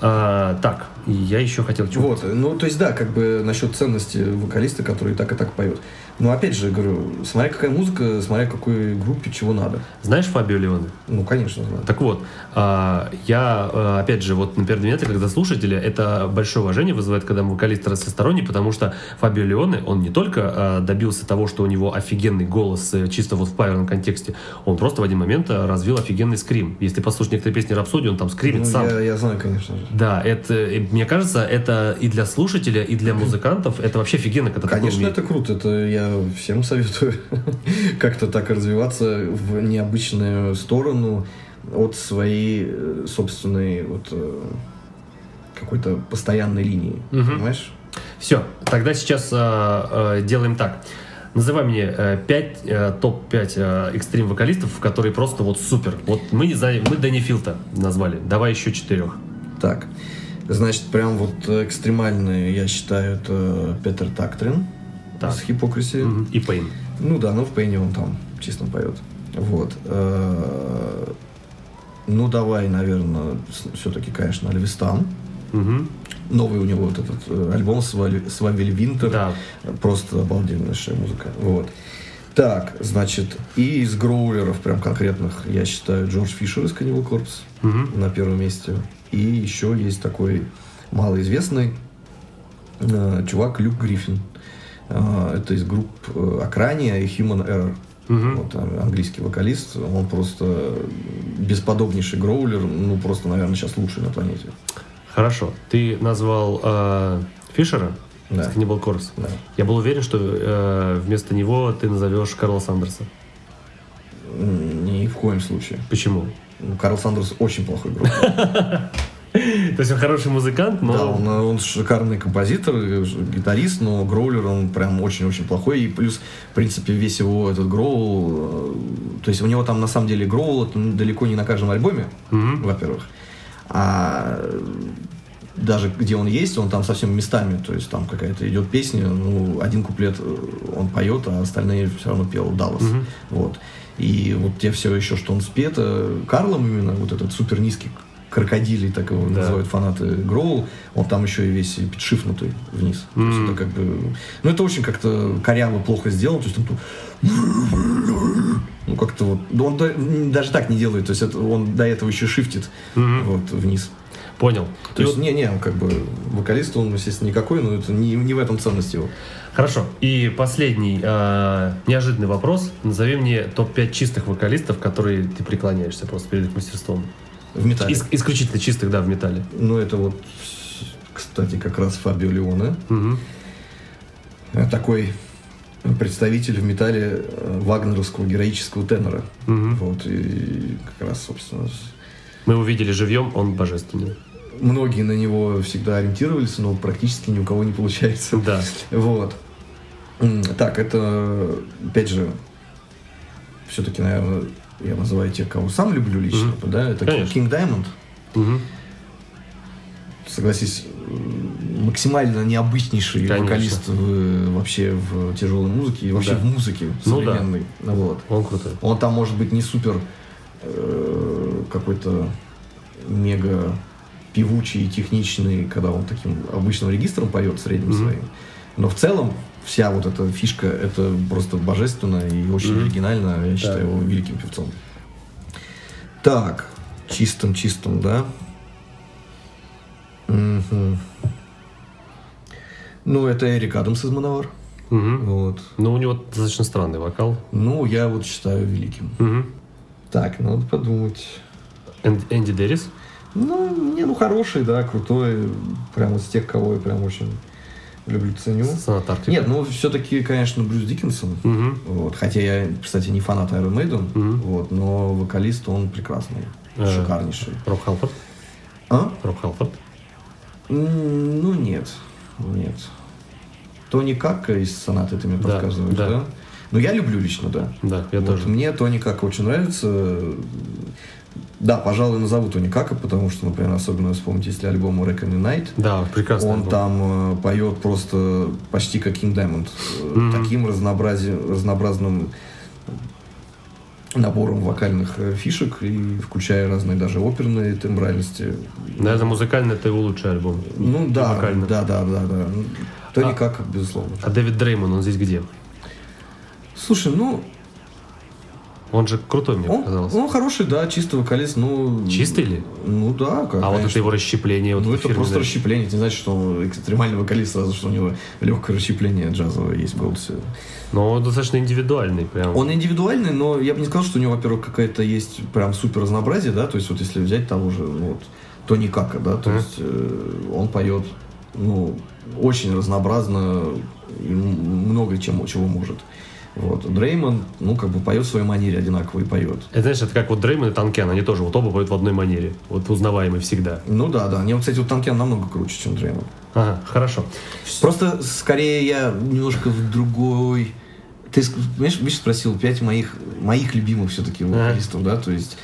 А, так, и я еще хотел чего Вот, ну, то есть, да, как бы насчет ценности вокалиста, который и так, и так поет. Но опять же, говорю, смотря какая музыка, смотря какой группе, чего надо. Знаешь Фабио Леоне? Ну, конечно, знаю. Так вот, а, я, а, опять же, вот, например, для меня, когда слушатели, это большое уважение вызывает, когда вокалист разносторонний, потому что Фабио Леоне, он не только а, добился того, что у него офигенный голос э, чисто вот в паверном контексте, он просто в один момент развил офигенный скрим. Если послушать некоторые песни Рапсодии, он там скримит Ну, сам. я, я знаю, конечно же. Да, это, э, мне кажется, это и для слушателя, и для музыкантов это вообще офигенно, когда Конечно, это круто. Это я всем советую как-то так развиваться в необычную сторону от своей э, собственной вот э, какой-то постоянной линии. Понимаешь? Все, тогда сейчас а, а, делаем так. Называй мне 5, топ-5 экстрим вокалистов, которые просто вот супер. Вот мы не знаем, мы Дэнни Филта назвали. Давай еще четырех. Так. Значит, прям вот экстремальные, я считаю, это Петер Тактрин Так. с Хипокриси. И Пейн. Ну да, ну в Пейне он там честно поет. Вот. Э, Ну давай, наверное, все-таки, конечно, Альвистан. Мгм. Новый у него вот этот э, альбом Свавель Винтер. Да. Просто обалденнейшая музыка. Вот. Так, значит, и из гроулеров прям конкретных, я считаю, Джордж Фишер из Cannibal Corpse на первом месте. И еще есть такой малоизвестный э, чувак Люк Гриффин. Э, это из групп э, Акрания и Human Error. Вот, а, английский вокалист. Он просто бесподобнейший гроулер. Ну, просто, наверное, сейчас лучший на планете. Хорошо. Ты назвал э, Фишера Да. с Cannibal Corpse. Да. Я был уверен, что э, вместо него ты назовешь Карла Сандерса. Ни в коем случае. Почему? Ну, Карл Сандерс очень плохой гроулер. То есть он хороший музыкант, но... Да, он, он шикарный композитор, э, гитарист, но гроулер он прям очень-очень плохой. И плюс, в принципе, весь его этот гроул... э, То есть у него там на самом деле гроул далеко не на каждом альбоме, во-первых. А э, даже где он есть, он там совсем местами. То есть там какая-то идет песня, ну, один куплет он поет, а остальные все равно пел Даллас. Вот. И вот те все еще, что он спет, э, Карлом именно, вот этот супер низкий крокодилий, так его Да. называют фанаты Гроул, он там еще и весь подшифнутый вниз. То есть это как бы... Ну, это очень как-то коряво, плохо сделано. То есть там... тут- Ну, как-то вот... Он да- даже так не делает. То есть это, он до этого еще шифтит вот вниз. Понял. То И есть, вот- не-не, он как бы вокалист, он, естественно, никакой, но это не, не в этом ценность его. Хорошо. И последний э, неожиданный вопрос. Назови мне топ-5 чистых вокалистов, которые ты преклоняешься просто перед их мастерством. В металле. Ис- исключительно чистых, да, в металле. Ну, это вот, кстати, как раз Фабио Леоне. Э, Такой представитель в металле э, вагнеровского героического тенора. Вот, и как раз, собственно, Мы его видели живьем, он божественный. Многие на него всегда ориентировались, но практически ни у кого не получается. Да. Вот. Так, это, опять же, все-таки, наверное, я называю тех, кого сам люблю лично, да, это Конечно. King Diamond. Мгм. Согласись, максимально необычнейший Конечно. вокалист в- вообще в тяжелой музыке и вообще Да. в музыке Ну да. современной. Вот. Он крутой. Он там может быть не супер э, какой-то мега певучий и техничный, когда он таким обычным регистром поет средним своим. Но в целом вся вот эта фишка, это просто божественно и очень оригинально. Я считаю его великим певцом. Так, чистым-чистым, да? Мгм. Ну, это Эрик Адамс из Мановар. Мгм. Вот. Ну, у него достаточно странный вокал. Ну, я вот считаю великим. Мгм. Так, надо подумать. Эн- Энди Деррис. Ну, не, ну хороший, да, крутой. Прям из тех, кого я прям очень люблю, ценю. Сонат Арктика. Нет, ну все-таки, конечно, Брюс Диккенсон. Мгм. Вот. Хотя я, кстати, не фанат Iron Maiden, вот, но вокалист он прекрасный, Э. шикарнейший. Роб Халфорд. А? Роб Халфорд. Ну, нет, нет. Тони Какка из сонаты ты мне Да, подсказываешь, да. да? Ну, я люблю лично, да. Да, я Вот тоже. Мне Тони Кака очень нравится. Да, пожалуй, назову Тони Кака, потому что, например, особенно вспомните, если альбом Reckon Night, Да, прекрасно. он там э, поет просто почти как King Diamond. Э, Таким разнообрази- разнообразным набором вокальных э, фишек, и включая разные даже оперные тембральности. Наверное, музыкально это его лучший альбом. Ну да, вокально. да, да, да, да. Тони А- Кака, безусловно. А Дэвид Дреймон, он здесь где? Слушай, ну, Он же крутой, мне он, показалось. он хороший, да, чистый вокалист, ну... Чистый ли? Ну да, как, а вот это конечно. его расщепление. Вот Ну, это просто расщепление. Это не значит, что он экстремальный вокалист, сразу, что у него легкое расщепление джазовое есть в голосе. Но он достаточно индивидуальный. Прям. Он индивидуальный, но я бы не сказал, что у него, во-первых, какая-то есть прям супер разнообразие, да, то есть вот если взять того же, ну, вот, Тони Кака, да, то Мгм. есть э, он поет, ну, очень разнообразно и много чем, чего может. Вот. Дреймон, ну, как бы поет в своей манере одинаково и поет. Это, знаешь, это как вот Дреймон и Танкен, они тоже вот оба поют в одной манере. Вот узнаваемый всегда. Ну да, да. Они, вот, кстати, вот Танкен намного круче, чем Дреймон. Ага, хорошо. Просто скорее я немножко в другой. Ты понимаешь, видишь, спросил пять моих моих любимых все-таки вокалистов, да, то есть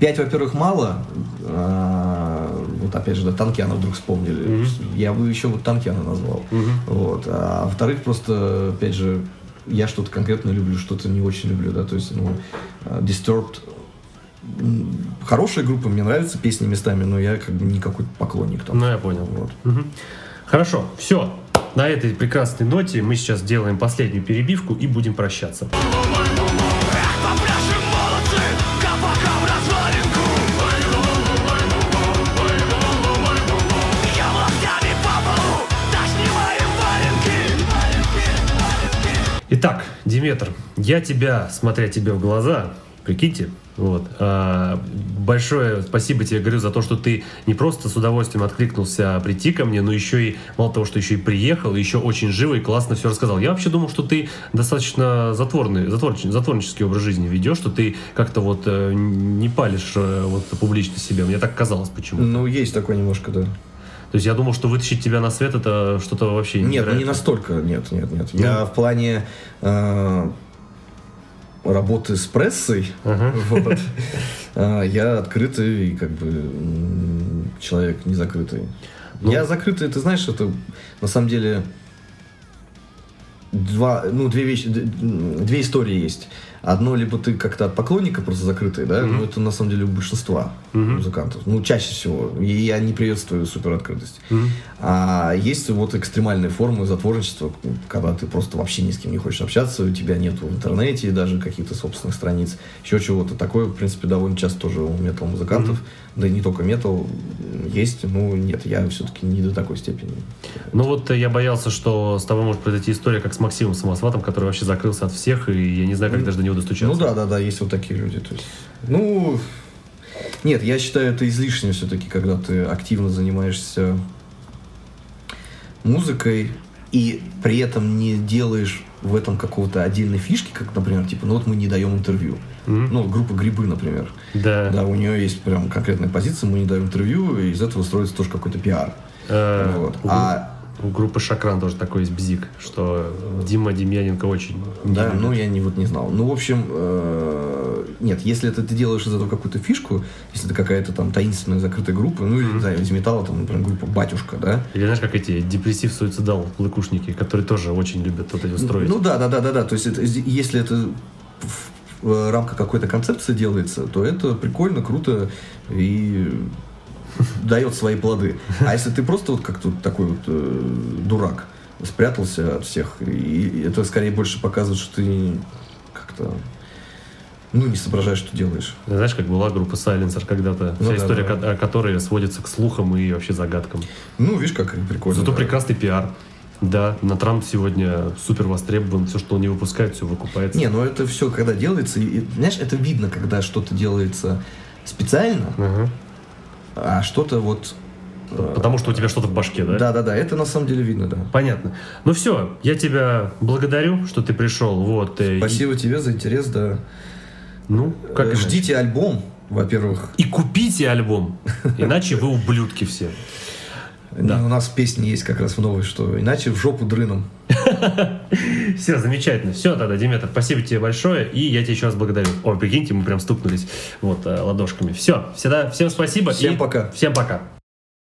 пять, во-первых, мало. а, вот опять же, да, Танкиана вдруг вспомнили. Я бы еще вот Танкиана назвал. Вот. А во-вторых, просто, опять же, я что-то конкретно люблю, что-то не очень люблю, да, то есть, ну, а, Disturbed хорошая группа, мне нравятся песни местами, но я как бы не какой-то поклонник там. Ну, я понял. Вот. Мгм. Хорошо, все. На этой прекрасной ноте мы сейчас сделаем последнюю перебивку и будем прощаться. Диметр, я тебя, смотря тебе в глаза, прикиньте, вот, а, большое спасибо тебе говорю за то, что ты не просто с удовольствием откликнулся прийти ко мне, но еще и, мало того, что еще и приехал, еще очень живо и классно все рассказал. Я вообще думал, что ты достаточно затворный, затворч- затворнический образ жизни ведешь, что ты как-то вот э, не палишь э, вот публично себя. Мне так казалось почему. Ну, есть такое немножко, да. То есть я думал, что вытащить тебя на свет это что-то вообще Нет, ну не настолько, нет, нет, нет. Я в плане э, работы с прессой, Ага. вот, э, я открытый и как бы человек не закрытый. Ну. Я закрытый, ты знаешь, это на самом деле два, ну, две вещи, две истории есть. Одно, либо ты как-то от поклонника просто закрытый, да, но это на самом деле у большинства музыкантов. Ну, чаще всего. И я не приветствую супероткрытость. А есть вот экстремальные формы затворничества, когда ты просто вообще ни с кем не хочешь общаться, у тебя нет в интернете даже каких-то собственных страниц, еще чего-то. Такое, в принципе, довольно часто тоже у метал-музыкантов, да и не только метал, есть. Ну, нет, я все-таки не до такой степени. Ну вот э, я боялся, что с тобой может произойти история, как с Максимом Самосватом, который вообще закрылся от всех, и я не знаю, как даже до него достучаться. Ну да, да, да, есть вот такие люди. То есть, ну, нет, я считаю это излишним все-таки, когда ты активно занимаешься музыкой и при этом не делаешь в этом какого-то отдельной фишки, как, например, типа, ну вот мы не даем интервью. Ну, группа Грибы, например. Да. Да, у нее есть прям конкретная позиция, мы не даем интервью, и из этого строится тоже какой-то пиар. Э, Вот. А у группы Шакран тоже такой есть бзик, что Дима Демьяненко очень Да, любит. ну я не, вот не знал. Ну, в общем, э, нет, если это ты делаешь из этого какую-то фишку, если это какая-то там таинственная закрытая группа, ну, или, не знаю, из металла, там, например, группа Батюшка, да? Или знаешь, как эти депрессив суицидал лыкушники, которые тоже очень любят вот эти устроить. Ну, да, да, да, да, да. То есть, это, если это в рамках какой-то концепции делается, то это прикольно, круто и дает свои плоды. А если ты просто вот как тут такой вот э, дурак, спрятался от всех, и это скорее больше показывает, что ты как-то ну, не соображаешь, что делаешь. Знаешь, как была группа Silencer когда-то, Ну вся да, история, да. ко- которая сводится к слухам и вообще загадкам. Ну, видишь, как прикольно. Зато да. прекрасный пиар. Да, на Трамп сегодня супер востребован, все, что он не выпускает, все выкупается. Не, ну это все, когда делается, и, знаешь, это видно, когда что-то делается специально, Ага. А что-то вот... э, Потому что у тебя что-то в башке, да? Да, да, да, это на самом деле видно, да. Понятно. Ну все, я тебя благодарю, что ты пришел. Вот. э, и- Спасибо тебе за интерес, да. ну, как Э, иначе? Ждите альбом, во-первых. И купите альбом, иначе вы ублюдки все. Да. У нас песни есть как раз в новой, что иначе в жопу дрыном. Все, замечательно. Все, тогда, Диметр, спасибо тебе большое, и я тебя еще раз благодарю. Ой, прикиньте, мы прям стукнулись вот э, ладошками. Все, всегда, всем спасибо. Всем пока. Всем пока.